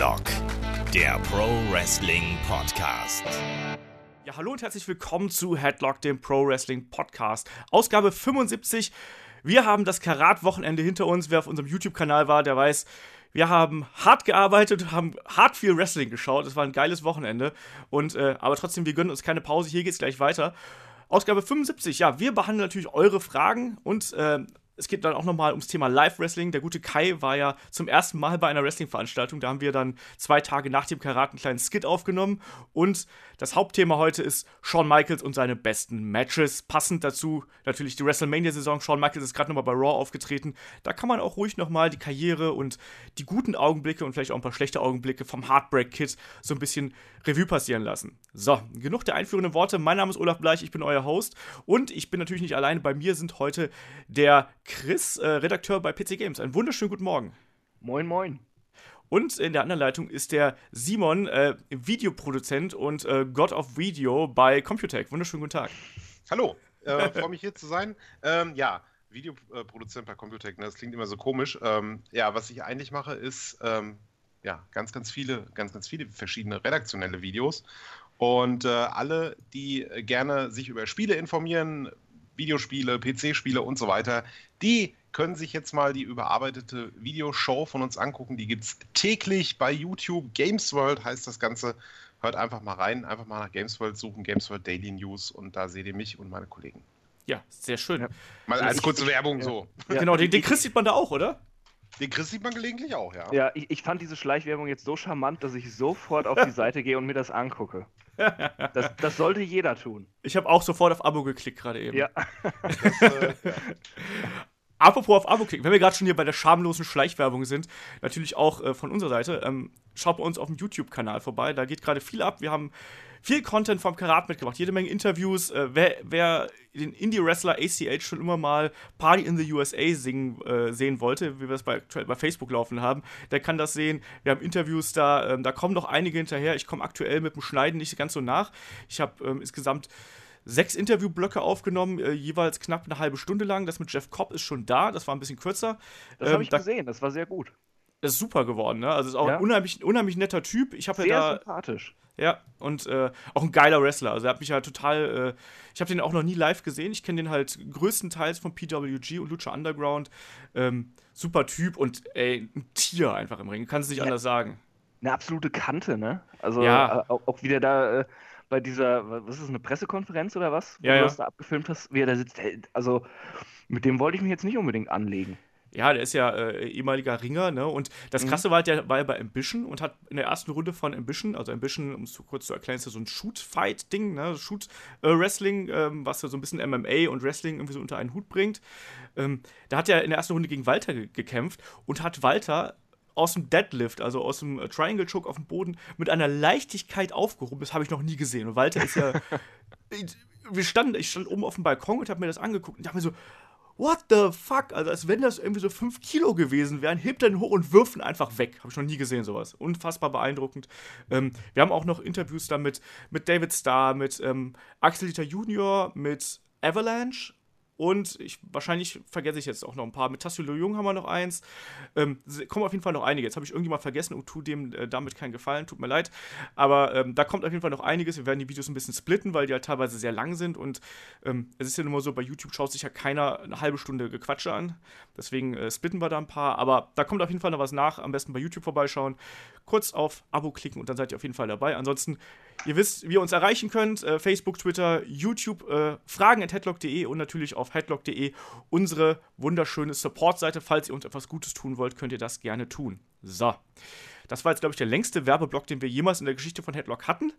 Headlock, der Pro Wrestling Podcast. Ja, hallo und herzlich willkommen zu Headlock, dem Pro Wrestling Podcast. Ausgabe 75. Wir haben das Karat-Wochenende hinter uns. Wer auf unserem YouTube-Kanal war, der weiß, wir haben hart gearbeitet, haben hart viel Wrestling geschaut. Es war ein geiles Wochenende. Und, äh, aber trotzdem, wir gönnen uns keine Pause. Hier geht's gleich weiter. Ausgabe 75, ja, wir behandeln natürlich eure Fragen und äh, es geht dann auch nochmal ums Thema Live-Wrestling. Der gute Kai war ja zum ersten Mal bei einer Wrestling-Veranstaltung. Da haben wir dann zwei Tage nach dem Karat einen kleinen Skit aufgenommen. Und das Hauptthema heute ist Shawn Michaels und seine besten Matches. Passend dazu natürlich die WrestleMania-Saison. Shawn Michaels ist gerade nochmal bei Raw aufgetreten. Da kann man auch ruhig nochmal die Karriere und die guten Augenblicke und vielleicht auch ein paar schlechte Augenblicke vom Heartbreak Kid so ein bisschen Revue passieren lassen. So, genug der einführenden Worte. Mein Name ist Olaf Bleich, ich bin euer Host. Und ich bin natürlich nicht alleine. Bei mir sind heute der Chris, äh, Redakteur bei PC Games. Einen wunderschönen guten Morgen. Moin, moin. Und in der anderen Leitung ist der Simon, äh, Videoproduzent und äh, God of Video bei Computec. Wunderschönen guten Tag. Hallo, äh, freue mich hier zu sein. Ähm, ja, Videoproduzent bei Computec, ne, das klingt immer so komisch. Ähm, ja, was ich eigentlich mache, ist ähm, ja ganz, ganz viele, ganz, ganz viele verschiedene redaktionelle Videos. Und äh, alle, die gerne sich über Spiele informieren, Videospiele, PC-Spiele und so weiter, die können sich jetzt mal die überarbeitete Videoshow von uns angucken. Die gibt es täglich bei YouTube. Games World heißt das Ganze. Hört einfach mal rein, einfach mal nach Games World suchen, Games World Daily News und da seht ihr mich und meine Kollegen. Ja, sehr schön. Ja. Mal als kurze Werbung ja. so. Ja. Genau, den, den Chris sieht man da auch, oder? Den Chris sieht man gelegentlich auch, ja. Ja, ich, ich fand diese Schleichwerbung jetzt so charmant, dass ich sofort auf die Seite gehe und mir das angucke. Das, das sollte jeder tun. Ich habe auch sofort auf Abo geklickt gerade eben. Ja. Das, äh, Apropos auf Abo klicken, wenn wir gerade schon hier bei der schamlosen Schleichwerbung sind, natürlich auch äh, von unserer Seite, ähm, schaut bei uns auf dem YouTube-Kanal vorbei. Da geht gerade viel ab. Wir haben viel Content vom Karat mitgebracht, jede Menge Interviews. Äh, wer, wer, den Indie-Wrestler ACH schon immer mal Party in the USA singen äh, sehen wollte, wie wir es bei, bei Facebook laufen haben, der kann das sehen. Wir haben Interviews da, ähm, da kommen noch einige hinterher. Ich komme aktuell mit dem Schneiden nicht ganz so nach. Ich habe ähm, insgesamt sechs Interviewblöcke aufgenommen, äh, jeweils knapp eine halbe Stunde lang. Das mit Jeff Cobb ist schon da, das war ein bisschen kürzer. Das ähm, habe ich da, gesehen, das war sehr gut. Ist super geworden, ne? Also ist auch ja. ein unheimlich, unheimlich netter Typ. Ich habe ja da, sympathisch. Ja, und äh, auch ein geiler Wrestler. Also er hat mich halt total. Äh, ich habe den auch noch nie live gesehen. Ich kenne den halt größtenteils von PWG und Lucha Underground. Ähm, super Typ und ey, ein Tier einfach im Ring. Kannst du nicht ja. anders sagen. Eine absolute Kante, ne? Also ja. Äh, auch, auch wieder da äh, bei dieser, was ist das, eine Pressekonferenz oder was? Ja, Wo ja. du das da abgefilmt hast, wie er da sitzt. Also, mit dem wollte ich mich jetzt nicht unbedingt anlegen. Ja, der ist ja äh, ehemaliger Ringer, ne? Und das mhm. Krasse mhm. war, der war ja bei Ambition und hat in der ersten Runde von Ambition, also Ambition, um es kurz zu erklären, ist ja so ein Shoot-Fight-Ding, ne? Shoot-Wrestling, äh, ähm, was ja so ein bisschen MMA und Wrestling irgendwie so unter einen Hut bringt. Ähm, da hat er in der ersten Runde gegen Walter gekämpft und hat Walter aus dem Deadlift, also aus dem äh, Triangle Choke auf dem Boden, mit einer Leichtigkeit aufgehoben. Das habe ich noch nie gesehen. Und Walter ist ja. wir standen, ich stand oben auf dem Balkon und habe mir das angeguckt und dachte mir so, what the fuck? Also als wenn das irgendwie so 5 Kilo gewesen wären, hebt ihn hoch und wirft ihn einfach weg. Habe ich noch nie gesehen, sowas. Unfassbar beeindruckend. Ähm, wir haben auch noch Interviews da mit, mit David Starr, mit ähm, Axel Dieter Junior, mit Avalanche und ich, wahrscheinlich vergesse ich jetzt auch noch ein paar. Mit Tassilo Jung haben wir noch eins. Ähm, kommen auf jeden Fall noch einige. Jetzt habe ich irgendjemand vergessen und tue dem äh, damit keinen Gefallen. Tut mir leid. Aber ähm, da kommt auf jeden Fall noch einiges. Wir werden die Videos ein bisschen splitten, weil die halt teilweise sehr lang sind. Und ähm, es ist ja immer so, bei YouTube schaut sich ja keiner eine halbe Stunde Gequatsche an. Deswegen äh, splitten wir da ein paar. Aber da kommt auf jeden Fall noch was nach. Am besten bei YouTube vorbeischauen. Kurz auf Abo klicken und dann seid ihr auf jeden Fall dabei. Ansonsten Ihr wisst, wie ihr uns erreichen könnt. Äh, Facebook, Twitter, YouTube, äh, fragen at headlock.de und natürlich auf headlock.de unsere wunderschöne Support-Seite. Falls ihr uns etwas Gutes tun wollt, könnt ihr das gerne tun. So. Das war jetzt, glaube ich, der längste Werbeblock, den wir jemals in der Geschichte von Headlock hatten.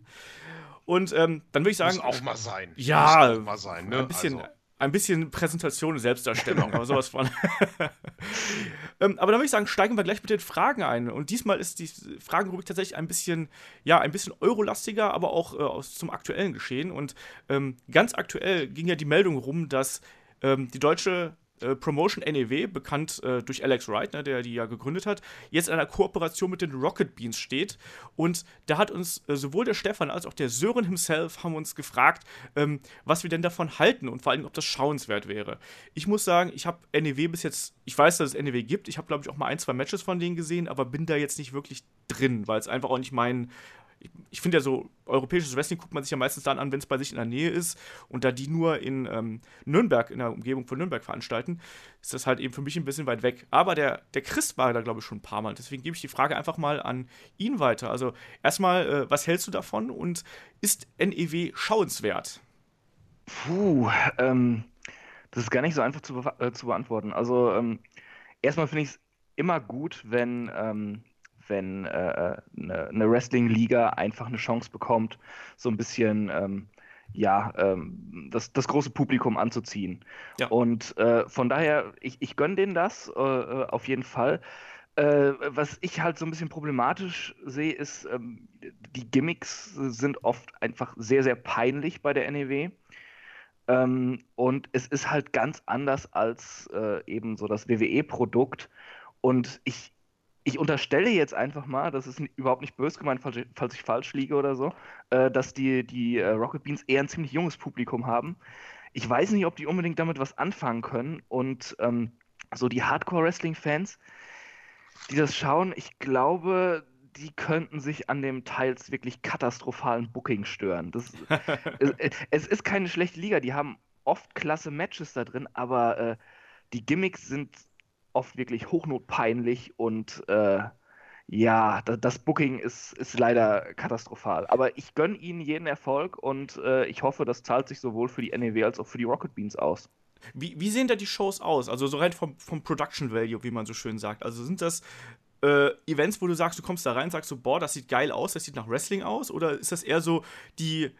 Und ähm, dann würde ich sagen. Muss auch mal sein. Ja, auch mal sein, ne? ein bisschen. Also ein bisschen Präsentation und Selbstdarstellung, aber sowas von. ähm, aber dann würde ich sagen, steigen wir gleich mit den Fragen ein. Und diesmal ist die Fragenrubrik tatsächlich ein bisschen, ja, ein bisschen eurolastiger, aber auch äh, aus, zum aktuellen Geschehen. Und ähm, ganz aktuell ging ja die Meldung rum, dass ähm, die deutsche äh, Promotion NEW, bekannt äh, durch Alex Wright, ne, der die ja gegründet hat, jetzt in einer Kooperation mit den Rocket Beans steht. Und da hat uns äh, sowohl der Stefan als auch der Sören himself haben uns gefragt, ähm, was wir denn davon halten und vor allem, ob das schauenswert wäre. Ich muss sagen, ich habe NEW bis jetzt, ich weiß, dass es NEW gibt, ich habe, glaube ich, auch mal ein, zwei Matches von denen gesehen, aber bin da jetzt nicht wirklich drin, weil es einfach auch nicht mein, ich, ich finde ja so, europäisches Wrestling guckt man sich ja meistens dann an, wenn es bei sich in der Nähe ist. Und da die nur in ähm, Nürnberg, in der Umgebung von Nürnberg veranstalten, ist das halt eben für mich ein bisschen weit weg. Aber der, der Chris war da, glaube ich, schon ein paar Mal. Deswegen gebe ich die Frage einfach mal an ihn weiter. Also erstmal, äh, was hältst du davon und ist NEW schauenswert? Puh, ähm, das ist gar nicht so einfach zu, be äh, zu beantworten. Also ähm, erstmal finde ich es immer gut, wenn ähm, wenn äh, eine, eine Wrestling-Liga einfach eine Chance bekommt, so ein bisschen ähm, ja, ähm, das, das große Publikum anzuziehen. Ja. Und äh, von daher, ich, ich gönne denen das äh, äh auf jeden Fall. Äh, was ich halt so ein bisschen problematisch sehe, ist, ähm, die Gimmicks sind oft einfach sehr, sehr peinlich bei der NEW. Ähm, und es ist halt ganz anders als äh, eben so das WWE-Produkt. Und ich, ich unterstelle jetzt einfach mal, das ist überhaupt nicht böse gemeint, falls ich, falls ich falsch liege oder so, äh, dass die, die äh, Rocket Beans eher ein ziemlich junges Publikum haben. Ich weiß nicht, ob die unbedingt damit was anfangen können. Und ähm, so die Hardcore-Wrestling-Fans, die das schauen, ich glaube, die könnten sich an dem teils wirklich katastrophalen Booking stören. Das, es, es, ist keine schlechte Liga, die haben oft klasse Matches da drin, aber äh, die Gimmicks sind oft wirklich hochnotpeinlich und äh, ja, das, Booking ist, ist leider katastrophal. Aber ich gönne ihnen jeden Erfolg und äh, ich hoffe, das zahlt sich sowohl für die NEW als auch für die Rocket Beans aus. Wie, wie sehen da die Shows aus? Also so rein vom, vom Production Value, wie man so schön sagt. Also sind das äh, Events, wo du sagst, du kommst da rein, sagst so, boah, das sieht geil aus, das sieht nach Wrestling aus? Oder ist das eher so die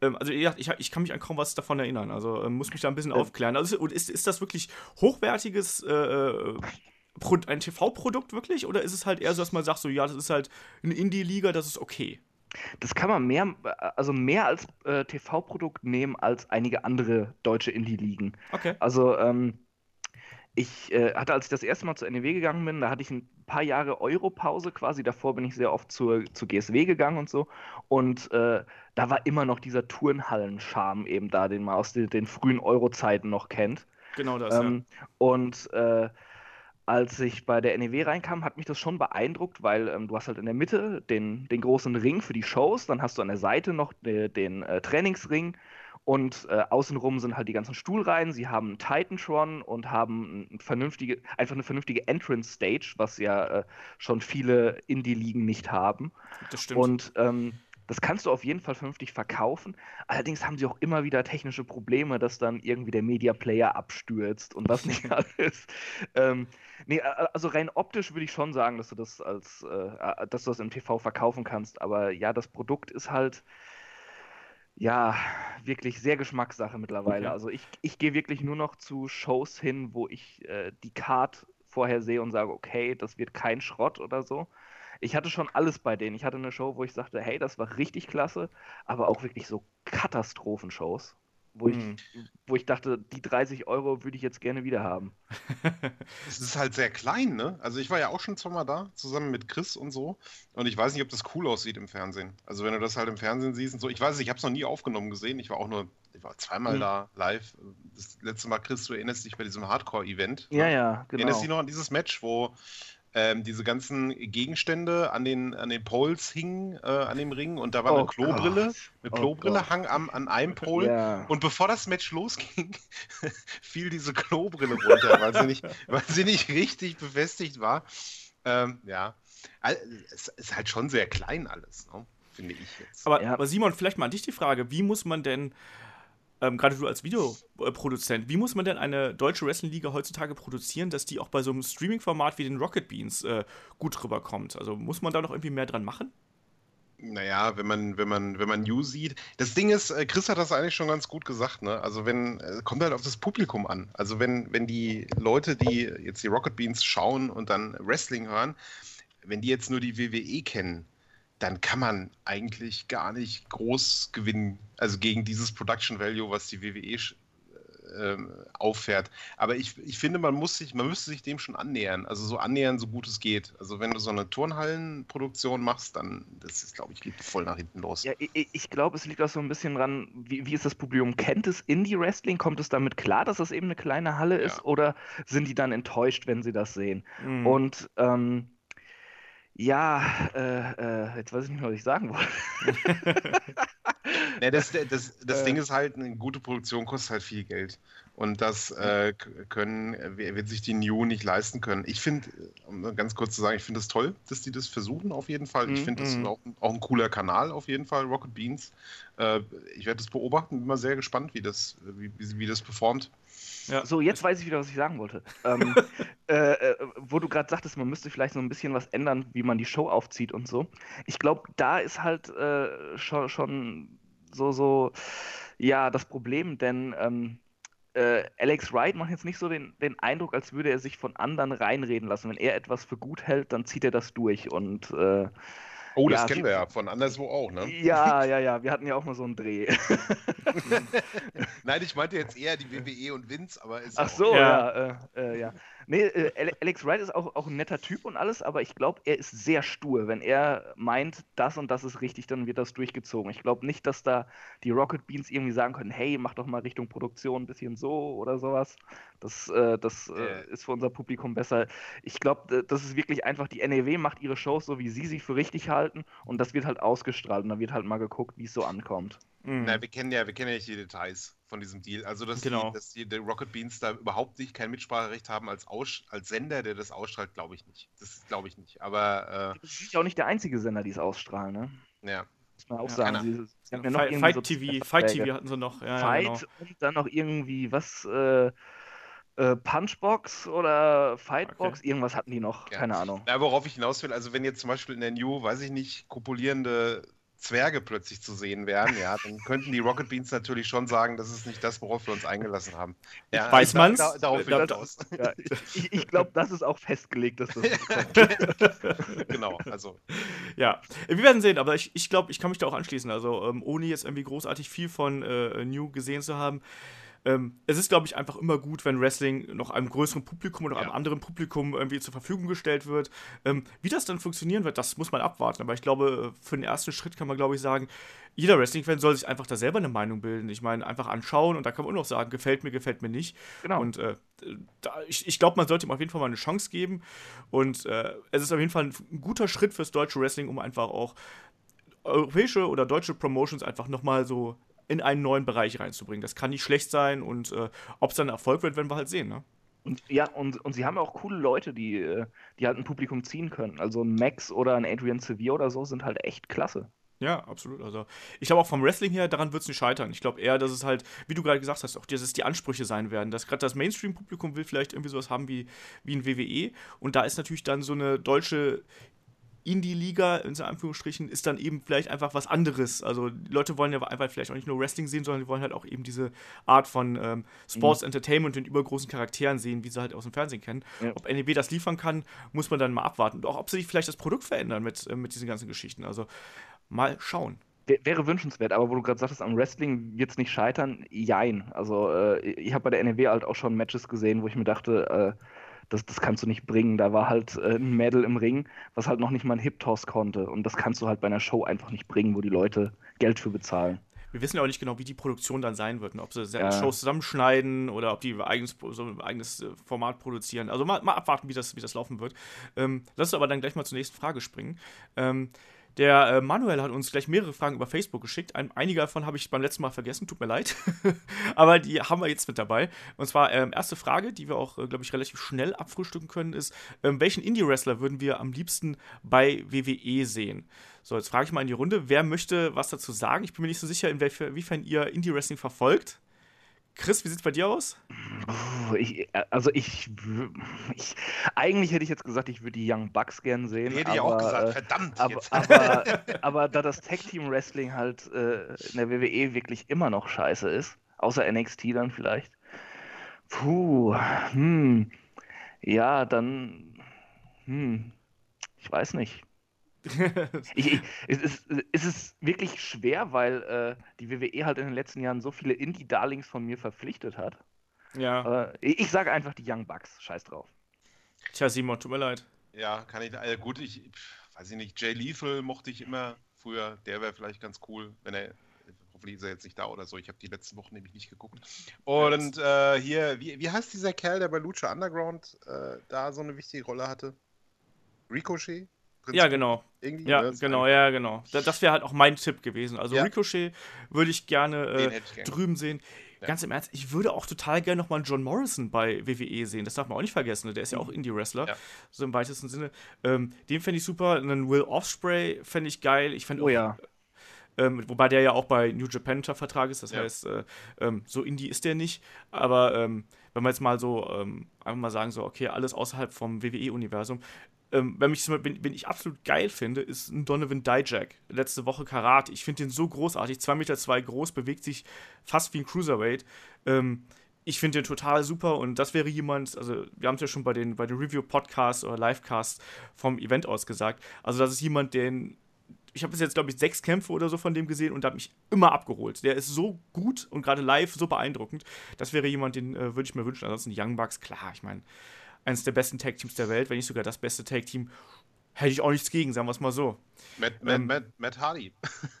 ähm, also ich, ich, kann mich an kaum was davon erinnern. Also ähm, muss mich da ein bisschen aufklären. Also ist, ist das wirklich hochwertiges äh, äh ein TV-Produkt wirklich? Oder ist es halt eher so, dass man sagt, so ja, das ist halt eine Indie-Liga, das ist okay? Das kann man mehr, also mehr als äh, TV-Produkt nehmen als einige andere deutsche Indie-Ligen. Okay. Also ähm, ich äh, hatte, als ich das erste Mal zur NEW gegangen bin, da hatte ich ein paar Jahre Europause quasi. Davor bin ich sehr oft zur, zur GSW gegangen und so. Und äh, da war immer noch dieser Turnhallen-Charme eben da, den man aus den, den frühen Euro-Zeiten noch kennt. Genau das, ähm, ja. Und äh, als ich bei der NEW reinkam, hat mich das schon beeindruckt, weil ähm, du hast halt in der Mitte den, den großen Ring für die Shows, dann hast du an der Seite noch de, den äh, Trainingsring und äh, außenrum sind halt die ganzen Stuhlreihen. Sie haben einen Titantron und haben ein vernünftige, einfach eine vernünftige Entrance Stage, was ja äh, schon viele Indie-Ligen nicht haben. Das stimmt. Und ähm, das kannst du auf jeden Fall vernünftig verkaufen. Allerdings haben sie auch immer wieder technische Probleme, dass dann irgendwie der Media Player abstürzt und was nicht alles. Ähm, nee, also rein optisch würde ich schon sagen, dass du das als, äh, dass du das im TV verkaufen kannst. Aber ja, das Produkt ist halt ja, wirklich sehr Geschmackssache mittlerweile. Okay. Also ich, ich gehe wirklich nur noch zu Shows hin, wo ich äh, die Card vorher sehe und sage, okay, das wird kein Schrott oder so. Ich hatte schon alles bei denen. Ich hatte eine Show, wo ich sagte, hey, das war richtig klasse, aber auch wirklich so Katastrophenshows wo ich, hm. wo ich dachte, die 30 Euro würde ich jetzt gerne wieder haben. Es ist halt sehr klein, ne? Also ich war ja auch schon zweimal da, zusammen mit Chris und so. Und ich weiß nicht, ob das cool aussieht im Fernsehen. Also wenn du das halt im Fernsehen siehst und so. Ich weiß nicht, ich habe es noch nie aufgenommen gesehen. Ich war auch nur, ich war zweimal mhm. da live. Das letzte Mal, Chris, du erinnerst dich bei diesem Hardcore-Event. Ja, ne? ja, genau. Erinnerst dich noch an dieses Match, wo ähm, diese ganzen Gegenstände an den, an den Poles hingen, äh, an dem Ring und da war oh eine Klobrille. Gott. Eine oh Klobrille oh hang am, an einem Pol. Ja. Und bevor das Match losging, fiel diese Klobrille runter, weil sie nicht, weil sie nicht richtig befestigt war. Ähm, ja. Es ist halt schon sehr klein alles, ne? finde ich jetzt. Aber, ja. aber Simon, vielleicht mal an dich die Frage: Wie muss man denn ähm, gerade du als Videoproduzent, wie muss man denn eine deutsche Wrestling-Liga heutzutage produzieren, dass die auch bei so einem Streaming-Format wie den Rocket Beans äh, gut rüberkommt? Also muss man da noch irgendwie mehr dran machen? Naja, wenn man, wenn man, wenn man New sieht. Das Ding ist, äh, Chris hat das eigentlich schon ganz gut gesagt, ne? Also wenn, äh, kommt halt auf das Publikum an. Also wenn, wenn die Leute, die jetzt die Rocket Beans schauen und dann Wrestling hören, wenn die jetzt nur die WWE kennen, dann kann man eigentlich gar nicht groß gewinnen, also gegen dieses Production Value, was die WWE ähm, auffährt. Aber ich, ich finde, man muss sich, man müsste sich dem schon annähern. Also so annähern, so gut es geht. Also wenn du so eine Turnhallenproduktion machst, dann das ist, glaube ich, liegt voll nach hinten los. Ja, ich, ich glaube, es liegt auch so ein bisschen dran, wie, wie ist das Publikum? Kennt es Indie-Wrestling? Kommt es damit klar, dass das eben eine kleine Halle ist? Ja. Oder sind die dann enttäuscht, wenn sie das sehen? Mhm. Und ähm, ja, äh, äh, jetzt weiß ich nicht mehr, was ich sagen wollte. Ne, das das, das Äh. Ding ist halt, eine gute Produktion kostet halt viel Geld. Und das äh, können, wird sich die New nicht leisten können. Ich finde, um ganz kurz zu sagen, ich finde es toll, dass die das versuchen, auf jeden Fall. Ich Mhm. finde das Mhm. auch, auch ein cooler Kanal, auf jeden Fall, Rocket Beans. Äh, ich werde das beobachten, bin mal sehr gespannt, wie das, wie, wie, wie das performt. Ja. So, jetzt weiß ich wieder, was ich sagen wollte. Ähm, äh, äh, wo du gerade sagtest, man müsste vielleicht so ein bisschen was ändern, wie man die Show aufzieht und so. Ich glaube, da ist halt äh, schon, schon so, so, ja, das Problem, denn ähm, äh, Alex Wright macht jetzt nicht so den, den Eindruck, als würde er sich von anderen reinreden lassen. Wenn er etwas für gut hält, dann zieht er das durch und äh, Oh, das Ja, kennen wir ja von anderswo auch, ne? ja, ja, ja, wir hatten ja auch mal so einen Dreh. Nein, ich meinte jetzt eher die WWE und Vince, aber ist Ach auch- so, Ja. ja, äh, äh, ja. Nee, äh, Ale- Alex Wright ist auch, auch ein netter Typ und alles, aber ich glaube, er ist sehr stur. Wenn er meint, das und das ist richtig, dann wird das durchgezogen. Ich glaube nicht, dass da die Rocket Beans irgendwie sagen können, hey, mach doch mal Richtung Produktion ein bisschen so oder sowas. Das, äh, das äh, Äh. ist für unser Publikum besser. Ich glaube, das ist wirklich einfach, die NEW macht ihre Shows so, wie sie sie für richtig halten und das wird halt ausgestrahlt und da wird halt mal geguckt, wie es so ankommt. Mhm. Na, wir kennen ja, wir kennen ja nicht die Details von diesem Deal. Also, dass, Genau. die, dass die, die Rocket Beans da überhaupt nicht kein Mitspracherecht haben als, Aus, als Sender, der das ausstrahlt, glaube ich nicht. Das glaube ich nicht. Aber Das ist auch nicht der einzige Sender, die es ausstrahlen, ne? äh, ja. Muss man auch Ja, sagen. Sie, sie haben ja noch Fight, Fight so TV, Fight. TV hatten sie noch. Ja, ja, Fight genau. und dann noch irgendwie was, äh, äh, Punchbox oder Fightbox, irgendwas hatten die noch, Ja. keine Ahnung. Na, worauf ich hinaus will, also wenn jetzt zum Beispiel in der New, weiß ich nicht, kopulierende Zwerge plötzlich zu sehen wären, ja, dann könnten die Rocket Beans natürlich schon sagen, das ist nicht das, worauf wir uns eingelassen haben. Ja, Weiß man's? Da, darauf da- aus. Ja, ich ich glaube, das ist auch festgelegt, dass das kommt. genau, also Ja, wir werden sehen, aber ich, ich glaube, ich kann mich da auch anschließen. Also, ähm, ohne jetzt irgendwie großartig viel von äh, New gesehen zu haben. Ähm, es ist, glaube ich, einfach immer gut, wenn Wrestling noch einem größeren Publikum oder Ja. einem anderen Publikum irgendwie zur Verfügung gestellt wird. Ähm, wie das dann funktionieren wird, das muss man abwarten. Aber ich glaube, für den ersten Schritt kann man, glaube ich, sagen, jeder Wrestling-Fan soll sich einfach da selber eine Meinung bilden. Ich meine, einfach anschauen und da kann man auch noch sagen, gefällt mir, gefällt mir nicht. Genau. Und äh, da, ich, ich glaube, man sollte ihm auf jeden Fall mal eine Chance geben. Und äh, es ist auf jeden Fall ein, ein guter Schritt fürs deutsche Wrestling, um einfach auch europäische oder deutsche Promotions einfach nochmal so in einen neuen Bereich reinzubringen. Das kann nicht schlecht sein und äh, ob es dann Erfolg wird, werden wir halt sehen. Ne? Und ja, und, und sie haben auch coole Leute, die, äh, die halt ein Publikum ziehen können. Also ein Max oder ein Adrian Sevier oder so sind halt echt klasse. Ja, absolut. Also ich glaube auch vom Wrestling her, daran wird es nicht scheitern. Ich glaube eher, dass es halt, wie du gerade gesagt hast, auch dass es die Ansprüche sein werden. Dass gerade das Mainstream-Publikum will vielleicht irgendwie sowas haben wie, wie ein WWE. Und da ist natürlich dann so eine deutsche Indie-Liga, in Anführungsstrichen, ist dann eben vielleicht einfach was anderes. Also die Leute wollen ja einfach vielleicht auch nicht nur Wrestling sehen, sondern die wollen halt auch eben diese Art von ähm, Sports Entertainment und übergroßen Charakteren sehen, wie sie halt aus dem Fernsehen kennen. Ja. Ob NEW das liefern kann, muss man dann mal abwarten. Und auch ob sich vielleicht das Produkt verändern mit, äh, mit diesen ganzen Geschichten. Also mal schauen. Wär- Wäre wünschenswert, aber wo du gerade sagtest, am Wrestling wird es nicht scheitern, jein. Also äh, ich habe bei der NEW halt auch schon Matches gesehen, wo ich mir dachte, äh, das, das kannst du nicht bringen. Da war halt äh, ein Mädel im Ring, was halt noch nicht mal einen Hip-Toss konnte. Und das kannst du halt bei einer Show einfach nicht bringen, wo die Leute Geld für bezahlen. Wir wissen ja auch nicht genau, wie die Produktion dann sein wird. ne? Ob sie Ja. Shows zusammenschneiden oder ob die eigenes, so ein eigenes äh, Format produzieren. Also mal, mal abwarten, wie das, wie das laufen wird. Ähm, lass uns aber dann gleich mal zur nächsten Frage springen. Ähm, der äh, Manuel hat uns gleich mehrere Fragen über Facebook geschickt. Ein, einige davon habe ich beim letzten Mal vergessen, tut mir leid. Aber die haben wir jetzt mit dabei. Und zwar, ähm, erste Frage, die wir auch, äh, glaube ich, relativ schnell abfrühstücken können, ist: ähm, Welchen Indie-Wrestler würden wir am liebsten bei WWE sehen? So, jetzt frage ich mal in die Runde, wer möchte was dazu sagen? Ich bin mir nicht so sicher, inwiefern ihr Indie-Wrestling verfolgt. Chris, wie sieht es bei dir aus? Ich, äh, also ich, ich, eigentlich hätte ich jetzt gesagt, ich würde die Young Bucks gern sehen. hätte ich aber, auch gesagt, äh, verdammt Aber, jetzt. aber, aber da das Tag Team Wrestling halt äh, in der WWE wirklich immer noch scheiße ist, außer NXT dann vielleicht. Puh, hm, ja, dann, hm, ich weiß nicht. Ich, ich, es, ist, es ist wirklich schwer, weil äh, die WWE halt in den letzten Jahren so viele Indie-Darlings von mir verpflichtet hat. Ja. Äh, ich ich sage einfach die Young Bucks. Scheiß drauf. Tja, Simon, tut mir leid. Ja, kann ich. Also gut, ich pf, weiß ich nicht. Jay Lethal mochte ich immer früher. Der wäre vielleicht ganz cool, wenn er. Hoffentlich ist er jetzt nicht da oder so. Ich habe die letzten Wochen nämlich nicht geguckt. Und äh, hier, wie, wie heißt dieser Kerl, der bei Lucha Underground äh, da so eine wichtige Rolle hatte? Ricochet? Prinz- Ja, genau. Irgendwie, Ja, ne? Das genau, ja, genau. Da- Das wäre halt auch mein Tipp gewesen. Also Ja. Ricochet würde ich gerne äh, ich gern drüben sehen. Ja. Ganz im Ernst, ich würde auch total gerne nochmal einen John Morrison bei WWE sehen. Das darf man auch nicht vergessen. ne? Der ist ja auch Indie-Wrestler, Mhm. Ja. so im weitesten Sinne. Ähm, den fände ich super. Einen Will Ospreay fände ich geil. Ich fände Oh auch, ja. ähm, wobei der ja auch bei New Japan unter Vertrag ist. Das Ja. heißt, äh, ähm, so Indie ist der nicht. Aber ähm, wenn wir jetzt mal so ähm, einfach mal sagen, so, okay, alles außerhalb vom WWE-Universum. Ähm, wenn, mich, zum Beispiel- wen, wen ich absolut geil finde, ist ein Donovan Dijak. Letzte Woche Karat. Ich finde den so großartig. 2,2 Meter zwei groß, bewegt sich fast wie ein Cruiserweight. Ähm, ich finde den total super und das wäre jemand, also wir haben es ja schon bei den, bei den Review-Podcasts oder Livecasts vom Event aus gesagt. Also, das ist jemand, den ich habe bis jetzt, glaube ich, sechs Kämpfe oder so von dem gesehen und hat mich immer abgeholt. Der ist so gut und gerade live so beeindruckend. Das wäre jemand, den äh, würde ich mir wünschen. Ansonsten Young Bucks, klar, ich meine, eines der besten Tag-Teams der Welt, wenn nicht sogar das beste Tag-Team, hätte ich auch nichts gegen, sagen wir es mal so. Matt, Matt, Ähm, Matt, Matt Hardy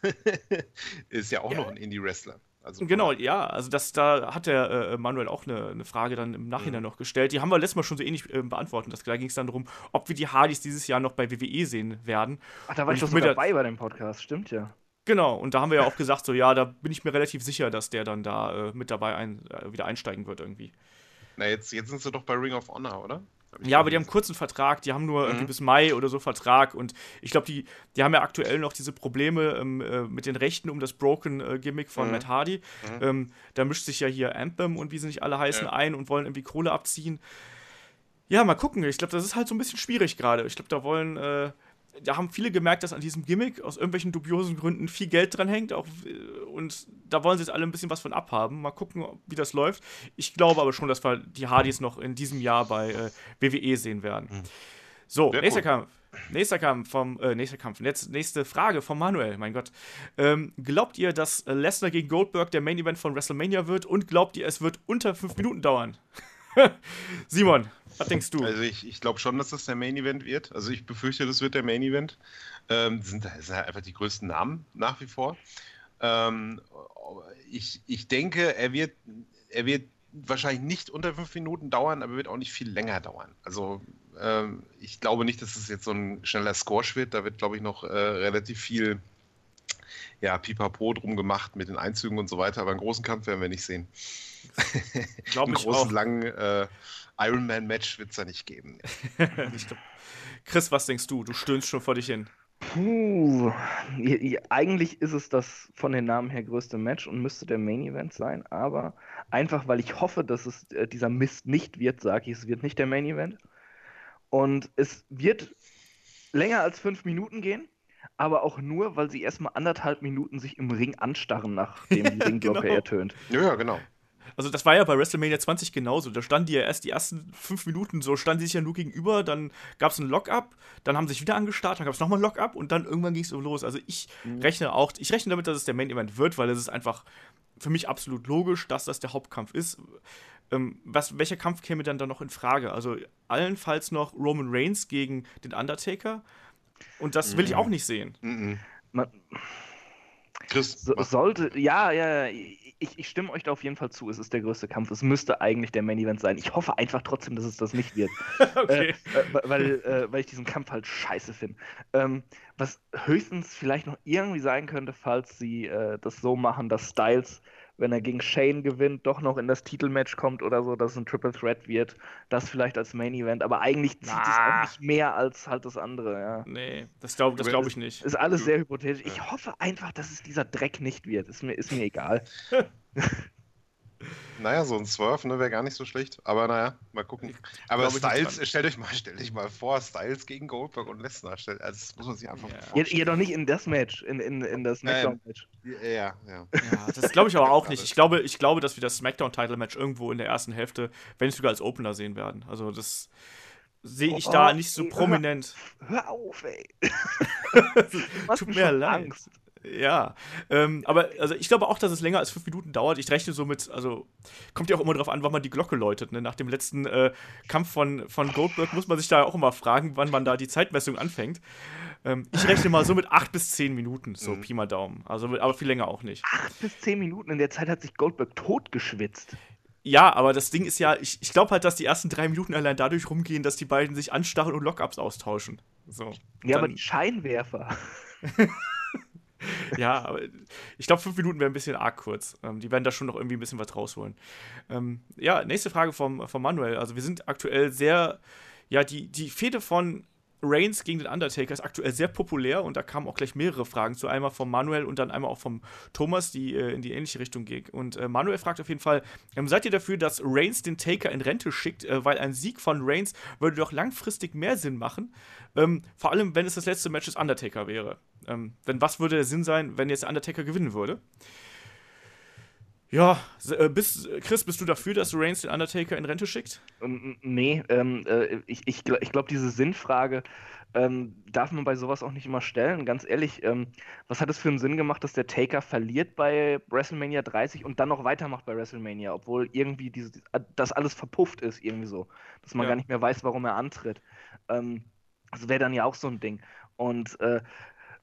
ist ja auch Ja. noch ein Indie-Wrestler. Also Genau, ja, also das, da hat der äh, Manuel auch eine, eine Frage dann im Nachhinein noch gestellt. Die haben wir letztes Mal schon so ähnlich äh, beantwortet. Das, da ging es dann darum, ob wir die Hardys dieses Jahr noch bei WWE sehen werden. Ach, da war Und ich doch da- dabei bei dem Podcast. Stimmt ja. Genau, und da haben wir ja auch gesagt, so ja, da bin ich mir relativ sicher, dass der dann da äh, mit dabei ein, äh, wieder einsteigen wird irgendwie. Na, jetzt, jetzt sind sie doch bei Ring of Honor, oder? Ja, aber die haben kurzen Vertrag, die haben nur irgendwie Mhm. bis Mai oder so Vertrag und ich glaube, die, die haben ja aktuell noch diese Probleme ähm, äh, mit den Rechten um das Broken-Gimmick von Mhm. Matt Hardy. Mhm. Ähm, da mischt sich ja hier Anthem und wie sie nicht alle heißen Ja. ein und wollen irgendwie Kohle abziehen. Ja, mal gucken. Ich glaube, das ist halt so ein bisschen schwierig gerade. Ich glaube, da wollen, äh, da haben viele gemerkt, dass an diesem Gimmick aus irgendwelchen dubiosen Gründen viel Geld dran hängt. Auch, äh, und da wollen sie jetzt alle ein bisschen was von abhaben. Mal gucken, wie das läuft. Ich glaube aber schon, dass wir die Hardys noch in diesem Jahr bei äh, WWE sehen werden. So, Sehr nächster cool. Kampf. Nächster Kampf vom, äh, nächster Kampf. Jetzt, nächste Frage von Manuel, mein Gott. Ähm, glaubt ihr, dass Lesnar gegen Goldberg der Main Event von WrestleMania wird? Und glaubt ihr, es wird unter fünf Minuten dauern? Simon, was denkst du? Also ich, ich glaube schon, dass das der Main Event wird. Also ich befürchte, das wird der Main Event. Ähm, sind, das sind halt einfach die größten Namen nach wie vor. Ähm, ich, ich denke, er wird, er wird wahrscheinlich nicht unter fünf Minuten dauern, aber wird auch nicht viel länger dauern. Also ähm, ich glaube nicht, dass es jetzt so ein schneller Squash wird. Da wird, glaube ich, noch äh, relativ viel ja, Pipapo drum gemacht mit den Einzügen und so weiter. Aber einen großen Kampf werden wir nicht sehen. Glaube Einen ich großen, auch. langen äh, Ironman-Match wird es da nicht geben. Ich glaub- Chris, was denkst du? Du stöhnst schon vor dich hin. Puh. Eigentlich ist es das von den Namen her größte Match und müsste der Main Event sein, aber einfach weil ich hoffe, dass es äh, dieser Mist nicht wird, sage ich, es wird nicht der Main Event. Und es wird länger als fünf Minuten gehen, aber auch nur, weil sie erstmal anderthalb Minuten sich im Ring anstarren, nachdem die Ringglocke Genau. ertönt. Ja, ja, genau. Also das war ja bei WrestleMania 20 genauso. Da standen die ja erst die ersten fünf Minuten so, standen sie sich ja nur gegenüber, dann gab es ein Lock-up, dann haben sie sich wieder angestarrt, dann gab es nochmal ein Lock-up und dann irgendwann ging es so los. Also ich rechne auch, ich rechne damit, dass es der Main-Event wird, weil es ist einfach für mich absolut logisch, dass das der Hauptkampf ist. Ähm, was, welcher Kampf käme dann da noch in Frage? Also allenfalls noch Roman Reigns gegen den Undertaker. Und das will ich auch nicht sehen. Mhm. Man, Chris, So, sollte, ja, ja, ich, ich stimme euch da auf jeden Fall zu. Es ist der größte Kampf. Es müsste eigentlich der Main Event sein. Ich hoffe einfach trotzdem, dass es das nicht wird. okay. äh, äh, weil, äh, weil ich diesen Kampf halt scheiße finde. Ähm, was höchstens vielleicht noch irgendwie sein könnte, falls sie äh, das so machen, dass Styles, wenn er gegen Shane gewinnt, doch noch in das Titelmatch kommt oder so, dass es ein Triple Threat wird. Das vielleicht als Main Event. Aber eigentlich zieht es Na. auch nicht mehr als halt das andere, ja. Nee, das glaube das glaub ich nicht. Ist alles Du- sehr hypothetisch. Ich hoffe einfach, dass es dieser Dreck nicht wird. Ist mir, ist mir egal. Naja, so ein Swerve ne, wäre gar nicht so schlecht. Aber naja, mal gucken. Aber glaub ich nicht Styles, stellt euch mal, stellt euch mal vor, Styles gegen Goldberg und Lesnar. Also das muss man sich einfach Ja. vorstellen. jedoch nicht in das Match, in, in, in das Smackdown-Match. Ja, ja, ja. Ja, das glaube ich aber auch nicht. Ich glaube, ich glaube, dass wir das SmackDown-Title-Match irgendwo in der ersten Hälfte, wenn nicht sogar als Opener sehen werden. Also das sehe ich Oh, da nicht so hör- prominent. Hör auf, ey. Tut mir leid. Ja, ähm, aber also ich glaube auch, dass es länger als fünf Minuten dauert. Ich rechne so mit, also kommt ja auch immer darauf an, wann man die Glocke läutet. Ne? Nach dem letzten äh, Kampf von, von Goldberg muss man sich da auch immer fragen, wann man da die Zeitmessung anfängt. Ähm, ich rechne mal so mit acht bis zehn Minuten, so mhm. Pi mal Daumen. Also, aber viel länger auch nicht. Acht bis zehn Minuten, in der Zeit hat sich Goldberg totgeschwitzt. Ja, aber das Ding ist ja, ich, ich glaube halt, dass die ersten drei Minuten allein dadurch rumgehen, dass die beiden sich anstarren und Lockups austauschen. So. Ja, aber die Scheinwerfer. ja, aber ich glaube, fünf Minuten wäre ein bisschen arg kurz. Ähm, die werden da schon noch irgendwie ein bisschen was rausholen. Ähm, ja, nächste Frage vom, vom Manuel. Also, wir sind aktuell sehr, ja, die, die Fehde von Reigns gegen den Undertaker ist aktuell sehr populär und da kamen auch gleich mehrere Fragen zu. Einmal von Manuel und dann einmal auch vom Thomas, die äh, in die ähnliche Richtung ging. Und äh, Manuel fragt auf jeden Fall: ähm, Seid ihr dafür, dass Reigns den Taker in Rente schickt? Äh, weil ein Sieg von Reigns würde doch langfristig mehr Sinn machen. Ähm, vor allem, wenn es das letzte Match des Undertaker wäre. Ähm, denn was würde der Sinn sein, wenn jetzt der Undertaker gewinnen würde? Ja, äh, bist, Chris, bist du dafür, dass Reigns den Undertaker in Rente schickt? Ähm, nee, ähm, äh, ich, ich, ich glaube, diese Sinnfrage ähm, darf man bei sowas auch nicht immer stellen. Ganz ehrlich, ähm, was hat es für einen Sinn gemacht, dass der Taker verliert bei WrestleMania 30 und dann noch weitermacht bei WrestleMania, obwohl irgendwie diese, das alles verpufft ist, irgendwie so, dass man ja. gar nicht mehr weiß, warum er antritt. Ähm, das wäre dann ja auch so ein Ding. Und äh,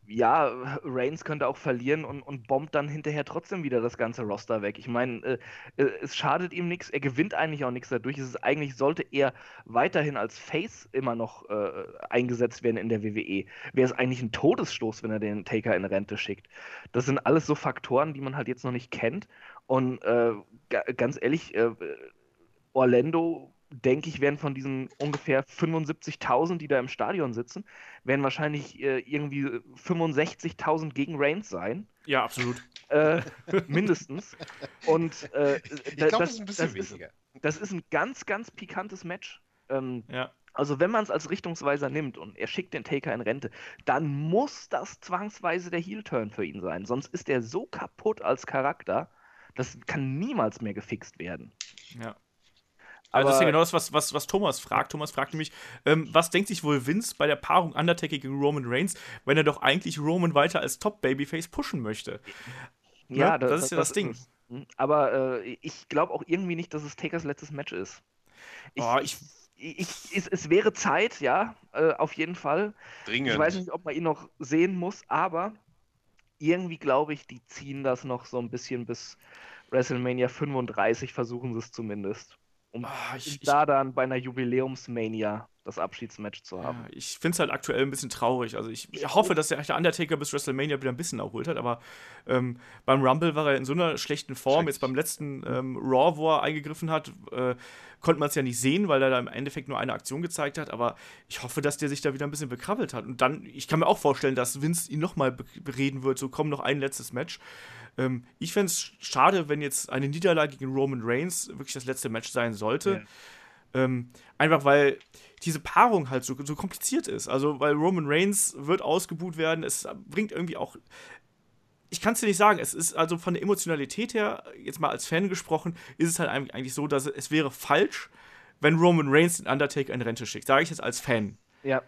ja, Reigns könnte auch verlieren und, und bombt dann hinterher trotzdem wieder das ganze Roster weg. Ich meine, äh, äh, es schadet ihm nichts, er gewinnt eigentlich auch nichts dadurch. Es ist eigentlich sollte er weiterhin als Face immer noch äh, eingesetzt werden in der WWE. Wäre es eigentlich ein Todesstoß, wenn er den Taker in Rente schickt. Das sind alles so Faktoren, die man halt jetzt noch nicht kennt. Und äh, ganz ehrlich, äh, Orlando denke ich, werden von diesen ungefähr 75.000, die da im Stadion sitzen, werden wahrscheinlich äh, irgendwie 65.000 gegen Reigns sein. Ja, absolut. Äh, mindestens. Und äh, ich glaube, das ist ein bisschen das weniger. Ist, das ist ein ganz, ganz pikantes Match. Ähm, ja. Also wenn man es als Richtungsweiser nimmt und er schickt den Taker in Rente, dann muss das zwangsweise der Heel-Turn für ihn sein. Sonst ist er so kaputt als Charakter, das kann niemals mehr gefixt werden. Ja. Aber das ist ja genau das, was, was, was Thomas fragt. Thomas fragt nämlich, ähm, was denkt sich wohl Vince bei der Paarung Undertaker gegen Roman Reigns, wenn er doch eigentlich Roman weiter als Top-Babyface pushen möchte? Ja, ne? das, das, ist ja das, das Ding. Ist, hm, aber äh, ich glaube auch irgendwie nicht, dass es Takers letztes Match ist. Ich, oh, ich, ich, ich es, es, wäre Zeit, ja, äh, auf jeden Fall. Dringend. Ich weiß nicht, ob man ihn noch sehen muss, aber irgendwie glaube ich, die ziehen das noch so ein bisschen bis WrestleMania 35, versuchen sie es zumindest um oh, ich, da dann bei einer Jubiläumsmania das Abschiedsmatch zu haben. Ja, ich finde es halt aktuell ein bisschen traurig. Also ich, ich hoffe, dass der Undertaker bis WrestleMania wieder ein bisschen erholt hat, aber ähm, beim Rumble war er in so einer schlechten Form. Jetzt beim letzten ähm, Raw, wo er eingegriffen hat, äh, konnte man es ja nicht sehen, weil er da im Endeffekt nur eine Aktion gezeigt hat. Aber ich hoffe, dass der sich da wieder ein bisschen bekrabbelt hat. Und dann, ich kann mir auch vorstellen, dass Vince ihn nochmal bereden wird, so komm noch ein letztes Match. Ähm, ich fände es schade, wenn jetzt eine Niederlage gegen Roman Reigns wirklich das letzte Match sein sollte. Ja. Ähm, einfach weil diese Paarung halt so, so kompliziert ist. Also, weil Roman Reigns wird ausgebuht werden, es bringt irgendwie auch. Ich kann es dir nicht sagen, es ist also von der Emotionalität her, jetzt mal als Fan gesprochen, ist es halt eigentlich so, dass es wäre falsch, wenn Roman Reigns den Undertaker in Rente schickt. Sage ich jetzt als Fan. Ja.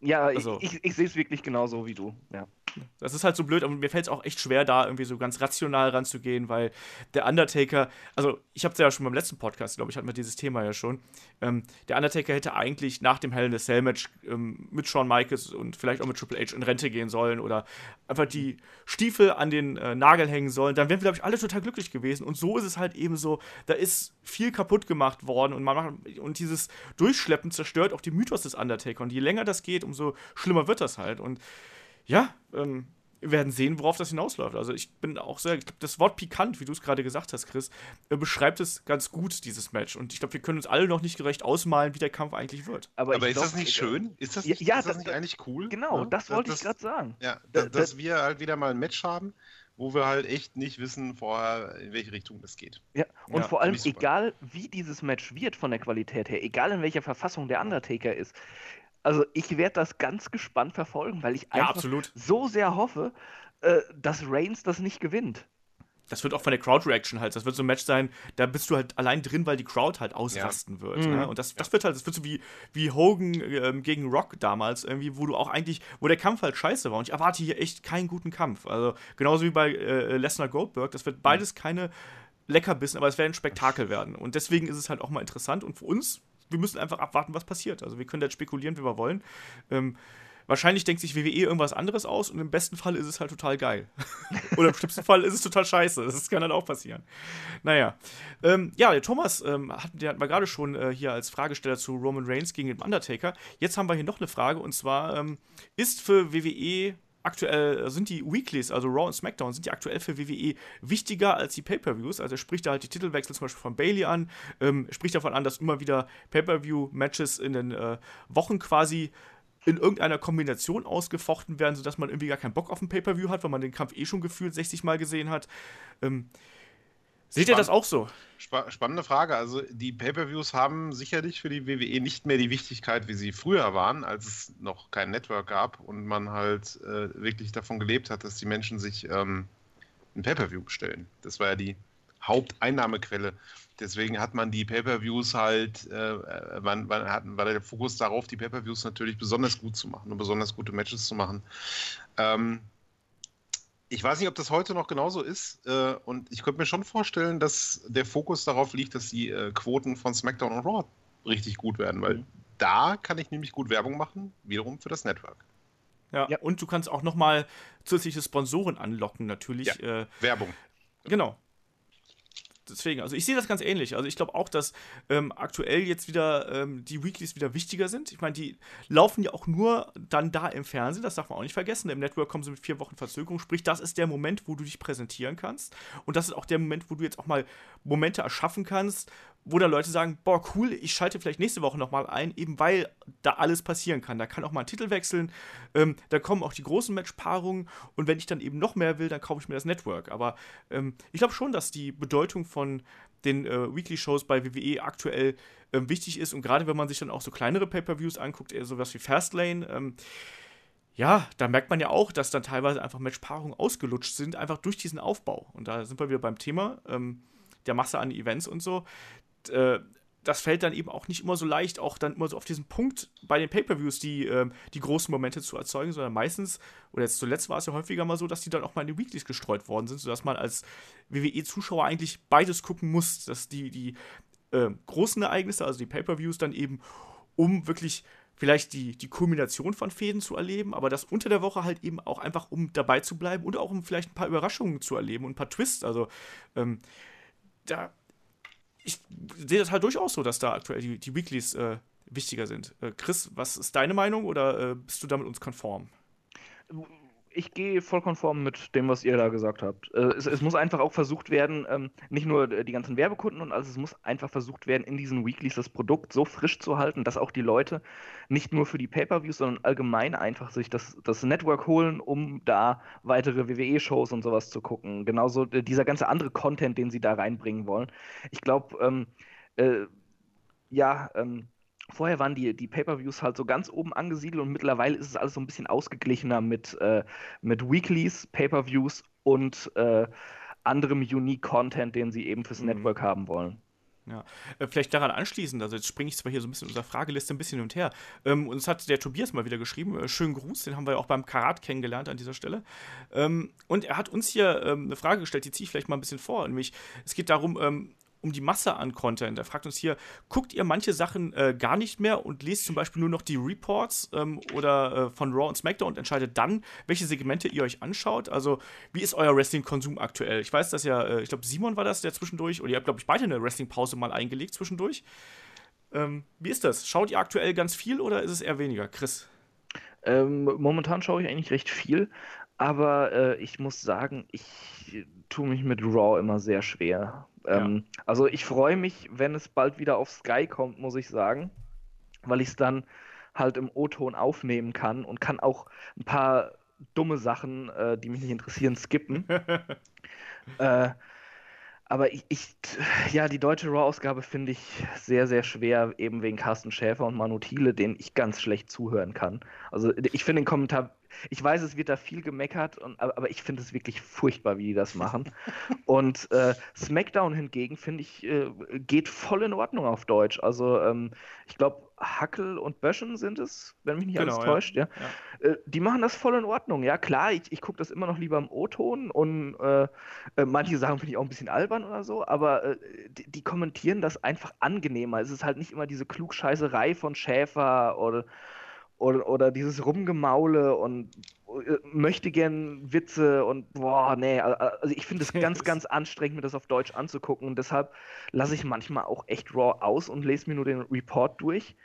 Ja, also. ich, ich, ich sehe es wirklich genauso wie du. Ja. Das ist halt so blöd, aber mir fällt es auch echt schwer, da irgendwie so ganz rational ranzugehen, weil der Undertaker, also ich habe es ja schon beim letzten Podcast, glaube ich, hatten wir dieses Thema ja schon. Ähm, der Undertaker hätte eigentlich nach dem Hell in the Cell Match ähm, mit Shawn Michaels und vielleicht auch mit Triple H in Rente gehen sollen oder einfach die Stiefel an den äh, Nagel hängen sollen. Dann wären wir, glaube ich, alle total glücklich gewesen. Und so ist es halt eben so, da ist viel kaputt gemacht worden und man macht, und dieses Durchschleppen zerstört auch die Mythos des Undertaker. Und je länger das geht, umso schlimmer wird das halt. Und ja, ähm, wir werden sehen, worauf das hinausläuft. Also ich bin auch sehr, ich glaube, das Wort pikant, wie du es gerade gesagt hast, Chris, äh, beschreibt es ganz gut, dieses Match. Und ich glaube, wir können uns alle noch nicht gerecht ausmalen, wie der Kampf eigentlich wird. Aber, Aber ist glaub, das nicht äh, schön? Ist das nicht, ja, ist das, das nicht eigentlich cool? Genau, ja? das wollte ich gerade sagen. Ja, dass, dass wir halt wieder mal ein Match haben, wo wir halt echt nicht wissen vorher, in welche Richtung das geht. Ja, und ja, vor allem, egal wie dieses Match wird von der Qualität her, egal in welcher Verfassung der Undertaker ist, also ich werde das ganz gespannt verfolgen, weil ich einfach ja, so sehr hoffe, äh, dass Reigns das nicht gewinnt. das wird auch von der Crowd-Reaction halt, das wird so ein Match sein, da bist du halt allein drin, weil die Crowd halt ausrasten ja. wird. Mhm. Ne? Und das, das wird halt, das wird so wie, wie Hogan ähm, gegen Rock damals, irgendwie, wo du auch eigentlich, wo der Kampf halt scheiße war. Und ich erwarte hier echt keinen guten Kampf. Also genauso wie bei äh, Lesnar Goldberg, das wird beides keine Leckerbissen, aber es wird ein Spektakel werden. Und deswegen ist es halt auch mal interessant. Und für uns, wir müssen einfach abwarten, was passiert. Also wir können jetzt spekulieren, wie wir wollen. Ähm, Wahrscheinlich denkt sich WWE irgendwas anderes aus und im besten Fall ist es halt total geil. Oder im schlimmsten Fall ist es total scheiße. Das kann dann auch passieren. Naja. Ähm, ja, der Thomas, ähm, hat, der hatten wir gerade schon äh, hier als Fragesteller zu Roman Reigns gegen den Undertaker. Jetzt haben wir hier noch eine Frage und zwar: ähm, Ist für WWE aktuell sind die Weeklies, also Raw und SmackDown, sind die aktuell für WWE wichtiger als die Pay-Per-Views. Also er spricht da halt die Titelwechsel zum Beispiel von Bailey an, ähm, spricht davon an, dass immer wieder Pay-Per-View-Matches in den äh, Wochen quasi in irgendeiner Kombination ausgefochten werden, sodass man irgendwie gar keinen Bock auf ein Pay-Per-View hat, weil man den Kampf eh schon gefühlt 60 Mal gesehen hat. Ähm, seht ihr das auch so? Sp spannende Frage. Also die Pay-Per-Views haben sicherlich für die WWE nicht mehr die Wichtigkeit, wie sie früher waren, als es noch kein Network gab und man halt äh, wirklich davon gelebt hat, dass die Menschen sich ähm, ein Pay-Per-View bestellen. Das war ja die Haupteinnahmequelle deswegen hat man die Pay-Per-Views halt, äh, wann, wann hat, war der Fokus darauf, die Pay-Per-Views natürlich besonders gut zu machen und besonders gute Matches zu machen. Ähm, ich weiß nicht, ob das heute noch genauso ist. Äh, und ich könnte mir schon vorstellen, dass der Fokus darauf liegt, dass die äh, Quoten von SmackDown und Raw richtig gut werden, weil mhm. da kann ich nämlich gut Werbung machen, wiederum für das Network. Ja, ja. und du kannst auch nochmal zusätzliche Sponsoren anlocken, natürlich. Ja, äh, Werbung. Genau deswegen, also ich sehe das ganz ähnlich. Also ich glaube auch, dass ähm, aktuell jetzt wieder ähm, die Weeklies wieder wichtiger sind. Ich meine, die laufen ja auch nur dann da im Fernsehen, das darf man auch nicht vergessen. Im Network kommen sie mit vier Wochen Verzögerung. Sprich, das ist der Moment, wo du dich präsentieren kannst. Und das ist auch der Moment, wo du jetzt auch mal Momente erschaffen kannst, wo dann Leute sagen, boah, cool, ich schalte vielleicht nächste Woche nochmal ein, eben weil da alles passieren kann. Da kann auch mal ein Titel wechseln, ähm, da kommen auch die großen Matchpaarungen und wenn ich dann eben noch mehr will, dann kaufe ich mir das Network. Aber ähm, ich glaube schon, dass die Bedeutung von den äh, Weekly-Shows bei WWE aktuell ähm, wichtig ist und gerade wenn man sich dann auch so kleinere Pay-Per-Views anguckt, eher sowas wie Fastlane, ähm, ja, da merkt man ja auch, dass dann teilweise einfach Matchpaarungen ausgelutscht sind, einfach durch diesen Aufbau. Und da sind wir wieder beim Thema ähm, der Masse an Events und so äh, das fällt dann eben auch nicht immer so leicht, auch dann immer so auf diesen Punkt bei den Pay-Per-Views, die, äh, die großen Momente zu erzeugen, sondern meistens, oder jetzt zuletzt war es ja häufiger mal so, dass die dann auch mal in die Weeklies gestreut worden sind, sodass man als WWE-Zuschauer eigentlich beides gucken muss, dass die, die äh, großen Ereignisse, also die Pay-Per-Views, dann eben, um wirklich vielleicht die, die Kulmination von Fäden zu erleben, aber das unter der Woche halt eben auch einfach, um dabei zu bleiben und auch um vielleicht ein paar Überraschungen zu erleben und ein paar Twists. Also, ähm, da ich sehe das halt durchaus so, dass da aktuell die, die Weeklies äh, wichtiger sind. Äh, Chris, was ist deine Meinung oder äh, bist du da mit uns konform? Ich gehe voll konform mit dem, was ihr da gesagt habt. Äh, es, es, muss einfach auch versucht werden, ähm, nicht nur die ganzen Werbekunden und alles, es muss einfach versucht werden, in diesen Weeklies das Produkt so frisch zu halten, dass auch die Leute nicht nur für die Pay-Per-Views, sondern allgemein einfach sich das, das Network holen, um da weitere WWE-Shows und sowas zu gucken. Genauso äh, dieser ganze andere Content, den sie da reinbringen wollen. Ich glaube, ähm, äh, ja, ähm, vorher waren die, die Pay-Per-Views halt so ganz oben angesiedelt und mittlerweile ist es alles so ein bisschen ausgeglichener mit, äh, mit Weeklies, Pay-Per-Views und äh, anderem Unique Content, den sie eben fürs mhm. Network haben wollen. Ja, äh, vielleicht daran anschließend, also jetzt springe ich zwar hier so ein bisschen in unserer Frageliste ein bisschen hin und her. Ähm, uns hat der Tobias mal wieder geschrieben, äh, schönen Gruß, den haben wir ja auch beim Karat kennengelernt an dieser Stelle. Ähm, und er hat uns hier ähm, eine Frage gestellt, die ziehe ich vielleicht mal ein bisschen vor. Nämlich, es geht darum, ähm, um die Masse an Content. Er fragt uns hier, guckt ihr manche Sachen äh, gar nicht mehr und lest zum Beispiel nur noch die Reports ähm, oder äh, von Raw und SmackDown und entscheidet dann, welche Segmente ihr euch anschaut? Also, wie ist euer Wrestling-Konsum aktuell? Ich weiß, dass ja, äh, ich glaube, Simon war das, der zwischendurch, oder ihr habt, glaube ich, beide eine Wrestling-Pause mal eingelegt zwischendurch. Ähm, wie ist das? Schaut ihr aktuell ganz viel oder ist es eher weniger? Chris? Ähm, momentan schaue ich eigentlich recht viel, aber äh, ich muss sagen, ich tue mich mit Raw immer sehr schwer. Ähm, ja. Also ich freue mich, wenn es bald wieder auf Sky kommt, muss ich sagen, weil ich es dann halt im O-Ton aufnehmen kann und kann auch ein paar dumme Sachen, äh, die mich nicht interessieren, skippen. äh, aber ich, ich, ja, die deutsche Raw-Ausgabe finde ich sehr, sehr schwer, eben wegen Carsten Schäfer und Manu Thiele, denen ich ganz schlecht zuhören kann. Also ich finde den Kommentar ich weiß, es wird da viel gemeckert, und, aber, ich finde es wirklich furchtbar, wie die das machen. und äh, SmackDown hingegen, finde ich, äh, geht voll in Ordnung auf Deutsch. Also ähm, ich glaube, Hackel und Böschen sind es, wenn mich nicht genau, alles täuscht, ja. ja. Äh, die machen das voll in Ordnung. Ja, klar, ich, ich gucke das immer noch lieber im O-Ton und äh, äh, manche Sachen finde ich auch ein bisschen albern oder so, aber äh, die, die, kommentieren das einfach angenehmer. Es ist halt nicht immer diese Klugscheißerei von Schäfer oder, oder, oder dieses Rumgemaule und äh, möchte gern Witze und boah, nee, also ich finde es ganz, ganz anstrengend, mir das auf Deutsch anzugucken und deshalb lasse ich manchmal auch echt Raw aus und lese mir nur den Report durch.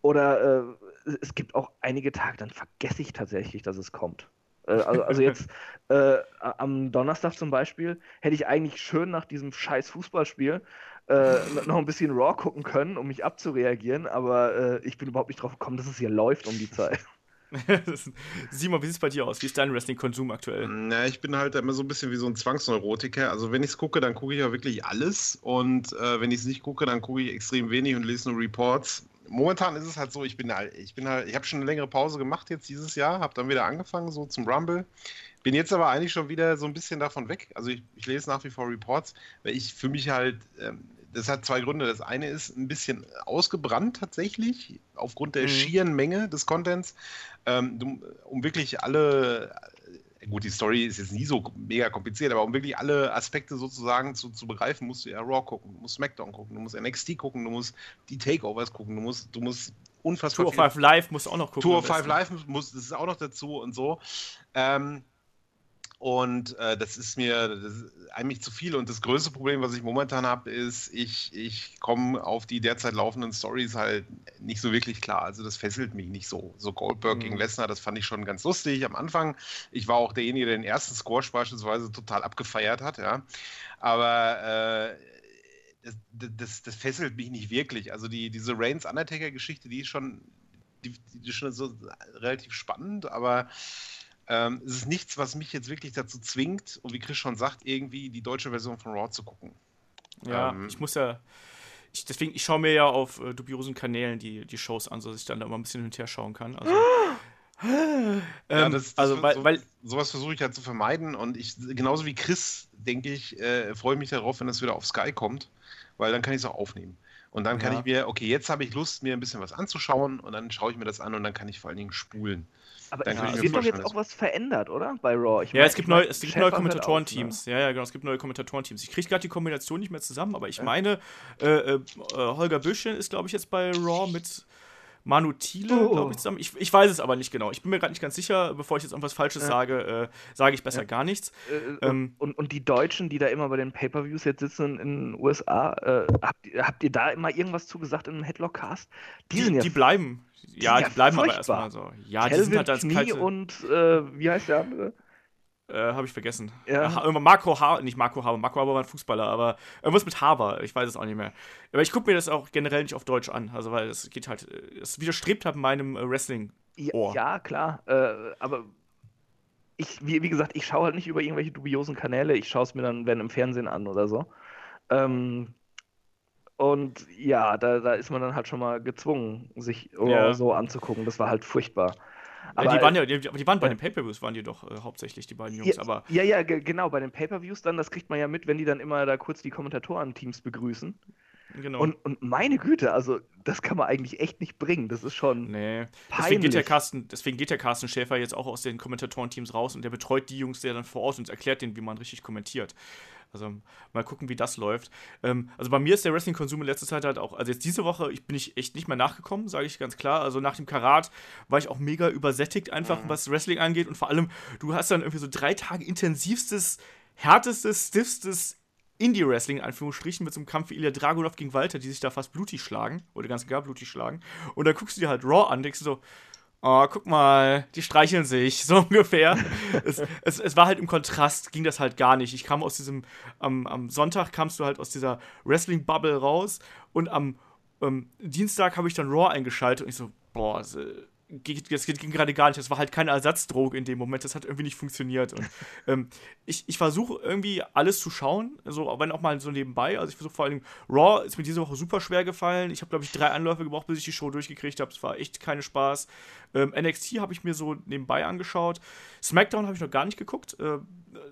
Oder äh, es gibt auch einige Tage, dann vergesse ich tatsächlich, dass es kommt. Äh, also, also, jetzt äh, am Donnerstag zum Beispiel hätte ich eigentlich schön nach diesem scheiß Fußballspiel äh, noch ein bisschen Raw gucken können, um mich abzureagieren, aber äh, ich bin überhaupt nicht drauf gekommen, dass es hier läuft um die Zeit. Simon, wie sieht es bei dir aus? Wie ist dein Wrestling-Konsum aktuell? Na, ich bin halt immer so ein bisschen wie so ein Zwangsneurotiker. Also wenn ich es gucke, dann gucke ich ja wirklich alles. Und äh, wenn ich es nicht gucke, dann gucke ich extrem wenig und lese nur Reports. Momentan ist es halt so, ich bin halt, ich bin halt, ich habe schon eine längere Pause gemacht jetzt dieses Jahr, habe dann wieder angefangen so zum Rumble. Bin jetzt aber eigentlich schon wieder so ein bisschen davon weg. Also ich, ich lese nach wie vor Reports, weil ich für mich halt ähm, das hat zwei Gründe. Das eine ist ein bisschen ausgebrannt tatsächlich, aufgrund der mhm. schieren Menge des Contents. Ähm, um wirklich alle, äh, gut, die Story ist jetzt nie so mega kompliziert, aber um wirklich alle Aspekte sozusagen zu, zu begreifen, musst du ja Raw gucken, du musst SmackDown gucken, du musst NXT gucken, du musst die Takeovers gucken, du musst, du musst unfassbar. Tour of Five Live musst du auch noch gucken. Tour of Five Live muss, das ist auch noch dazu und so. Ähm, und äh, das ist mir das ist eigentlich zu viel. Und das größte Problem, was ich momentan habe, ist, ich, ich komme auf die derzeit laufenden Stories halt nicht so wirklich klar. Also das fesselt mich nicht so. So Goldberg mhm. gegen Lesnar, das fand ich schon ganz lustig am Anfang. Ich war auch derjenige, der den ersten Squash beispielsweise total abgefeiert hat, ja. Aber äh, das, das, das, fesselt mich nicht wirklich. Also die, diese Reigns-Undertaker-Geschichte, die ist schon, die, die ist schon so relativ spannend, aber ähm, es ist nichts, was mich jetzt wirklich dazu zwingt, und wie Chris schon sagt, irgendwie die deutsche Version von Raw zu gucken. Ja, ähm, ich muss ja. Ich, deswegen, ich schaue mir ja auf äh, dubiosen Kanälen die, die Shows an, sodass ich dann da mal ein bisschen hinterher schauen kann. Also, ähm, ja, das, das also, weil, so, weil sowas versuche ich halt zu vermeiden und ich, genauso wie Chris, denke ich, äh, freue mich darauf, wenn das wieder auf Sky kommt, weil dann kann ich es auch aufnehmen. Und dann kann ja. ich mir, okay, jetzt habe ich Lust, mir ein bisschen was anzuschauen und dann schaue ich mir das an und dann kann ich vor allen Dingen spulen. Aber dann es wird doch jetzt auch was verändert, oder? Bei Raw. Ich ja, mein, es gibt, neu, es gibt neue Kommentatorenteams. Ne? Ja, ja, genau, es gibt neue Kommentatorenteams. Ich kriege gerade die Kombination nicht mehr zusammen, aber ich ja. meine, äh, äh, Holger Büschel ist, glaube ich, jetzt bei Raw mit Manu Thiele, oh. glaube ich, zusammen. Ich, ich, weiß es aber nicht genau. Ich bin mir gerade nicht ganz sicher. Bevor ich jetzt irgendwas Falsches ja. sage, äh, sage ich besser ja. gar nichts. Äh, äh, ähm, und, und, die Deutschen, die da immer bei den Pay-Per-Views jetzt sitzen in den USA, äh, habt, habt, ihr da immer irgendwas zugesagt in einem Headlock-Cast? Die, die, sind ja. Die bleiben. Die ja, die bleiben aber erstmal so. Ja, Kelvin die sind halt als Knie kalte... und äh, wie heißt der andere? Äh, habe ich vergessen. Ja. Äh, Marco Haber, nicht Marco Haber, Marco Haber war ein Fußballer, aber irgendwas mit Haber, ich weiß es auch nicht mehr. Aber ich gucke mir das auch generell nicht auf Deutsch an, also weil es geht halt, es widerstrebt halt meinem äh, Wrestling-Ohr. Ja, ja, klar, äh, aber ich, wie, wie, gesagt, ich schaue halt nicht über irgendwelche dubiosen Kanäle, ich schaue es mir dann, wenn im Fernsehen an oder so. Ähm, und ja, da, da ist man dann halt schon mal gezwungen, sich ja. so anzugucken. Das war halt furchtbar. Aber die waren ja, die, die waren bei den Pay-Per-Views, waren die doch äh, hauptsächlich, die beiden Jungs, ja, aber. Ja, ja, genau, bei den Pay-Per-Views dann, das kriegt man ja mit, wenn die dann immer da kurz die Kommentatoren-Teams begrüßen. Genau. Und, und meine Güte, also das kann man eigentlich echt nicht bringen. Das ist schon. Nee. Deswegen geht, der Carsten, deswegen geht der Carsten Schäfer jetzt auch aus den Kommentatorenteams raus und der betreut die Jungs, der dann vor Ort und erklärt denen, wie man richtig kommentiert. Also mal gucken, wie das läuft. Ähm, also bei mir ist der Wrestling-Konsum in letzter Zeit halt auch, also jetzt diese Woche, ich bin ich echt nicht mehr nachgekommen, sage ich ganz klar. Also nach dem Karat war ich auch mega übersättigt, einfach mhm. was Wrestling angeht. Und vor allem, du hast dann irgendwie so drei Tage intensivstes, härtestes, stiffstes Indie-Wrestling, in Anführungsstrichen, mit so einem Kampf wie Ilya Dragunov gegen Walter, die sich da fast blutig schlagen, oder ganz gar blutig schlagen. Und dann guckst du dir halt Raw an, denkst du so, oh, guck mal, die streicheln sich, so ungefähr. es, es, es, war halt im Kontrast, ging das halt gar nicht. Ich kam aus diesem, am, am Sonntag kamst du halt aus dieser Wrestling-Bubble raus und am ähm, Dienstag habe ich dann Raw eingeschaltet und ich so, boah, das ging gerade gar nicht. Das war halt keine Ersatzdroge in dem Moment. Das hat irgendwie nicht funktioniert. Und ähm, ich, ich versuche irgendwie alles zu schauen, so, wenn auch mal so nebenbei. Also ich versuche vor allem, Raw ist mir diese Woche super schwer gefallen. Ich habe, glaube ich, drei Anläufe gebraucht, bis ich die Show durchgekriegt habe. Es war echt keine Spaß. Ähm, NXT habe ich mir so nebenbei angeschaut. SmackDown habe ich noch gar nicht geguckt. Äh,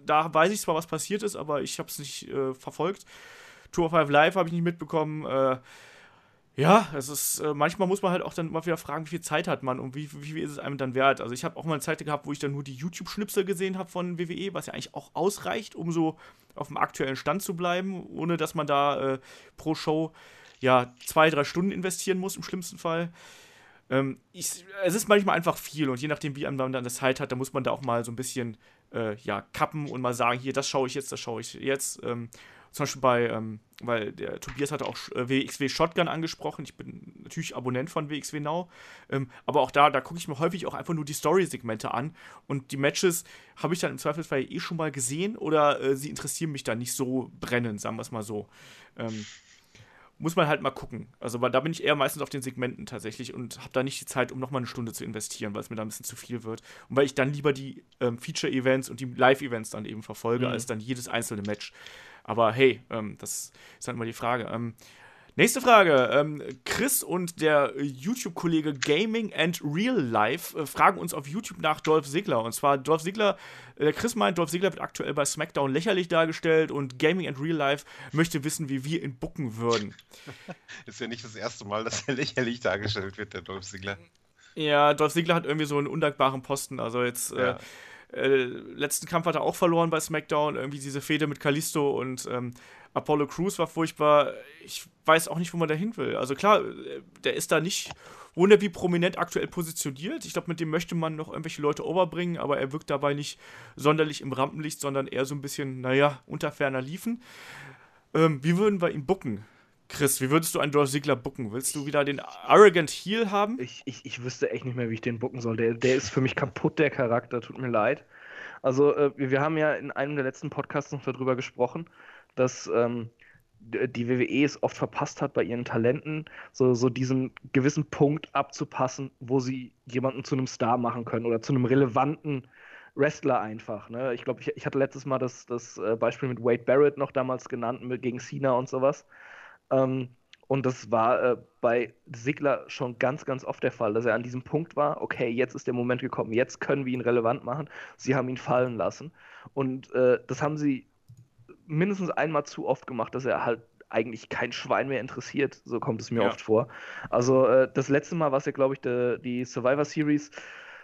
da weiß ich zwar, was passiert ist, aber ich habe es nicht äh, verfolgt. Tour of Five Live habe ich nicht mitbekommen. Äh, ja, es ist, äh, manchmal muss man halt auch dann mal wieder fragen, wie viel Zeit hat man und wie, wie viel ist es einem dann wert. Also ich habe auch mal eine Zeit gehabt, wo ich dann nur die YouTube-Schnipsel gesehen habe von WWE, was ja eigentlich auch ausreicht, um so auf dem aktuellen Stand zu bleiben, ohne dass man da äh, pro Show ja zwei, drei Stunden investieren muss, im schlimmsten Fall. Ähm, ich, es ist manchmal einfach viel und je nachdem, wie man dann das Zeit hat, da muss man da auch mal so ein bisschen äh, ja, kappen und mal sagen, hier, das schaue ich jetzt, das schaue ich jetzt. Ähm, zum Beispiel bei, ähm, weil der Tobias hatte auch äh, WXW Shotgun angesprochen. Ich bin natürlich Abonnent von WXW Now. Ähm, aber auch da, da gucke ich mir häufig auch einfach nur die Story-Segmente an. Und die Matches habe ich dann im Zweifelsfall eh schon mal gesehen oder äh, sie interessieren mich dann nicht so brennend, sagen wir es mal so. Ähm, muss man halt mal gucken. Also, weil da bin ich eher meistens auf den Segmenten tatsächlich und habe da nicht die Zeit, um nochmal eine Stunde zu investieren, weil es mir da ein bisschen zu viel wird. Und weil ich dann lieber die ähm, Feature-Events und die Live-Events dann eben verfolge, mhm. als dann jedes einzelne Match. Aber hey, ähm, das ist halt immer die Frage. Ähm, nächste Frage. Ähm, Chris und der YouTube-Kollege Gaming and Real Life äh, fragen uns auf YouTube nach Dolph Ziggler. Und zwar Dolph Ziggler, äh, der Chris meint, Dolph Ziggler wird aktuell bei SmackDown lächerlich dargestellt und Gaming and Real Life möchte wissen, wie wir ihn bucken würden. ist ja nicht das erste Mal, dass er lächerlich dargestellt wird, der Dolph Ziggler. Ja, Dolph Ziggler hat irgendwie so einen undankbaren Posten. Also jetzt. Äh, ja. Äh, äh, letzten Kampf hat er auch verloren bei SmackDown. Irgendwie diese Fehde mit Kalisto und ähm, Apollo Crews war furchtbar. Ich weiß auch nicht, wo man da hin will. Also klar, der ist da nicht wie prominent aktuell positioniert. Ich glaube, mit dem möchte man noch irgendwelche Leute overbringen, aber er wirkt dabei nicht sonderlich im Rampenlicht, sondern eher so ein bisschen, naja, unter ferner Liefen. Ähm, wie würden wir ihn bucken? Chris, wie würdest du einen Dolph Ziggler bucken? Willst du wieder den Arrogant Heel haben? Ich, ich, ich wüsste echt nicht mehr, wie ich den bucken soll. Der, der ist für mich kaputt, der Charakter. Tut mir leid. Also, äh, wir haben ja in einem der letzten Podcasts noch darüber gesprochen, dass ähm, die WWE es oft verpasst hat, bei ihren Talenten so, so diesen gewissen Punkt abzupassen, wo sie jemanden zu einem Star machen können oder zu einem relevanten Wrestler einfach. Ne? Ich glaube, ich, ich, hatte letztes Mal das, das äh, Beispiel mit Wade Barrett noch damals genannt, mit, gegen Cena und sowas. Ähm, und das war äh, bei Sigler schon ganz, ganz oft der Fall, dass er an diesem Punkt war, okay, jetzt ist der Moment gekommen, jetzt können wir ihn relevant machen. Sie haben ihn fallen lassen. Und äh, das haben sie mindestens einmal zu oft gemacht, dass er halt eigentlich kein Schwein mehr interessiert. So kommt es mir ja. oft vor. Also äh, das letzte Mal war es ja, glaube ich, de, die Survivor Series,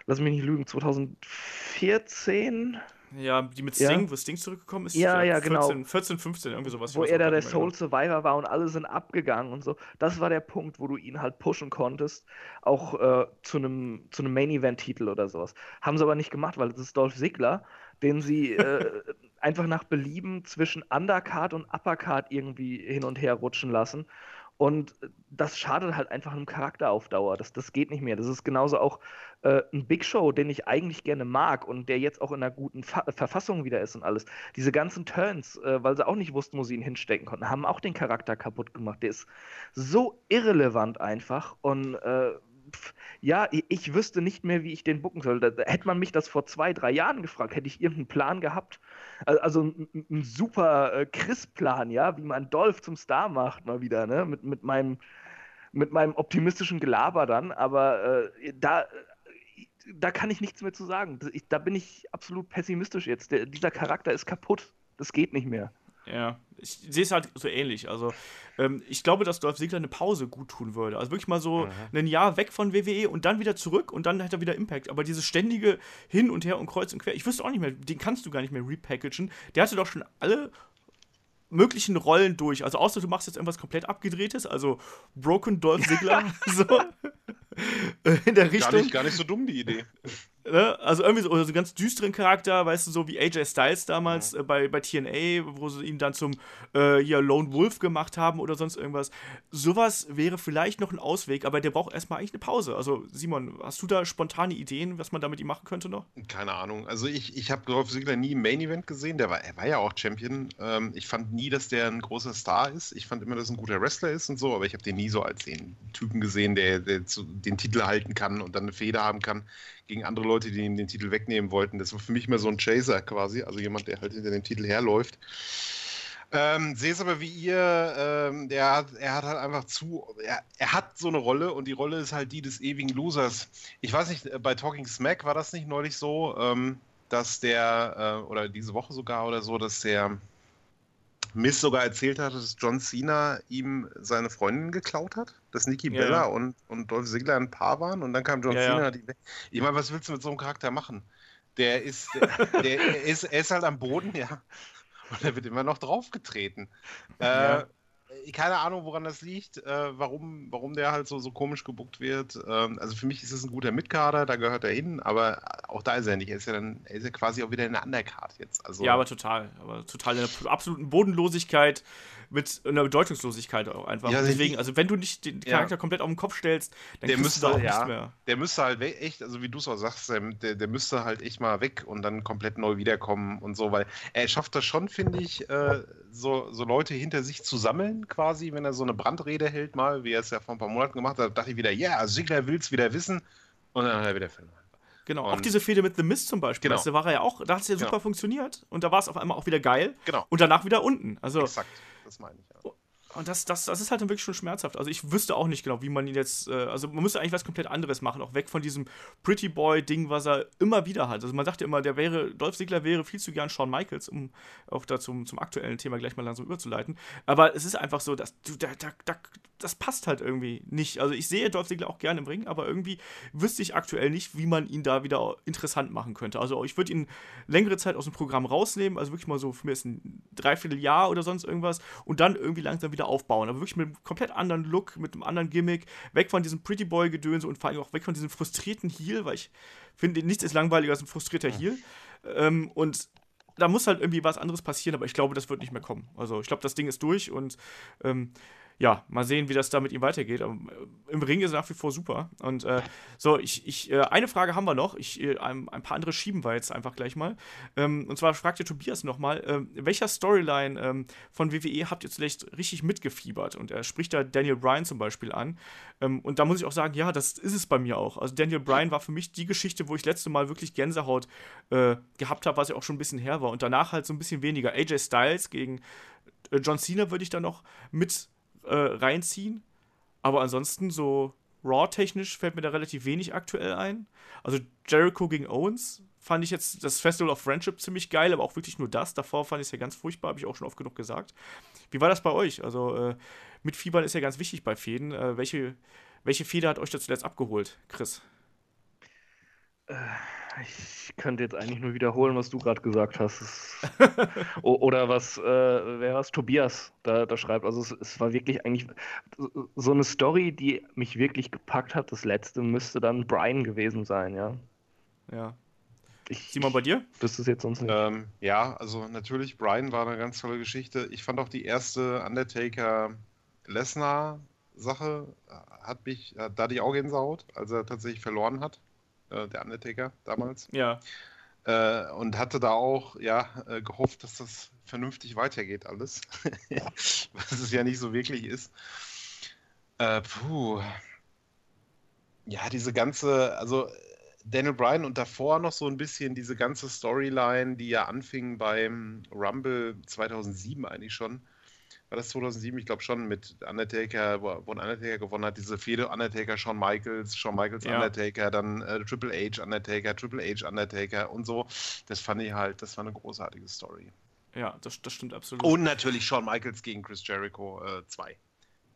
lass mich nicht lügen, 2014 ja, die mit Sting, ja. wo Sting zurückgekommen ist. Ja, ja, 14, genau. 14, 15, irgendwie sowas. Wo er da der Soul Survivor war und alle sind abgegangen und so. Das war der Punkt, wo du ihn halt pushen konntest, auch äh, zu einem zu Main Event Titel oder sowas. Haben sie aber nicht gemacht, weil es ist Dolph Ziggler, den sie äh, einfach nach Belieben zwischen Undercard und Uppercard irgendwie hin und her rutschen lassen. Und das schadet halt einfach einem Charakter auf Dauer. Das, das geht nicht mehr. Das ist genauso auch äh, ein Big Show, den ich eigentlich gerne mag und der jetzt auch in einer guten Fa Verfassung wieder ist und alles. Diese ganzen Turns, äh, weil sie auch nicht wussten, wo sie ihn hinstecken konnten, haben auch den Charakter kaputt gemacht. Der ist so irrelevant einfach und äh, ja, ich wüsste nicht mehr, wie ich den bucken soll. Hätte man mich das vor zwei, drei Jahren gefragt, hätte ich irgendeinen Plan gehabt. Also ein, super äh, Chris-Plan, ja, wie man Dolph zum Star macht, mal wieder, ne? Mit, mit, meinem, mit meinem optimistischen Gelaber dann. Aber äh, da, da kann ich nichts mehr zu sagen. Da bin ich absolut pessimistisch jetzt. Der, dieser Charakter ist kaputt. Das geht nicht mehr. Ja, ich sehe es halt so ähnlich. Also, ähm, ich glaube, dass Dolph Ziggler eine Pause gut tun würde. Also wirklich mal so mhm. ein Jahr weg von WWE und dann wieder zurück und dann hat er wieder Impact. Aber dieses ständige Hin und Her und Kreuz und Quer, ich wüsste auch nicht mehr, den kannst du gar nicht mehr repackagen. Der hatte doch schon alle möglichen Rollen durch. Also außer du machst jetzt irgendwas komplett abgedrehtes, also Broken Dolph Ziggler, so in der Richtung. Gar nicht, gar nicht so dumm, die Idee. Ne? Also irgendwie so, so einen ganz düsteren Charakter, weißt du, so wie AJ Styles damals äh, bei, bei TNA, wo sie ihn dann zum äh, hier Lone Wolf gemacht haben oder sonst irgendwas. Sowas wäre vielleicht noch ein Ausweg, aber der braucht erstmal eigentlich eine Pause. Also, Simon, hast du da spontane Ideen, was man damit ihm machen könnte noch? Keine Ahnung. Also, ich, ich habe Dolph Ziggler nie im Main Event gesehen. Der war, er war ja auch Champion. Ähm, ich fand nie, dass der ein großer Star ist. Ich fand immer, dass er ein guter Wrestler ist und so, aber ich habe den nie so als den Typen gesehen, der, der zu, den Titel halten kann und dann eine Feder haben kann gegen andere Leute, die ihm den Titel wegnehmen wollten. Das war für mich immer so ein Chaser quasi, also jemand, der halt hinter dem Titel herläuft. Ähm, sehe es aber wie ihr, ähm, der er hat halt einfach zu, er, er, hat so eine Rolle und die Rolle ist halt die des ewigen Losers. Ich weiß nicht, bei Talking Smack war das nicht neulich so, ähm, dass der, äh, oder diese Woche sogar oder so, dass der, Miss sogar erzählt hat, dass John Cena ihm seine Freundin geklaut hat, dass Nikki ja, Bella ja. Und, und Dolph Ziggler ein Paar waren und dann kam John ja, Cena. Die, ich meine, was willst du mit so einem Charakter machen? Der ist, der, der ist, er ist halt am Boden, ja. Und er wird immer noch draufgetreten. Äh, keine Ahnung, woran das liegt, äh, warum, warum der halt so, so komisch gebuckt wird. Ähm, also für mich ist es ein guter Mitkader, da gehört er hin, aber auch da ist er nicht. Er ist ja dann, er ist ja quasi auch wieder in der Undercard jetzt. Also, ja, aber total. Aber total in der absoluten Bodenlosigkeit mit einer Bedeutungslosigkeit auch einfach. Ja, Deswegen, also wenn du nicht den Charakter ja. komplett auf den Kopf stellst, dann der müsste, du auch ja, nicht mehr. Der müsste halt echt, also wie du es auch sagst, der, der müsste halt echt mal weg und dann komplett neu wiederkommen und so, weil er schafft das schon, finde ich, äh, so, so Leute hinter sich zu sammeln, quasi, wenn er so eine Brandrede hält, mal, wie er es ja vor ein paar Monaten gemacht hat, dachte ich wieder, ja, yeah, Sigler will es wieder wissen und dann hat er wieder verloren. Genau, und auch diese Fehde mit The Mist zum Beispiel. Genau. Da war er ja auch, da hat es ja super genau. funktioniert und da war es auf einmal auch wieder geil. Genau. Und danach wieder unten. Also, Exakt, das meine ich. Ja. Und das, das, das ist halt dann wirklich schon schmerzhaft. Also ich wüsste auch nicht genau, wie man ihn jetzt. Äh, also man müsste eigentlich was komplett anderes machen, auch weg von diesem Pretty Boy-Ding, was er immer wieder hat. Also man sagt ja immer, der wäre, Dolph Ziggler wäre viel zu gern Shawn Michaels, um auch da zum, zum aktuellen Thema gleich mal langsam überzuleiten. Aber es ist einfach so, dass du, da, da, da, das passt halt irgendwie nicht. Also ich sehe Dolph Ziggler auch gerne im Ring, aber irgendwie wüsste ich aktuell nicht, wie man ihn da wieder interessant machen könnte. Also ich würde ihn längere Zeit aus dem Programm rausnehmen, also wirklich mal so für mir ist ein Dreivierteljahr oder sonst irgendwas und dann irgendwie langsam wieder aufbauen. Aber wirklich mit einem komplett anderen Look, mit einem anderen Gimmick, weg von diesem Pretty Boy-Gedönse und vor allem auch weg von diesem frustrierten Heel, weil ich finde, nichts ist langweiliger als ein frustrierter Heel. Ähm, und da muss halt irgendwie was anderes passieren, aber ich glaube, das wird nicht mehr kommen. Also ich glaube, das Ding ist durch und ähm, ja, mal sehen, wie das da mit ihm weitergeht. Aber äh, im Ring ist er nach wie vor super. Und äh, so, ich, ich, äh, eine Frage haben wir noch. Ich, äh, ein, ein, paar andere schieben wir jetzt einfach gleich mal. Ähm, und zwar fragt ihr Tobias nochmal, ähm, welcher Storyline ähm, von WWE habt ihr zuletzt richtig mitgefiebert? Und er spricht da Daniel Bryan zum Beispiel an. Ähm, und da muss ich auch sagen, ja, das ist es bei mir auch. Also Daniel Bryan war für mich die Geschichte, wo ich letzte Mal wirklich Gänsehaut äh, gehabt habe, was ja auch schon ein bisschen her war. Und danach halt so ein bisschen weniger. AJ Styles gegen äh, John Cena würde ich da noch mit äh, reinziehen. Aber ansonsten so Raw-technisch fällt mir da relativ wenig aktuell ein. Also Jericho gegen Owens fand ich jetzt das Festival of Friendship ziemlich geil, aber auch wirklich nur das. Davor fand ich es ja ganz furchtbar, habe ich auch schon oft genug gesagt. Wie war das bei euch? Also äh, mit Fiebern ist ja ganz wichtig bei Fäden. Äh, welche, welche Feder hat euch da zuletzt abgeholt, Chris? Äh, ich könnte jetzt eigentlich nur wiederholen, was du gerade gesagt hast. Oder was, äh, wer was? Tobias da, da schreibt. Also es, es, war wirklich eigentlich so eine Story, die mich wirklich gepackt hat. Das letzte müsste dann Brian gewesen sein, ja. Ja. Ich, Simon, bei dir? Das ist jetzt sonst nicht. Ähm, ja, also natürlich, Brian war eine ganz tolle Geschichte. Ich fand auch die erste Undertaker-Lesnar-Sache hat mich, da hatte ich auch Gänsehaut, als er tatsächlich verloren hat äh, der Undertaker damals. Ja. Äh, und hatte da auch ja, äh, gehofft, dass das vernünftig weitergeht alles. Was es ja nicht so wirklich ist. Äh, puh. Ja, diese ganze, also Daniel Bryan und davor noch so ein bisschen diese ganze Storyline, die ja anfing beim Rumble 2007 eigentlich schon war das 2007? Ich glaube schon mit Undertaker, wo, wo Undertaker gewonnen hat, diese Fehde Undertaker, Shawn Michaels, Shawn Michaels ja. Undertaker, dann äh, Triple H Undertaker, Triple H Undertaker und so. Das fand ich halt, das war eine großartige Story. Ja, das, das stimmt absolut. Und natürlich Shawn Michaels gegen Chris Jericho 2. Äh,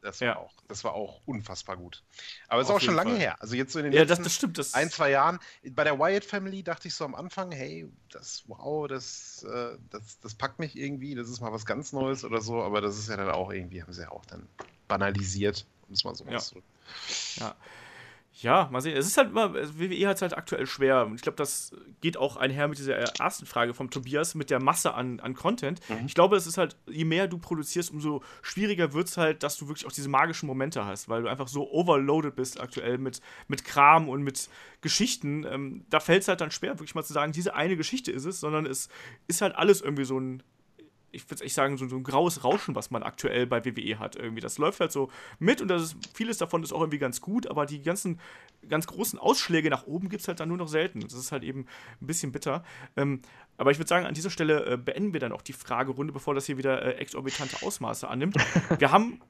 das war, ja. auch, das war auch unfassbar gut. Aber es ist auch schon lange Fall. her. Also jetzt so in den ja, letzten das, das stimmt, das ein, zwei Jahren. Bei der Wyatt Family dachte ich so am Anfang, hey, das, wow, das, äh, das, das packt mich irgendwie, das ist mal was ganz Neues oder so, aber das ist ja dann auch irgendwie, haben sie ja auch dann banalisiert, um es mal so ja. auszudrücken. Ja. Ja, mal sehen. Es ist halt immer, WWE hat es halt aktuell schwer. Und ich glaube, das geht auch einher mit dieser ersten Frage vom Tobias, mit der Masse an, an Content. Mhm. Ich glaube, es ist halt, je mehr du produzierst, umso schwieriger wird es halt, dass du wirklich auch diese magischen Momente hast, weil du einfach so overloaded bist aktuell mit, mit Kram und mit Geschichten. Ähm, da fällt es halt dann schwer, wirklich mal zu sagen, diese eine Geschichte ist es, sondern es ist halt alles irgendwie so ein ich würde echt sagen, so, so, ein graues Rauschen, was man aktuell bei WWE hat. Irgendwie. Das läuft halt so mit und das ist, vieles davon ist auch irgendwie ganz gut, aber die ganzen ganz großen Ausschläge nach oben gibt es halt dann nur noch selten. Das ist halt eben ein bisschen bitter. Ähm, aber ich würde sagen, an dieser Stelle äh, beenden wir dann auch die Fragerunde, bevor das hier wieder äh, exorbitante Ausmaße annimmt. Wir haben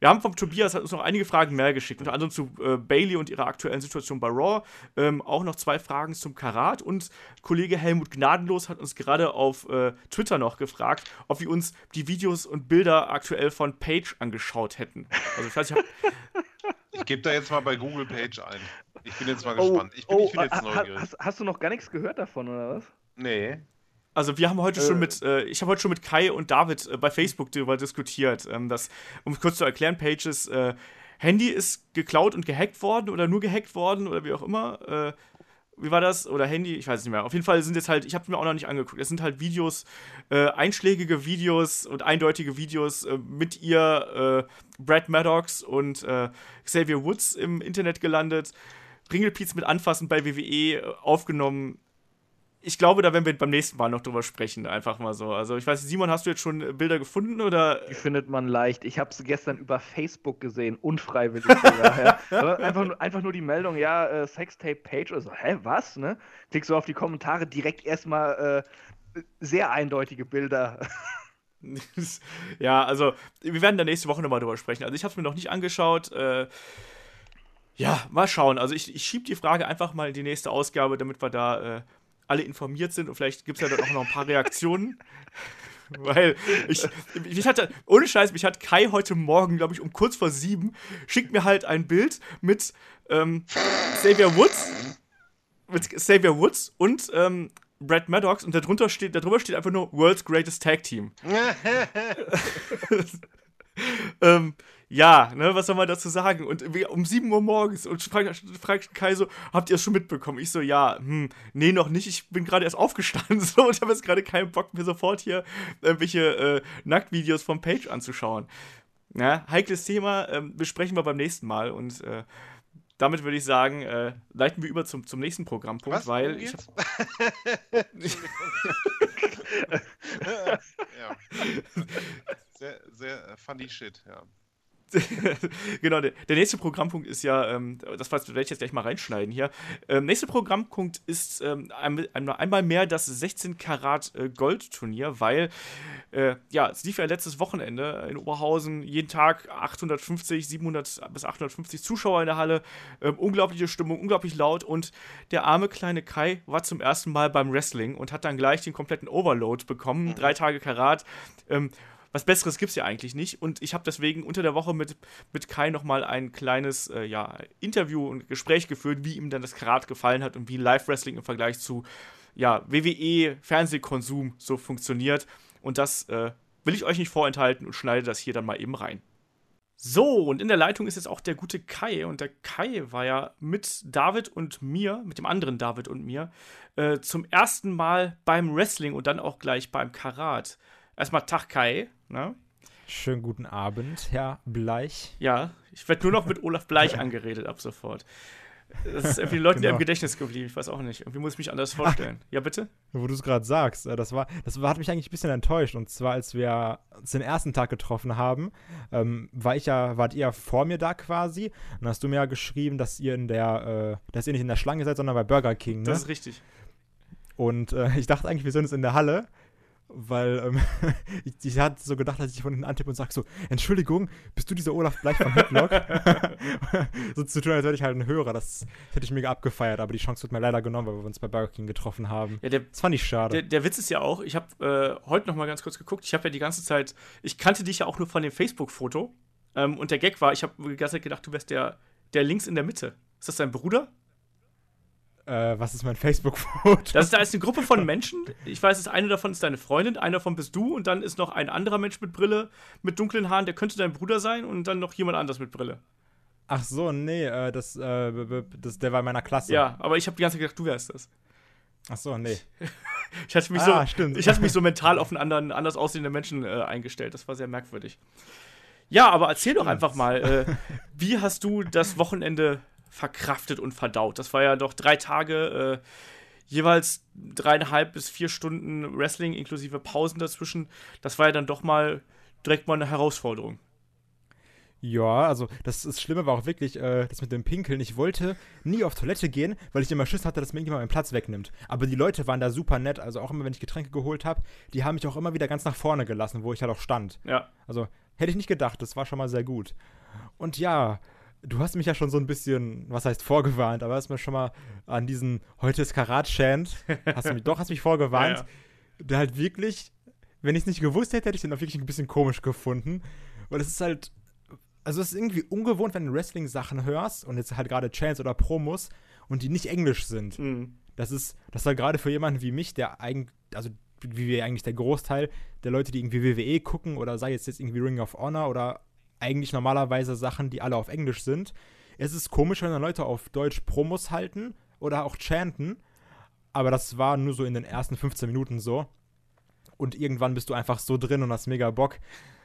wir haben vom Tobias hat uns noch einige Fragen mehr geschickt, unter anderem zu äh, Bailey und ihrer aktuellen Situation bei Raw. Ähm, auch noch zwei Fragen zum Karat und Kollege Helmut Gnadenlos hat uns gerade auf äh, Twitter noch gefragt, ob wir uns die Videos und Bilder aktuell von Page angeschaut hätten. Also ich weiß, ich Ich gebe da jetzt mal bei Google Page ein. Ich bin jetzt mal oh, gespannt. Ich bin, oh, ich bin jetzt neugierig. Hast, hast, du noch gar nichts gehört davon, oder was? Nee. Also wir haben heute äh. schon mit, äh, ich habe heute schon mit Kai und David äh, bei Facebook darüber diskutiert, ähm, dass, um es kurz zu erklären, Pages äh, Handy ist geklaut und gehackt worden oder nur gehackt worden oder wie auch immer. Äh, wie war das? Oder Handy? Ich weiß nicht mehr. Auf jeden Fall sind jetzt halt, ich habe es mir auch noch nicht angeguckt. Es sind halt Videos, äh, einschlägige Videos und eindeutige Videos mit ihr, Brad Maddox und Xavier Woods im Internet gelandet. Ringelpiez mit Anfassen bei WWE aufgenommen ich glaube, da werden wir beim nächsten Mal noch drüber sprechen, einfach mal so. Also ich weiß, Simon, hast du jetzt schon Bilder gefunden oder? Die findet man leicht. Ich habe sie gestern über Facebook gesehen, unfreiwillig sogar. ja. einfach, einfach, nur die Meldung, ja, äh, Sextape-Page oder so. Hä, was? Ne? Klickst du auf die Kommentare, direkt erstmal äh, sehr eindeutige Bilder. ja, also wir werden da nächste Woche nochmal drüber sprechen. Also ich habe es mir noch nicht angeschaut. Äh, ja, mal schauen. Also ich, ich schiebe die Frage einfach mal in die nächste Ausgabe, damit wir da äh, alle informiert sind und vielleicht gibt es ja dann auch noch ein paar Reaktionen. Weil ich, ich hatte, ohne Scheiß, mich hat Kai heute Morgen, glaube ich, um kurz vor sieben, schickt mir halt ein Bild mit ähm, Xavier Woods, mit Xavier Woods und ähm, Brad Maddox und darunter steht, darüber steht einfach nur World's Greatest Tag Team. ähm, ja, ne, was soll man dazu sagen? Und um 7 Uhr morgens und fragt, fragt Kai so, habt ihr es schon mitbekommen? Ich so, ja, hm, nee, noch nicht, ich bin gerade erst aufgestanden so, und habe jetzt gerade keinen Bock, mir sofort hier irgendwelche äh, Nacktvideos vom Page anzuschauen. Ja, heikles Thema, äh, besprechen wir beim nächsten Mal und äh, damit würde ich sagen, äh, leiten wir über zum, zum nächsten Programmpunkt, Was, weil ich. ja. Sehr, sehr funny shit, ja. genau, der, der, nächste Programmpunkt ist ja, ähm, das werde ich jetzt gleich mal reinschneiden hier. Ähm, nächster Programmpunkt ist ähm, einmal mehr das 16 Karat äh, Gold Turnier, weil äh, ja, es lief ja letztes Wochenende in Oberhausen jeden Tag 850, 700 bis 850 Zuschauer in der Halle, ähm, unglaubliche Stimmung, unglaublich laut und der arme kleine Kai war zum ersten Mal beim Wrestling und hat dann gleich den kompletten Overload bekommen, drei Tage Karat. Was Besseres gibt es ja eigentlich nicht. Und ich habe deswegen unter der Woche mit, mit Kai nochmal ein kleines äh, ja, Interview und Gespräch geführt, wie ihm dann das Karat gefallen hat und wie Live-Wrestling im Vergleich zu ja, WWE-Fernsehkonsum so funktioniert. Und das äh, will ich euch nicht vorenthalten und schneide das hier dann mal eben rein. So, und in der Leitung ist jetzt auch der gute Kai. Und der Kai war ja mit David und mir, mit dem anderen David und mir, äh, zum ersten Mal beim Wrestling und dann auch gleich beim Karat. Erstmal Tag Kai. Ne? Schönen guten Abend, Herr Bleich. Ja, ich werde nur noch mit Olaf Bleich angeredet ab sofort. Das ist irgendwie Leuten genau. im Gedächtnis geblieben, ich weiß auch nicht. Irgendwie muss ich mich anders vorstellen. ja, bitte? Wo du es gerade sagst, äh, das war, das hat mich eigentlich ein bisschen enttäuscht. Und zwar, als wir uns den ersten Tag getroffen haben, ähm, war ich ja, wart ihr vor mir da quasi. Und dann hast du mir ja geschrieben, dass ihr in der, äh, dass ihr nicht in der Schlange seid, sondern bei Burger King. Ne? Das ist richtig. Und äh, ich dachte eigentlich, wir sind jetzt in der Halle weil ähm, ich, ich, hatte so gedacht, dass ich von hinten antippe und sage so, Entschuldigung, bist du dieser Olaf Bleich von Hitlock? so zu tun, als wäre ich halt ein Hörer, das, das, hätte ich mega abgefeiert, aber die Chance wird mir leider genommen, weil wir uns bei Burger King getroffen haben. Ja, der, das fand ich schade. Der, der Witz ist ja auch, ich habe äh, heute noch mal ganz kurz geguckt, ich habe ja die ganze Zeit, ich kannte dich ja auch nur von dem Facebook-Foto ähm, und der Gag war, ich habe die ganze Zeit gedacht, du wärst der, der links in der Mitte. Ist das dein Bruder? Äh, was ist mein Facebook-Foto? Das ist, da ist eine Gruppe von Menschen. Ich weiß, dass eine davon ist deine Freundin, einer davon bist du und dann ist noch ein anderer Mensch mit Brille, mit dunklen Haaren, der könnte dein Bruder sein und dann noch jemand anders mit Brille. Ach so, nee, äh, das, äh, das, der war in meiner Klasse. Ja, aber ich habe die ganze Zeit gedacht, du wärst das. Ach so, nee. Ich hatte mich, Ah, so, stimmt. Ich hatte mich so mental auf einen anderen, anders aussehenden Menschen äh, eingestellt. Das war sehr merkwürdig. Ja, aber erzähl doch einfach mal, äh, wie hast du das Wochenende verkraftet und verdaut? Das war ja doch drei Tage, äh, jeweils dreieinhalb bis vier Stunden Wrestling inklusive Pausen dazwischen. Das war ja dann doch mal direkt mal eine Herausforderung. Ja, also das, das Schlimme war auch wirklich äh, das mit dem Pinkeln. Ich wollte nie auf Toilette gehen, weil ich immer Schiss hatte, dass mir irgendjemand meinen Platz wegnimmt. Aber die Leute waren da super nett. Also auch immer, wenn ich Getränke geholt habe, die haben mich auch immer wieder ganz nach vorne gelassen, wo ich halt auch stand. Ja. Also hätte ich nicht gedacht, das war schon mal sehr gut. Und ja, du hast mich ja schon so ein bisschen, was heißt vorgewarnt, aber hast mir schon mal an diesen heute ist Karat-Chant, hast du mich, doch, hast mich vorgewarnt, Ja, der halt wirklich, wenn ich es nicht gewusst hätte, hätte ich den auch wirklich ein bisschen komisch gefunden. Weil es ist halt, also es ist irgendwie ungewohnt, wenn du Wrestling-Sachen hörst und jetzt halt gerade Chants oder Promos und die nicht englisch sind. Mhm. Das ist, das ist halt gerade für jemanden wie mich, der eigentlich, also wie wir eigentlich der Großteil der Leute, die irgendwie WWE gucken oder sei es jetzt irgendwie Ring of Honor oder eigentlich normalerweise Sachen, die alle auf Englisch sind. Es ist komisch, wenn dann Leute auf Deutsch Promos halten oder auch chanten, aber das war nur so in den ersten 15 Minuten so. Und irgendwann bist du einfach so drin und hast mega Bock,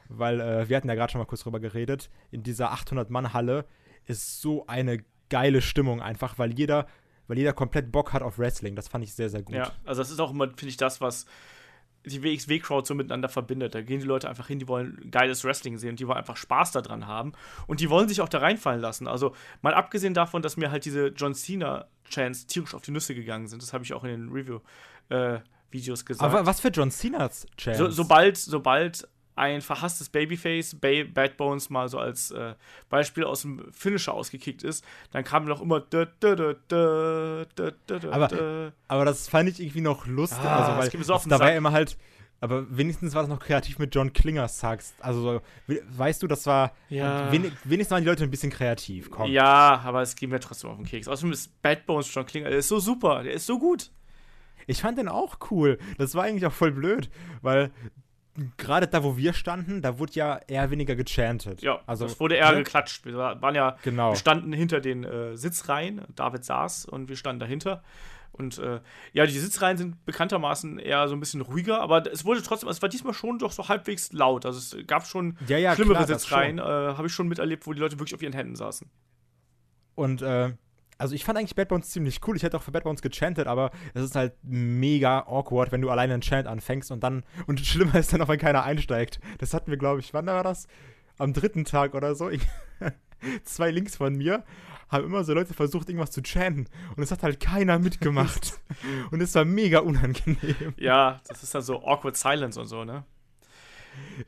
weil äh, wir hatten ja gerade schon mal kurz drüber geredet. In dieser 800-Mann-Halle ist so eine geile Stimmung einfach, weil jeder, weil jeder komplett Bock hat auf Wrestling. Das fand ich sehr, sehr gut. Ja, also das ist auch immer, finde ich, das, was die WXW-Crowd so miteinander verbindet. Da gehen die Leute einfach hin, die wollen geiles Wrestling sehen, die wollen einfach Spaß daran haben und die wollen sich auch da reinfallen lassen. Also mal abgesehen davon, dass mir halt diese John Cena-Chants tierisch auf die Nüsse gegangen sind, das habe ich auch in den Review-Videos gesagt. Aber was für John Cena's Chance? So, sobald, sobald ein verhasstes Babyface, ba Bad Bones mal so als äh, Beispiel aus dem Finisher ausgekickt ist, dann kam noch immer da, da, da, Aber-. Aber das fand ich irgendwie noch lustig. Ah, also, das weil mir so auf da war immer halt. Aber wenigstens war das noch kreativ mit John Klinger Sax. Also, so, we- weißt du, das war. Ja. Wenig, wenigstens waren die Leute ein bisschen kreativ. Komm. Ja, aber es geht mir trotzdem auf den Keks. Außerdem ist Bad Bones John Klinger, der ist so super, der ist so gut. Ich fand den auch cool. Das war eigentlich auch voll blöd, weil gerade da, wo wir standen, da wurde ja eher weniger gechantet. Ja, also es wurde eher ne? geklatscht. Wir war- waren ja, Genau. wir standen hinter den äh, Sitzreihen. David saß und wir standen dahinter. Und äh, ja, die Sitzreihen sind bekanntermaßen eher so ein bisschen ruhiger, aber es wurde trotzdem, es war diesmal schon doch so halbwegs laut. Also es gab schon Ja, ja, schlimmere klar, Sitzreihen, äh, habe ich schon miterlebt, wo die Leute wirklich auf ihren Händen saßen. Und äh, also ich fand eigentlich Bad Bones ziemlich cool. Ich hätte auch für Bad Bones gechantet, aber es ist halt mega awkward, wenn du alleine einen Chant anfängst und dann. Und schlimmer ist dann noch, wenn keiner einsteigt. Das hatten wir, glaube ich, wann war das? Am dritten Tag oder so. Ich, zwei links von mir haben immer so Leute versucht, irgendwas zu chanten. Und es hat halt keiner mitgemacht. und es war mega unangenehm. Ja, das ist dann so awkward silence und so, ne?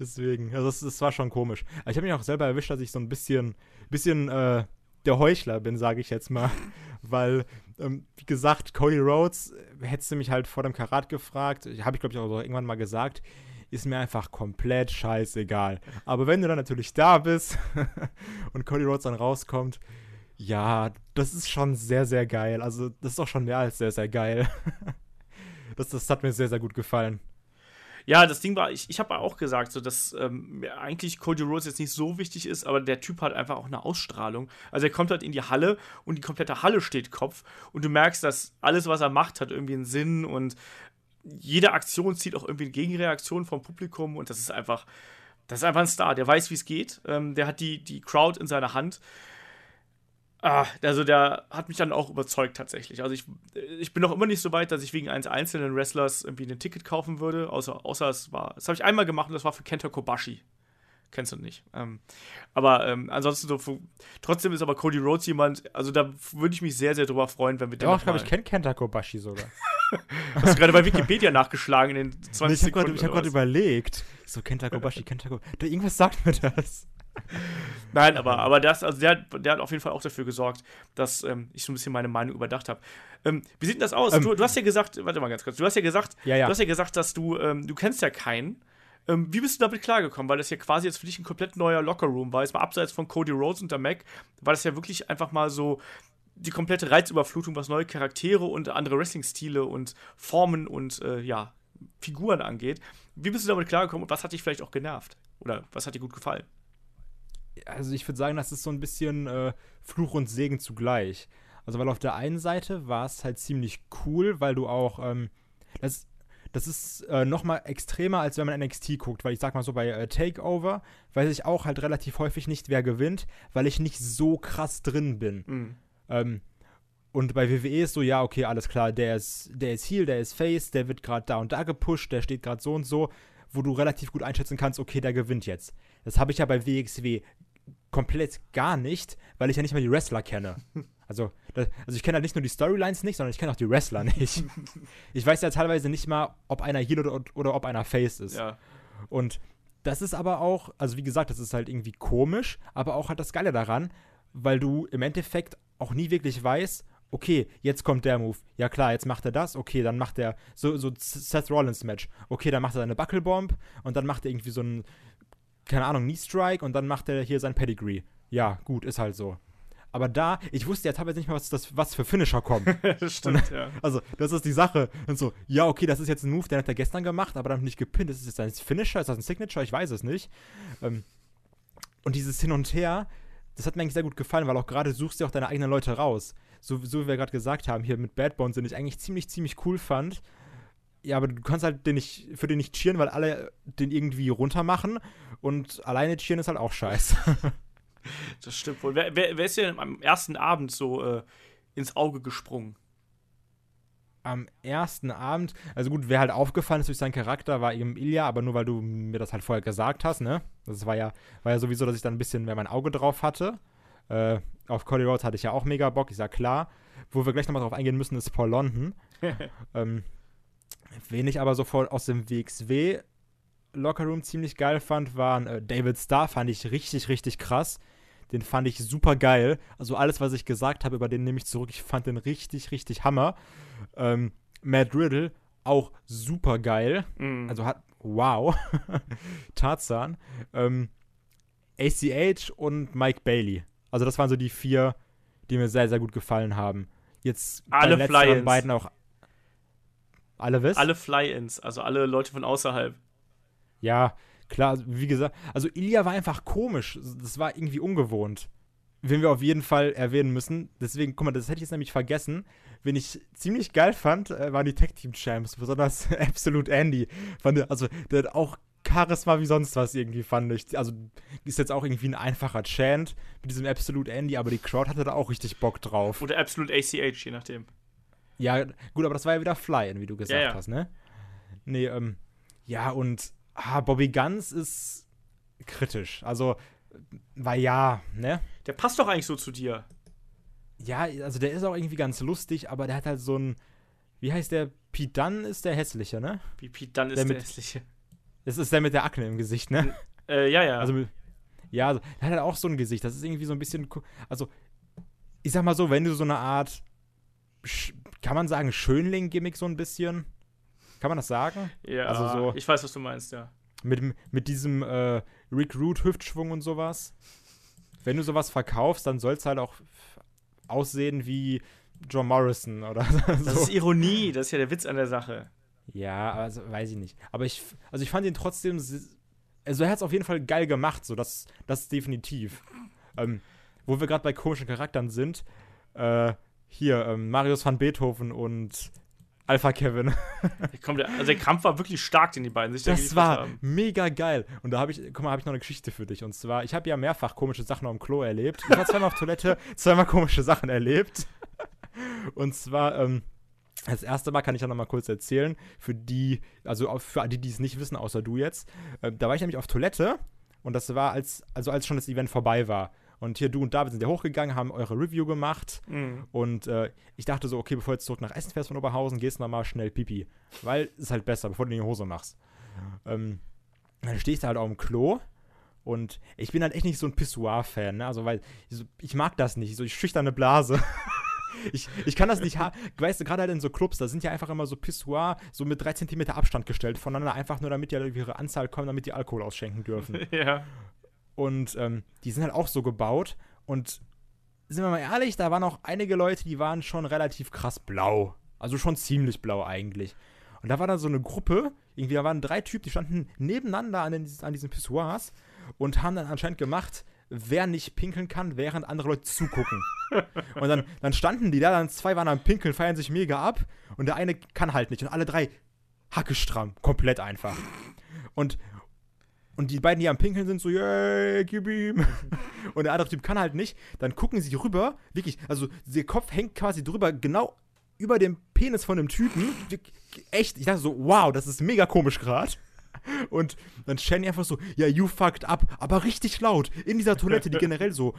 Deswegen, also das, das war schon komisch. Aber ich habe mich auch selber erwischt, dass ich so ein bisschen, bisschen äh, der Heuchler bin, sage ich jetzt mal. Weil, ähm, wie gesagt, Cody Rhodes, äh, hättest du mich halt vor dem Karat gefragt, habe ich glaube ich auch irgendwann mal gesagt, ist mir einfach komplett scheißegal. Aber wenn du dann natürlich da bist und Cody Rhodes dann rauskommt, ja, das ist schon sehr, sehr geil. Also, das ist auch schon mehr als sehr, sehr geil. Das, das hat mir sehr, sehr gut gefallen. Ja, das Ding war, ich, ich habe auch gesagt, so, dass ähm, eigentlich Cody Rhodes jetzt nicht so wichtig ist, aber der Typ hat einfach auch eine Ausstrahlung. Also er kommt halt in die Halle und die komplette Halle steht Kopf und du merkst, dass alles, was er macht, hat irgendwie einen Sinn und jede Aktion zieht auch irgendwie eine Gegenreaktion vom Publikum und das ist einfach, das ist einfach ein Star. Der weiß, wie es geht. Ähm, der hat die, die Crowd in seiner Hand. Ah, also der hat mich dann auch überzeugt tatsächlich. Also ich, ich bin noch immer nicht so weit, dass ich wegen eines einzelnen Wrestlers irgendwie ein Ticket kaufen würde, außer, außer es war, das habe ich einmal gemacht und das war für Kenta Kobashi. Kennst du nicht. Ähm, aber ähm, ansonsten so, für, trotzdem ist aber Cody Rhodes jemand, also da würde ich mich sehr, sehr drüber freuen, wenn wir den noch ich glaube, ich kenne Kenta Kobashi sogar. Hast du gerade bei Wikipedia nachgeschlagen in den 20 Nee, ich habe Sekunden. gerade hab oder grad was? überlegt. So, Kenta Kobashi, Kenta Kobashi. Irgendwas sagt mir das. Nein, aber, aber das, also der, hat- der hat auf jeden Fall auch dafür gesorgt, dass ähm, ich so ein bisschen meine Meinung überdacht habe. Ähm, wie sieht denn das aus? Ähm, du, du hast ja gesagt, warte mal ganz kurz, du hast ja gesagt, Ja, ja. du hast ja gesagt, dass du, ähm, du kennst ja keinen. Ähm, wie bist du damit klargekommen? Weil das ja quasi jetzt für dich ein komplett neuer Lockerroom war. Jetzt mal abseits von Cody Rhodes und der Mac, war das ja wirklich einfach mal so die komplette Reizüberflutung, was neue Charaktere und andere Wrestling-Stile und Formen und äh, ja, Figuren angeht. Wie bist du damit klargekommen und was hat dich vielleicht auch genervt? Oder was hat dir gut gefallen? Also ich würde sagen, das ist so ein bisschen äh, Fluch und Segen zugleich. Also, weil auf der einen Seite war es halt ziemlich cool, weil du auch, ähm, das, das ist äh, noch mal extremer, als wenn man NXT guckt, weil ich sag mal so bei äh, Takeover weiß ich auch halt relativ häufig nicht, wer gewinnt, weil ich nicht so krass drin bin. Mhm. Ähm, und bei WWE ist so, ja, okay, alles klar, der ist, der ist Heel, der ist Face, der wird gerade da und da gepusht, der steht gerade so und so, wo du relativ gut einschätzen kannst, okay, der gewinnt jetzt. Das habe ich ja bei WXW komplett gar nicht, weil ich ja nicht mal die Wrestler kenne. Also, das, also ich kenne halt nicht nur die Storylines nicht, sondern ich kenne auch die Wrestler nicht. ich weiß ja teilweise nicht mal, ob einer Heel oder, oder ob einer Face ist. Ja. Und das ist aber auch, also wie gesagt, das ist halt irgendwie komisch, aber auch halt das Geile daran, weil du im Endeffekt auch nie wirklich weißt, okay, jetzt kommt der Move. Ja klar, jetzt macht er das. Okay, dann macht er so, so Seth Rollins Match. Okay, dann macht er eine Buckelbomb und dann macht er irgendwie so ein, keine Ahnung, Knee Strike und dann macht er hier sein Pedigree. Ja, gut, ist halt so. Aber da, ich wusste ja teilweise nicht mal, was, das, was für Finisher kommen. das stimmt, ja. Also, das ist die Sache. Und so, ja, okay, das ist jetzt ein Move, den hat er gestern gemacht, aber dann nicht gepinnt. Ist das jetzt ein Finisher? Ist das ein Signature? Ich weiß es nicht. Ähm, und dieses Hin und Her, das hat mir eigentlich sehr gut gefallen, weil auch gerade suchst du auch deine eigenen Leute raus. So, so wie wir gerade gesagt haben, hier mit Bad Bones, den ich eigentlich ziemlich, ziemlich cool fand. Ja, aber du kannst halt den nicht, für den nicht cheeren, weil alle den irgendwie runter machen. Und alleine cheeren ist halt auch scheiße. Das stimmt wohl. Wer, wer, wer ist dir denn am ersten Abend so äh, ins Auge gesprungen? am ersten Abend, also gut, wer halt aufgefallen ist durch seinen Charakter, war eben Ilya, aber nur weil du mir das halt vorher gesagt hast, ne? Das war ja, war ja sowieso, dass ich dann ein bisschen mehr mein Auge drauf hatte. Äh, auf Cody Rhodes hatte ich ja auch mega Bock, ist ja klar. Wo wir gleich nochmal drauf eingehen müssen, ist Paul London. ähm, wen ich aber sofort aus dem WXW Lockerroom ziemlich geil fand, waren äh, David Starr, fand ich richtig, richtig krass. Den fand ich super geil. Also alles, was ich gesagt habe, über den nehme ich zurück. Ich fand den richtig, richtig Hammer. Ähm, Matt Riddle, auch super geil. Mhm. Also hat, wow. Tarzan. Ähm, ACH und Mike Bailey. Also das waren so die vier, die mir sehr, sehr gut gefallen haben. Jetzt Alle Fly-Ins. beiden auch. Alle was? Alle Fly-Ins, also alle Leute von außerhalb. Ja, klar, also wie gesagt, also Ilya war einfach komisch. Das war irgendwie ungewohnt. Wen wir auf jeden Fall erwähnen müssen. Deswegen, guck mal, das hätte ich jetzt nämlich vergessen. Wen ich ziemlich geil fand, äh, waren die Tag Team Champs, besonders Absolute Andy. Fand, also, der hat auch Charisma wie sonst was irgendwie, fand ich. Also, ist jetzt auch irgendwie ein einfacher Chant mit diesem Absolute Andy, aber die Crowd hatte da auch richtig Bock drauf. Oder Absolute ACH, je nachdem. Ja, gut, aber das war ja wieder Fly, wie du gesagt Ja, ja. hast, ne? Nee, ähm, ja, und ah, Bobby Guns ist kritisch. Also, weil ja, ne? Der passt doch eigentlich so zu dir. Ja, also der ist auch irgendwie ganz lustig, aber der hat halt so ein, wie heißt der? Dunn ist der hässliche, ne? Wie Pete dann ist Der der, mit- hässliche. Das ist der mit der Akne im Gesicht, ne? Äh, ja, ja. Also, mit- ja, also, der hat halt auch so ein Gesicht. Das ist irgendwie so ein bisschen, also, ich sag mal so, wenn du so eine Art, kann man sagen, Schönling-Gimmick so ein bisschen? Kann man das sagen? ja, also so- ich weiß, was du meinst, ja. Mit, mit diesem äh, Rick Root Hüftschwung und sowas. Wenn du sowas verkaufst, dann soll es halt auch aussehen wie John Morrison oder Das so. ist Ironie, das ist ja der Witz an der Sache. Ja, also weiß ich nicht. Aber ich, also ich fand ihn trotzdem, also er hat es auf jeden Fall geil gemacht, so das, das definitiv. Ähm, wo wir gerade bei komischen Charakteren sind, äh, hier, ähm, Marius van Beethoven und Alpha Kevin. Der also der Kampf war wirklich stark, den die beiden sich da Das war haben. mega geil. Und da habe ich, guck mal, habe ich noch eine Geschichte für dich. Und zwar, ich habe ja mehrfach komische Sachen am Klo erlebt. Ich war zweimal auf Toilette, zweimal komische Sachen erlebt. Und zwar, ähm, das erste Mal kann ich ja noch mal kurz erzählen, für die, also für die, die es nicht wissen, außer du jetzt. Äh, da war ich nämlich auf Toilette und das war als, also als schon das Event vorbei war. Und hier du und David sind ja hochgegangen, haben eure Review gemacht. Mhm. Und äh, ich dachte so, okay, bevor du jetzt zurück nach Essen fährst von Oberhausen, gehst du noch mal schnell Pipi. Weil es ist halt besser, bevor du in die Hose machst. Ähm, dann stehe ich da halt auf dem Klo und ich bin halt echt nicht so ein Pissoir-Fan, ne? Also, weil ich, so, ich mag das nicht, so ich schüchterne Blase. ich, ich kann das nicht haben. Weißt du, gerade halt in so Clubs, da sind ja einfach immer so Pissoir so mit 3 cm Abstand gestellt voneinander, einfach nur damit die halt ihre Anzahl kommen, damit die Alkohol ausschenken dürfen. Ja. Und ähm, die sind halt auch so gebaut. Und sind wir mal ehrlich, da waren auch einige Leute, die waren schon relativ krass blau. Also schon ziemlich blau eigentlich. Und da war dann so eine Gruppe, irgendwie, da waren drei Typen, die standen nebeneinander an, den, an diesen Pissoirs und haben dann anscheinend gemacht, wer nicht pinkeln kann, während andere Leute zugucken. und dann, dann standen die da, dann zwei waren am Pinkeln, feiern sich mega ab und der eine kann halt nicht und alle drei hackestramm, komplett einfach. Und, und die beiden, die am Pinkeln sind, so, yay, gib ihm. Und der andere Typ kann halt nicht. Dann gucken sie rüber, wirklich, also der Kopf hängt quasi drüber, genau über dem Penis von dem Typen. Echt, ich dachte so, wow, das ist mega komisch gerade. Und dann Shanny einfach so, ja, you fucked up, aber richtig laut. In dieser Toilette, die generell so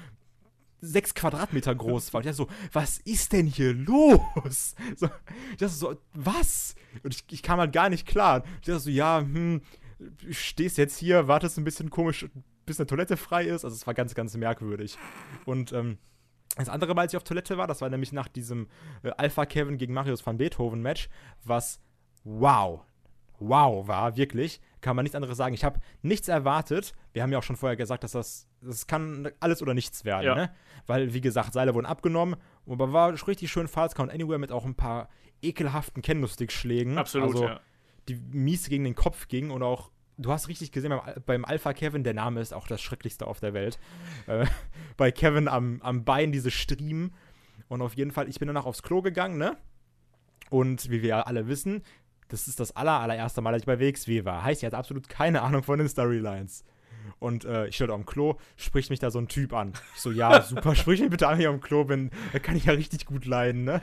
sechs Quadratmeter groß war. Ich dachte so, was ist denn hier los? So, ich dachte so, was? Und ich, ich kam halt gar nicht klar. Ich dachte so, ja, hm, stehst jetzt hier, wartest ein bisschen komisch, bis eine Toilette frei ist. Also es war ganz, ganz merkwürdig. Und ähm, das andere Mal, als ich auf Toilette war, das war nämlich nach diesem äh, Alpha Kevin gegen Marius van Beethoven Match, was wow, wow war, wirklich. Kann man nichts anderes sagen. Ich habe nichts erwartet. Wir haben ja auch schon vorher gesagt, dass das, das kann alles oder nichts werden, Ja. ne? Weil, wie gesagt, Seile wurden abgenommen. Aber war richtig schön Falls Count Anywhere mit auch ein paar ekelhaften Kendo-Stick-Schlägen. Absolut, also, ja. Die mies gegen den Kopf ging und auch, du hast richtig gesehen, beim, beim Alpha Kevin, der Name ist auch das Schrecklichste auf der Welt. Äh, bei Kevin am, am Bein diese Striemen. Und auf jeden Fall, ich bin danach aufs Klo gegangen, ne? Und wie wir ja alle wissen, das ist das aller, allererste Mal, dass ich bei WXW war. Heißt, ich hatte absolut keine Ahnung von den Storylines. Und äh, ich stand am Klo, spricht mich da so ein Typ an. Ich so, ja, super, sprich mich bitte an, wenn ich am Klo bin. Da kann ich ja richtig gut leiden, ne?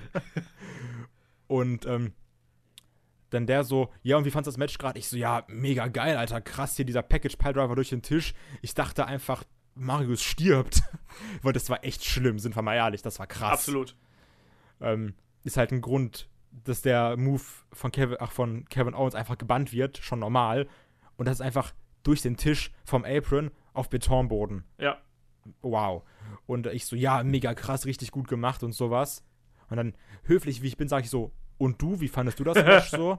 Und ähm, dann der so, ja, und wie fandst du das Match gerade? Ich so, ja, mega geil, Alter, krass hier, dieser Package Piledriver durch den Tisch. Ich dachte einfach, Marius stirbt. Weil das war echt schlimm, sind wir mal ehrlich, das war krass. Absolut. Ähm, ist halt ein Grund, dass der Move von Kevin, ach, von Kevin Owens einfach gebannt wird, schon normal. Und das ist einfach durch den Tisch vom Apron auf Betonboden. Ja. Wow. Und ich so, ja, mega krass, richtig gut gemacht und sowas. Und dann, höflich wie ich bin, sage ich so, und du, wie fandest du das Match so?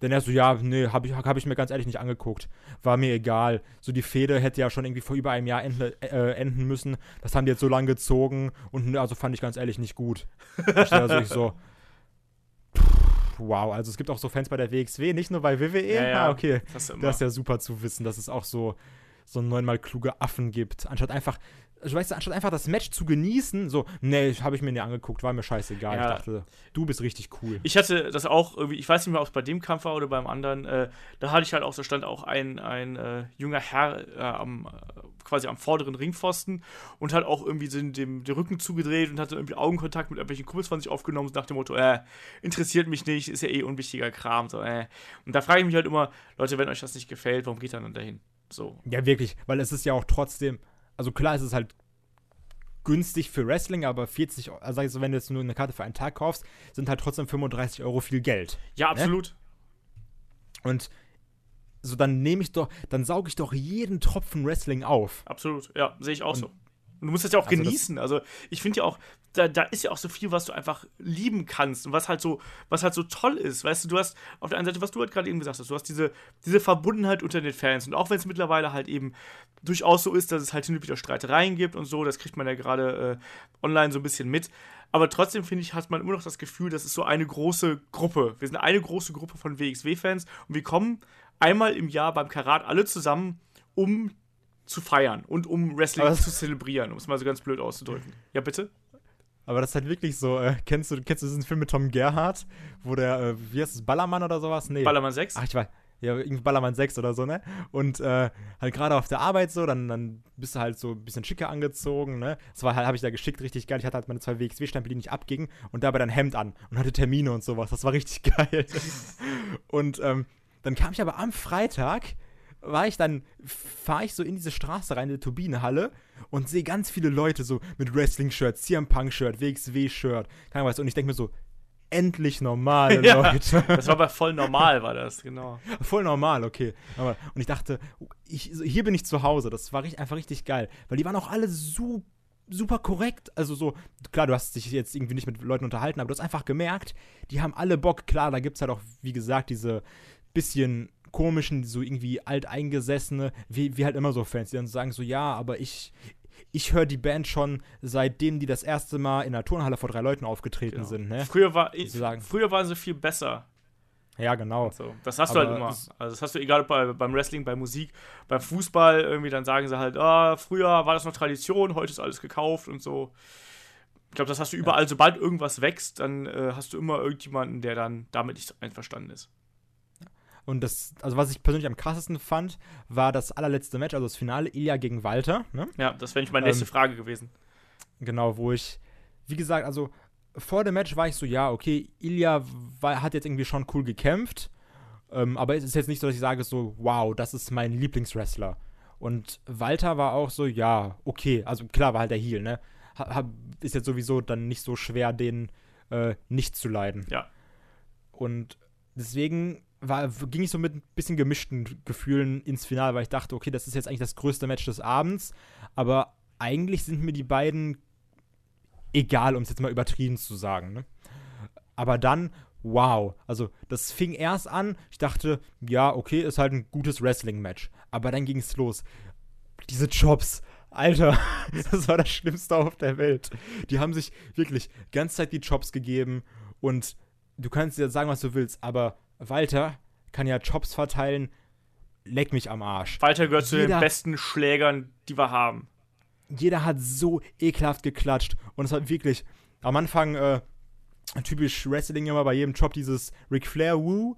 Denn er so, ja, nee, habe ich, hab ich mir ganz ehrlich nicht angeguckt. War mir egal. So, die Fehde hätte ja schon irgendwie vor über einem Jahr ende, äh, enden müssen. Das haben die jetzt so lange gezogen. Und also fand ich ganz ehrlich nicht gut. Also ich so, pff, wow. Also es gibt auch so Fans bei der WXW, nicht nur bei WWE. Ja, ja. Ah, okay. Das. Das ist ja super zu wissen, dass es auch so, so neunmal kluge Affen gibt. Anstatt einfach, also weißt du, anstatt einfach das Match zu genießen, so, nee, habe ich mir nicht angeguckt, war mir scheißegal. Ja. Ich dachte, du bist richtig cool. Ich hatte das auch irgendwie, ich weiß nicht mehr, ob es bei dem Kampf war oder beim anderen, äh, da hatte ich halt auch, da stand auch ein, ein äh, junger Herr äh, am, äh, quasi am vorderen Ringpfosten und hat auch irgendwie den, dem, den Rücken zugedreht und hatte irgendwie Augenkontakt mit irgendwelchen Kumpels von sich aufgenommen, nach dem Motto, äh, interessiert mich nicht, ist ja eh unwichtiger Kram, so, äh. Und da frage ich mich halt immer, Leute, wenn euch das nicht gefällt, warum geht ihr dann dahin? So. Ja, wirklich, weil es ist ja auch trotzdem, also klar, es ist halt günstig für Wrestling, aber 40, Euro- also sag ich so, wenn du jetzt nur eine Karte für einen Tag kaufst, sind halt trotzdem 35 Euro viel Geld. Ja, absolut. Und so, dann nehme ich doch, dann sauge ich doch jeden Tropfen Wrestling auf. Absolut, ja, sehe ich auch Und- so. Und du musst das ja auch Also genießen. Also ich finde ja auch, da, da ist ja auch so viel, was du einfach lieben kannst und was halt so, was halt so toll ist. Weißt du, du hast auf der einen Seite, was du halt gerade eben gesagt hast, du hast diese, diese Verbundenheit unter den Fans. Und auch wenn es mittlerweile halt eben durchaus so ist, dass es halt hin und wieder Streitereien gibt und so, das kriegt man ja gerade äh, online so ein bisschen mit. Aber trotzdem, finde ich, hat man immer noch das Gefühl, das ist so eine große Gruppe. Wir sind eine große Gruppe von WXW-Fans und wir kommen einmal im Jahr beim Karat alle zusammen, um zu feiern und um Wrestling das- zu zelebrieren, um es mal so ganz blöd auszudrücken. Ja, bitte? Aber das ist halt wirklich so, äh, kennst du, kennst du diesen Film mit Tom Gerhardt, wo der, äh, wie heißt es, Ballermann oder sowas? Nee. Ballermann 6? Ach, ich weiß. Ja, irgendwie Ballermann 6 oder so, ne? Und äh, halt gerade auf der Arbeit so, dann, dann bist du halt so ein bisschen schicker angezogen, ne? Das war halt, habe ich da geschickt, richtig geil. Ich hatte halt meine zwei WXW-Stempel, die nicht abgingen und dabei dann Hemd an und hatte Termine und sowas. Das war richtig geil. und ähm, dann kam ich aber am Freitag, war ich dann, fahre ich so in diese Straße rein, in die Turbinenhalle und sehe ganz viele Leute so mit Wrestling-Shirts, CM Punk-Shirt, WXW-Shirt, keine Ahnung was. Und ich denke mir so, endlich normale Ja. Leute. Das war aber voll normal, war das, genau. Voll normal, okay. Aber, und ich dachte, ich, hier bin ich zu Hause. Das war richtig, einfach richtig geil. Weil die waren auch alle su super korrekt. Also so, klar, du hast dich jetzt irgendwie nicht mit Leuten unterhalten, aber du hast einfach gemerkt, die haben alle Bock. Klar, da gibt es halt auch, wie gesagt, diese bisschen komischen, so irgendwie alteingesessene, wie, wie halt immer so Fans, die dann sagen so, ja, aber ich, ich höre die Band schon seitdem die das erste Mal in der Turnhalle vor drei Leuten aufgetreten Genau. sind, ne? Früher, war, Sozusagen. früher waren sie viel besser. Ja, genau. So, das hast du Aber halt immer. Also das hast du egal ob bei, beim Wrestling, bei Musik, beim Fußball, irgendwie dann sagen sie halt, ah, früher war das noch Tradition, heute ist alles gekauft und so. Ich glaube, das hast du überall, sobald irgendwas wächst, dann äh, hast du immer irgendjemanden, der dann damit nicht einverstanden ist. Und das, also was ich persönlich am krassesten fand, war das allerletzte Match, also das Finale, Ilya gegen Walter, ne? Ja, das wäre nicht meine nächste Ähm, Frage gewesen. Genau, wo ich, wie gesagt, also vor dem Match war ich so, ja, okay, Ilya war, hat jetzt irgendwie schon cool gekämpft, ähm, aber es ist jetzt nicht so, dass ich sage so, wow, das ist mein Lieblingswrestler. Und Walter war auch so, ja, okay, also klar war halt der Heel, ne? Ha, ha, ist jetzt sowieso dann nicht so schwer, den äh, nicht zu leiden. Ja. Und deswegen war, ging ich so mit ein bisschen gemischten Gefühlen ins Finale, weil ich dachte, okay, das ist jetzt eigentlich das größte Match des Abends, aber eigentlich sind mir die beiden egal, um es jetzt mal übertrieben zu sagen. Ne? Aber dann, wow, also das fing erst an, ich dachte, ja, okay, ist halt ein gutes Wrestling-Match. Aber dann ging es los. Diese Chops, Alter, das war das Schlimmste auf der Welt. Die haben sich wirklich ganze Zeit die Chops gegeben und du kannst dir sagen, was du willst, aber Walter kann ja Chops verteilen, leck mich am Arsch. Walter gehört zu den jeder- besten Schlägern, die wir haben. jeder hat so ekelhaft geklatscht. Und es hat wirklich am Anfang äh, typisch Wrestling immer bei jedem Job dieses Ric Flair Woo.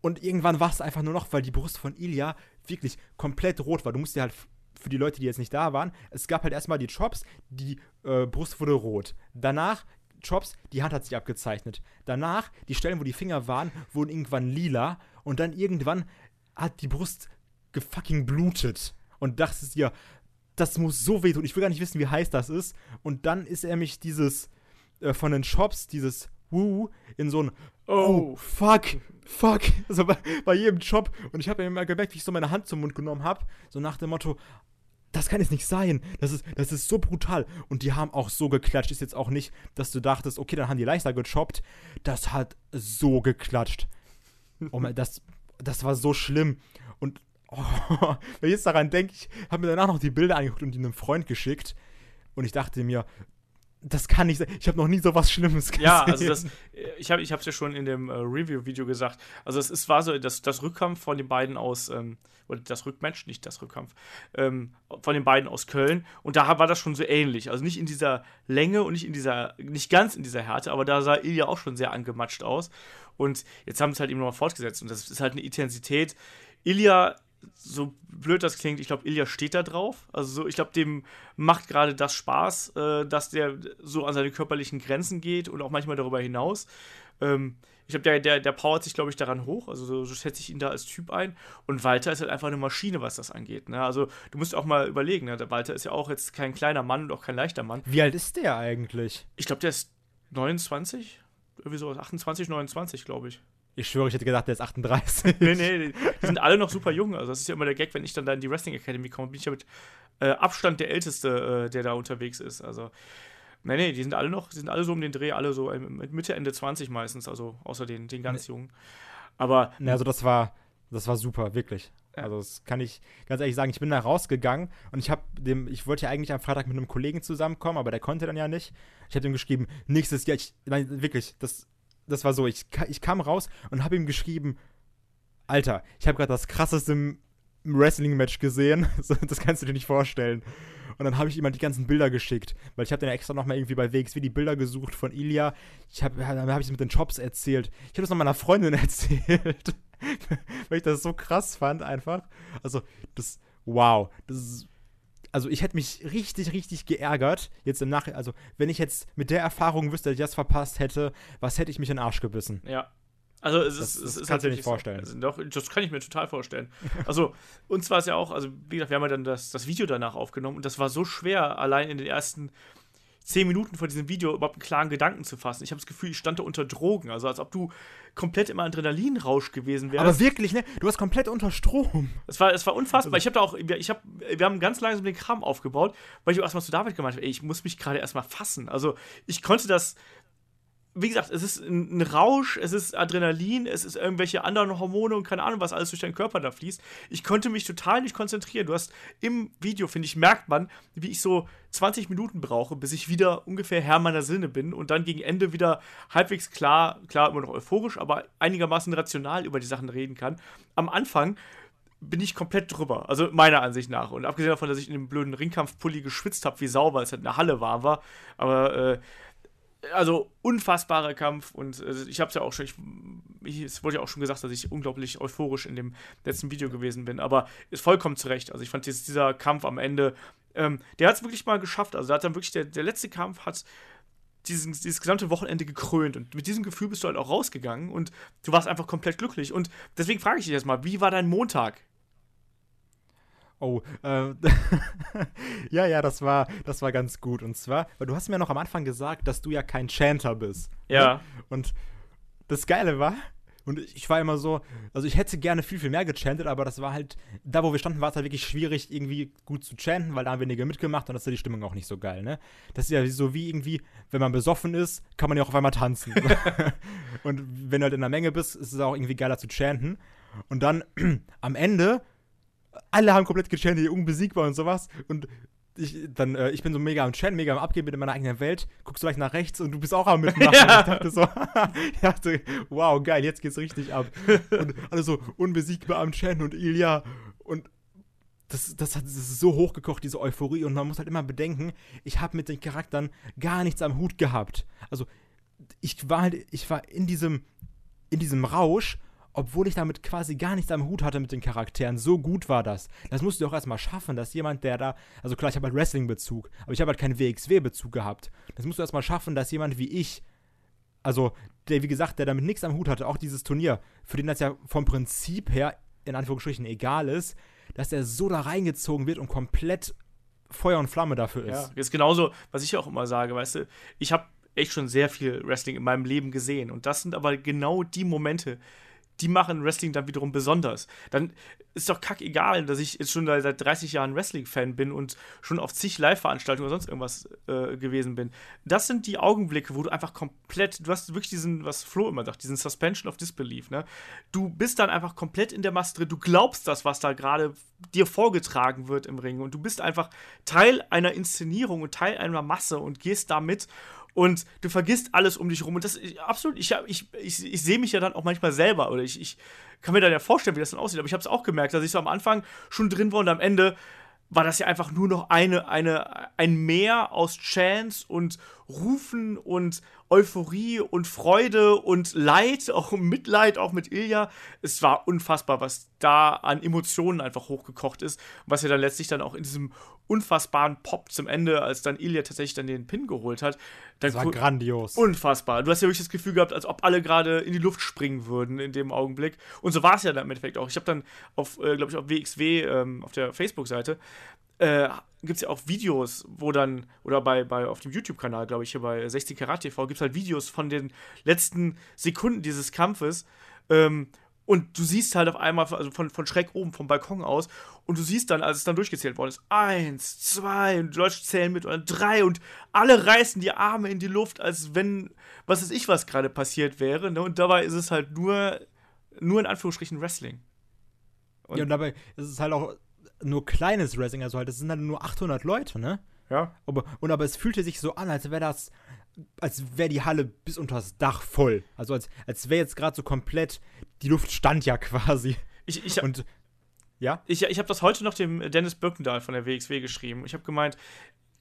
Und irgendwann war es einfach nur noch, weil die Brust von Ilya wirklich komplett rot war. Du musst dir halt für die Leute, die jetzt nicht da waren, es gab halt erstmal die Chops, die äh, Brust wurde rot. Danach Chops, die Hand hat sich abgezeichnet. Danach, die Stellen, wo die Finger waren, wurden irgendwann lila. Und dann irgendwann hat die Brust gefucking blutet. Und dachtest dir, das muss so wehtun. Ich will gar nicht wissen, wie heiß das ist. Und dann ist er mich dieses äh, von den Shops, dieses Woo, in so ein Oh, fuck, fuck. Also bei, bei jedem Job. Und ich habe mir immer gemerkt, wie ich so meine Hand zum Mund genommen habe. So nach dem Motto, das kann jetzt nicht sein. Das ist, das ist so brutal. Und die haben auch so geklatscht. Ist jetzt auch nicht, dass du dachtest, okay, dann haben die leichter gechoppt. Das hat so geklatscht. Oh mein, das, das war so schlimm. Und oh, wenn ich jetzt daran denke, ich habe mir danach noch die Bilder angeguckt und die einem Freund geschickt. Und ich dachte mir, das kann nicht sein. Ich habe noch nie so was Schlimmes gesehen. Ja, also das, ich habe es ja schon in dem äh, Review-Video gesagt. Also es ist, war so das, das Rückkampf von den beiden aus, ähm, oder das Rückmatch, nicht das Rückkampf, ähm, von den beiden aus Köln. Und da war das schon so ähnlich. Also nicht in dieser Länge und nicht in dieser, nicht ganz in dieser Härte, aber da sah Ilya auch schon sehr angematscht aus. Und jetzt haben sie es halt eben nochmal fortgesetzt. Und das ist halt eine Intensität. Ilya so blöd das klingt, ich glaube, Ilya steht da drauf. Also so, ich glaube, dem macht gerade das Spaß, äh, dass der so an seine körperlichen Grenzen geht und auch manchmal darüber hinaus. Ähm, ich glaube, der, der, der powert sich, glaube ich, daran hoch. Also so, so schätze ich ihn da als Typ ein. Und Walter ist halt einfach eine Maschine, was das angeht. Ne? Also du musst auch mal überlegen, ne? der Walter ist ja auch jetzt kein kleiner Mann und auch kein leichter Mann. Wie alt ist der eigentlich? Ich glaube, der ist 29, irgendwie so 28, 29, glaube ich. Ich schwöre, ich hätte gedacht, der ist 38. nee, nee, die, die sind alle noch super jung. Also das ist ja immer der Gag, wenn ich dann da in die Wrestling Academy komme, bin ich ja mit äh, Abstand der Älteste, äh, der da unterwegs ist. Also, nee, nee, die sind alle noch, die sind alle so um den Dreh, alle so mit Mitte, Ende 20 meistens, also außer den, den ganz Jungen. Aber Ne, also das war, das war super, wirklich. Also das kann ich ganz ehrlich sagen. Ich bin da rausgegangen und ich habe dem, ich wollte ja eigentlich am Freitag mit einem Kollegen zusammenkommen, aber der konnte dann ja nicht. Ich habe dem geschrieben, nächstes Jahr, ich, nein, wirklich, das, das war so. Ich, ich kam raus und habe ihm geschrieben, Alter, ich habe gerade das krasseste M- Wrestling-Match gesehen. Das kannst du dir nicht vorstellen. Und dann habe ich ihm halt die ganzen Bilder geschickt, weil ich habe dann extra nochmal irgendwie bei WXW die Bilder gesucht von Ilya. Ich habe, dann habe ich es mit den Chops erzählt. Ich habe das noch meiner Freundin erzählt, weil ich das so krass fand einfach. Also das, wow, das ist, also ich hätte mich richtig, richtig geärgert jetzt im Nachhinein. Also wenn ich jetzt mit der Erfahrung wüsste, dass ich das verpasst hätte, was hätte ich mich in den Arsch gebissen? Ja. Also es Das- ist, das ist kannst du nicht vorstellen. So. Also doch, das kann ich mir total vorstellen. Also uns war es ja auch, also wie gesagt, wir haben ja dann das, das Video danach aufgenommen und das war so schwer, allein in den ersten zehn Minuten vor diesem Video überhaupt einen klaren Gedanken zu fassen. Ich habe das Gefühl, ich stand da unter Drogen, also als ob du komplett im Adrenalinrausch gewesen wärst. Aber wirklich, ne? Du warst komplett unter Strom. Es war, es war unfassbar. Also ich habe da auch, ich hab, wir haben ganz langsam den Kram aufgebaut, weil ich auch erstmal zu David gemeint habe, ey, ich muss mich gerade erstmal fassen. Also ich konnte das wie gesagt, es ist ein, Rausch, es ist Adrenalin, es ist irgendwelche anderen Hormone und keine Ahnung, was alles durch deinen Körper da fließt. Ich konnte mich total nicht konzentrieren. Du hast im Video, finde ich, merkt man, wie ich so 20 Minuten brauche, bis ich wieder ungefähr Herr meiner Sinne bin und dann gegen Ende wieder halbwegs klar, klar immer noch euphorisch, aber einigermaßen rational über die Sachen reden kann. Am Anfang bin ich komplett drüber. Also meiner Ansicht nach. Und abgesehen davon, dass ich in dem blöden Ringkampfpulli geschwitzt habe, wie sauber es halt in der Halle warm war. Aber äh, also unfassbarer Kampf und äh, ich habe es ja auch schon, ich, ich, es wurde ja auch schon gesagt, dass ich unglaublich euphorisch in dem letzten Video gewesen bin, aber ist vollkommen zurecht. Also ich fand dieses, dieser Kampf am Ende, ähm, der hat es wirklich mal geschafft. Also hat dann wirklich der, der letzte Kampf hat diesen, dieses gesamte Wochenende gekrönt und mit diesem Gefühl bist du halt auch rausgegangen und du warst einfach komplett glücklich und deswegen frage ich dich jetzt mal, wie war dein Montag? Oh, äh, ja, ja, das war, das war ganz gut. Und zwar, weil du hast mir noch am Anfang gesagt, dass du ja kein Chanter bist. Ja. Und das Geile war, und ich war immer so, also ich hätte gerne viel, viel mehr gechantet, aber das war halt, da wo wir standen, war es halt wirklich schwierig, irgendwie gut zu chanten, weil da haben wenige mitgemacht und das ist ja die Stimmung auch nicht so geil, ne? Das ist ja so wie irgendwie, wenn man besoffen ist, kann man ja auch auf einmal tanzen. und wenn du halt in der Menge bist, ist es auch irgendwie geiler zu chanten. Und dann am Ende alle haben komplett gechantet, unbesiegbar und sowas. Und ich, dann, äh, ich bin so mega am Chan, mega am Abgeben in meiner eigenen Welt, guckst du gleich nach rechts und du bist auch am Mitmachen. Ja. Ich dachte so, ich dachte, wow, geil, jetzt geht's richtig ab. Und alle so unbesiegbar am Chan und Ilya und das, das, hat, das ist so hochgekocht, diese Euphorie. Und man muss halt immer bedenken, ich habe mit den Charakteren gar nichts am Hut gehabt. Also, ich war halt, ich war in diesem, in diesem Rausch obwohl ich damit quasi gar nichts am Hut hatte mit den Charakteren. So gut war das. Das musst du auch erstmal schaffen, dass jemand, der da, also klar, ich habe halt Wrestling-Bezug, aber ich habe halt keinen WXW-Bezug gehabt. Das musst du erstmal schaffen, dass jemand wie ich, also der, wie gesagt, der damit nichts am Hut hatte, auch dieses Turnier, für den das ja vom Prinzip her, in Anführungsstrichen, egal ist, dass der so da reingezogen wird und komplett Feuer und Flamme dafür ist. Ja, ist genauso, was ich auch immer sage, weißt du, ich habe echt schon sehr viel Wrestling in meinem Leben gesehen und das sind aber genau die Momente, die machen Wrestling dann wiederum besonders. Dann ist doch kackegal, dass ich jetzt schon seit 30 Jahren Wrestling-Fan bin und schon auf zig Live-Veranstaltungen oder sonst irgendwas äh, gewesen bin. Das sind die Augenblicke, wo du einfach komplett, du hast wirklich diesen, was Flo immer sagt, diesen Suspension of Disbelief, ne? Du bist dann einfach komplett in der Masse drin, du glaubst das, was da gerade dir vorgetragen wird im Ring und du bist einfach Teil einer Inszenierung und Teil einer Masse und gehst da mit und du vergisst alles um dich rum. Und das ist absolut, ich, ich, ich, ich sehe mich ja dann auch manchmal selber oder ich, ich kann mir dann ja vorstellen, wie das dann aussieht. Aber ich habe es auch gemerkt, dass ich so am Anfang schon drin war und am Ende war das ja einfach nur noch eine, eine, ein Meer aus Chance und Rufen und Euphorie und Freude und Leid, auch Mitleid, auch mit Ilja. Es war unfassbar, was da an Emotionen einfach hochgekocht ist, was ja dann letztlich dann auch in diesem unfassbaren Pop zum Ende, als dann Ilya tatsächlich dann den Pin geholt hat. das war grandios. Unfassbar. Du hast ja wirklich das Gefühl gehabt, als ob alle gerade in die Luft springen würden in dem Augenblick. Und so war es ja dann im Endeffekt auch. Ich habe dann auf, äh, glaube ich, auf WXW, ähm, auf der Facebook-Seite, äh, gibt es ja auch Videos, wo dann, oder bei, bei auf dem YouTube-Kanal, glaube ich, hier bei 16 Karat TV, gibt es halt Videos von den letzten Sekunden dieses Kampfes. Ähm, und du siehst halt auf einmal, also von, von schräg oben vom Balkon aus, und du siehst dann, als es dann durchgezählt worden ist, eins, zwei, und die Leute zählen mit, oder drei, und alle reißen die Arme in die Luft, als wenn, was weiß ich, was gerade passiert wäre, ne? Und dabei ist es halt nur, nur in Anführungsstrichen Wrestling. Und ja, und dabei ist es halt auch nur kleines Wrestling, also halt, es sind halt nur 800 Leute, ne? Ja. Aber, und aber es fühlte sich so an, als wäre das, als wäre die Halle bis unter das Dach voll. Also als, als wäre jetzt gerade so komplett, die Luft stand ja quasi. Ich, ich, und ja? Ich, ich habe das heute noch dem Dennis Birkendahl von der WXW geschrieben. Ich habe gemeint,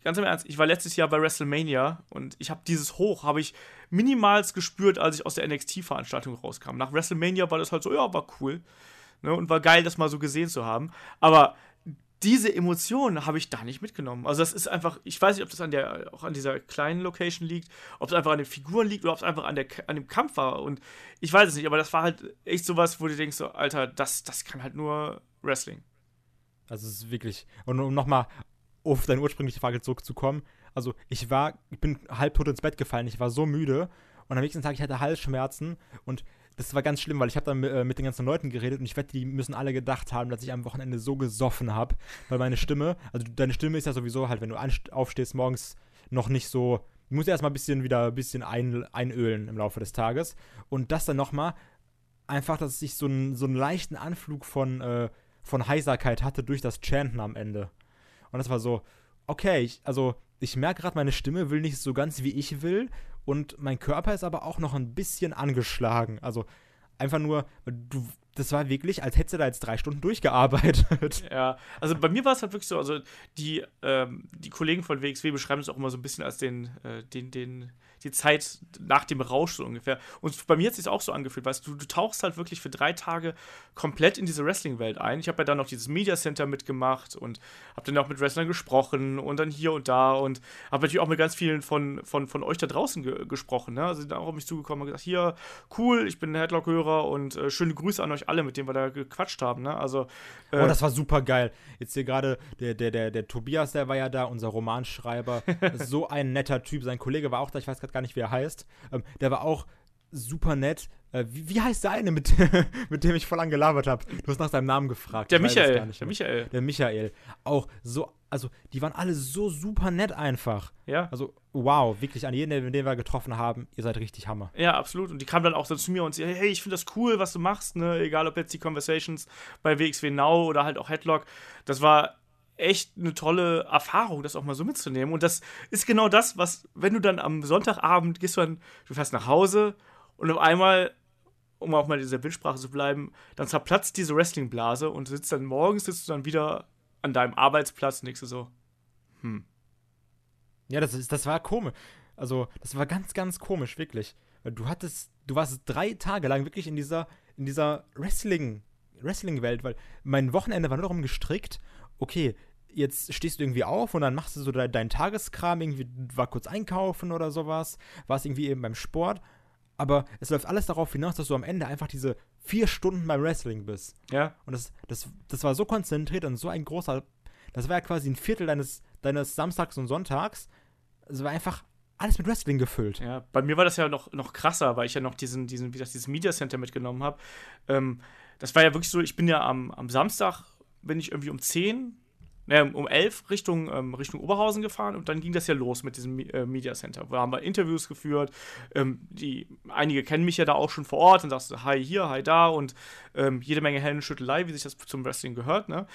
ganz im Ernst, ich war letztes Jahr bei WrestleMania und ich habe dieses Hoch, habe ich minimals gespürt, als ich aus der NXT-Veranstaltung rauskam. Nach WrestleMania war das halt so, ja, war cool. Ne, und war geil, das mal so gesehen zu haben. Aber diese Emotionen habe ich da nicht mitgenommen. Also das ist einfach, ich weiß nicht, ob das an der, auch an dieser kleinen Location liegt, ob es einfach an den Figuren liegt oder ob es einfach an, der, an dem Kampf war. Und ich weiß es nicht, aber das war halt echt sowas, wo du denkst, so, Alter, das, das kann halt nur Wrestling. Also es ist wirklich, und um nochmal auf deine ursprüngliche Frage zurückzukommen, also ich war, ich bin halb tot ins Bett gefallen, ich war so müde und am nächsten Tag ich hatte Halsschmerzen und das war ganz schlimm, weil ich habe dann äh, mit den ganzen Leuten geredet und ich wette, die müssen alle gedacht haben, dass ich am Wochenende so gesoffen habe, weil meine Stimme, also deine Stimme ist ja sowieso halt, wenn du aufstehst morgens noch nicht so die muss erstmal ein bisschen wieder ein bisschen ein, einölen im Laufe des Tages. Und das dann nochmal einfach, dass ich so, ein, so einen leichten Anflug von, äh, von Heiserkeit hatte durch das Chanten am Ende. Und das war so, okay, ich, also ich merke gerade, meine Stimme will nicht so ganz, wie ich will. Und mein Körper ist aber auch noch ein bisschen angeschlagen. Also einfach nur, du, das war wirklich, als hättest du da jetzt drei Stunden durchgearbeitet. Ja, also bei mir war es halt wirklich so, also die, ähm, die Kollegen von WXW beschreiben es auch immer so ein bisschen als den, äh, den, den, die Zeit nach dem Rausch so ungefähr. Und bei mir hat es sich auch so angefühlt, weißt du, du tauchst halt wirklich für drei Tage komplett in diese Wrestling-Welt ein. Ich habe ja dann noch dieses Media Center mitgemacht und habe dann auch mit Wrestlern gesprochen und dann hier und da und habe natürlich auch mit ganz vielen von, von, von euch da draußen ge gesprochen. Ne? Also sind auch auf mich zugekommen und gesagt, hier, cool, ich bin Headlock-Hörer und äh, schöne Grüße an euch alle, mit denen wir da gequatscht haben. Ne? Also, äh, oh, das war super geil. Jetzt hier gerade, der, der, der, der Tobias, der war ja da, unser Romanschreiber. so ein netter Typ. Sein Kollege war auch da, ich weiß gerade gar nicht, wie er heißt. Ähm, der war auch super nett. Äh, wie, wie, heißt der eine, mit, mit dem ich voll angelabert habe? Du hast nach seinem Namen gefragt. Der Michael. der Michael. Der Michael. Auch so, also die waren alle so super nett einfach. Ja. Also, wow, wirklich an jeden, den wir getroffen haben, ihr seid richtig Hammer. Ja, absolut. Und die kamen dann auch so zu mir und sie, hey, ich finde das cool, was du machst, ne? Egal ob jetzt die Conversations bei WXW Now oder halt auch Headlock. Das war echt eine tolle Erfahrung, das auch mal so mitzunehmen. Und das ist genau das, was, wenn du dann am Sonntagabend gehst, du, dann, du fährst nach Hause und auf einmal, um auch mal in dieser Bildsprache zu bleiben, dann zerplatzt diese Wrestlingblase und sitzt dann morgens, sitzt du dann wieder an deinem Arbeitsplatz und denkst du so, hm. Ja, das, ist, das war komisch. Also, das war ganz, ganz komisch, wirklich. Du hattest, du warst drei Tage lang wirklich in dieser, in dieser Wrestling, Wrestling-Welt, weil mein Wochenende war nur darum gestrickt, okay, jetzt stehst du irgendwie auf und dann machst du so deinen dein Tageskram, irgendwie war kurz einkaufen oder sowas, warst irgendwie eben beim Sport. Aber es läuft alles darauf hinaus, dass du am Ende einfach diese vier Stunden beim Wrestling bist. Ja. Und das, das, das war so konzentriert und so ein großer. Das war ja quasi ein Viertel deines, deines Samstags und Sonntags. Es war einfach alles mit Wrestling gefüllt. Ja, bei mir war das ja noch, noch krasser, weil ich ja noch diesen, diesen, wie das, dieses Media Center mitgenommen habe. Ähm, das war ja wirklich so, ich bin ja am, am Samstag bin ich irgendwie um 10, äh, um 11 Richtung, ähm, Richtung Oberhausen gefahren und dann ging das ja los mit diesem äh, Media Center. Da haben wir Interviews geführt. Ähm, die, einige kennen mich ja da auch schon vor Ort und sagst hi hier, hi da und ähm, jede Menge Heldenschüttelei, wie sich das zum Wrestling gehört. Ne?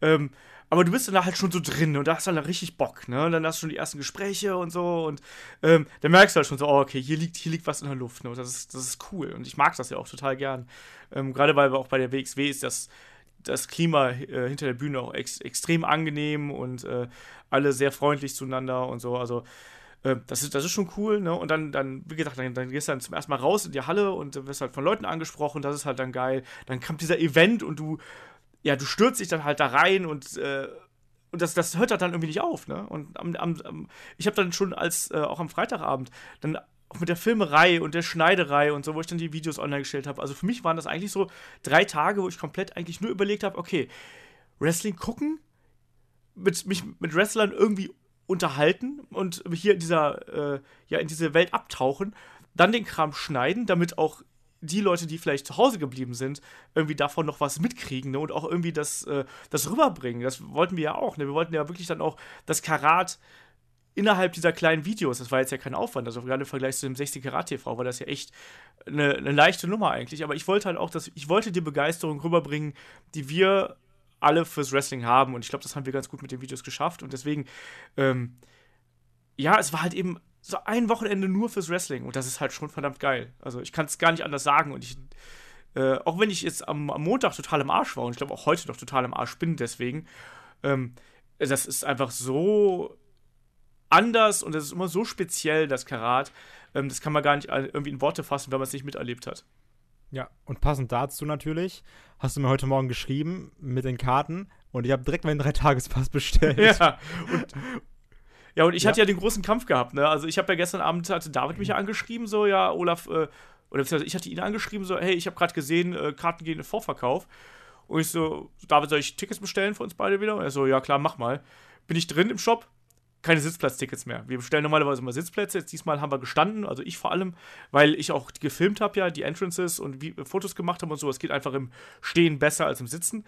Ähm, aber du bist dann da halt schon so drin und da hast du dann richtig Bock, ne? Und dann hast du schon die ersten Gespräche und so und ähm, dann merkst du halt schon so, oh, okay, hier liegt, hier liegt was in der Luft, ne? Und das ist, das ist cool und ich mag das ja auch total gern. Ähm, Gerade weil wir auch bei der WXW ist das das Klima äh, hinter der Bühne auch ex extrem angenehm und äh, alle sehr freundlich zueinander und so. Also äh, das, ist, das ist schon cool, ne? Und dann, dann wie gesagt, dann, dann gehst du dann zum ersten Mal raus in die Halle und wirst halt von Leuten angesprochen, das ist halt dann geil. Dann kommt dieser Event und du, ja, du stürzt dich dann halt da rein und äh, und das, das hört halt dann irgendwie nicht auf, ne? Und am, am, am ich habe dann schon als, äh, auch am Freitagabend, dann auch mit der Filmerei und der Schneiderei und so, wo ich dann die Videos online gestellt habe. Also für mich waren das eigentlich so drei Tage, wo ich komplett eigentlich nur überlegt habe, okay, Wrestling gucken, mit, mich mit Wrestlern irgendwie unterhalten und hier in dieser, äh, ja, in diese Welt abtauchen, dann den Kram schneiden, damit auch die Leute, die vielleicht zu Hause geblieben sind, irgendwie davon noch was mitkriegen ne? und auch irgendwie das, äh, das rüberbringen. Das wollten wir ja auch. Ne? Wir wollten ja wirklich dann auch das Karat innerhalb dieser kleinen Videos, das war jetzt ja kein Aufwand, also gerade im Vergleich zu dem 60 Karat TV war das ja echt eine, eine, leichte Nummer eigentlich, aber ich wollte halt auch, dass ich wollte die Begeisterung rüberbringen, die wir alle fürs Wrestling haben und ich glaube, das haben wir ganz gut mit den Videos geschafft und deswegen, ähm, ja, es war halt eben so ein Wochenende nur fürs Wrestling und das ist halt schon verdammt geil. Also ich kann es gar nicht anders sagen und ich, äh, auch wenn ich jetzt am, am, Montag total im Arsch war und ich glaube auch heute noch total im Arsch bin, deswegen, ähm, das ist einfach so anders und es ist immer so speziell, das Karat. Ähm, das kann man gar nicht irgendwie in Worte fassen, wenn man es nicht miterlebt hat. Ja, und passend dazu natürlich, hast du mir heute Morgen geschrieben mit den Karten und ich habe direkt meinen Dreitagespass bestellt. Ja, und, ja, und ich ja. hatte ja den großen Kampf gehabt, ne? Also ich habe ja gestern Abend, hatte David mich ja angeschrieben, so, ja, Olaf, äh, oder ich hatte ihn angeschrieben, so, hey, ich habe gerade gesehen, äh, Karten gehen in Vorverkauf. Und ich so, David, soll ich Tickets bestellen für uns beide wieder? Und er so, ja klar, mach mal. Bin ich drin im Shop, keine Sitzplatztickets mehr. Wir bestellen normalerweise immer Sitzplätze. Jetzt diesmal haben wir gestanden, also ich vor allem, weil ich auch gefilmt habe, ja, die Entrances und wie, Fotos gemacht habe und so. Es geht einfach im Stehen besser als im Sitzen.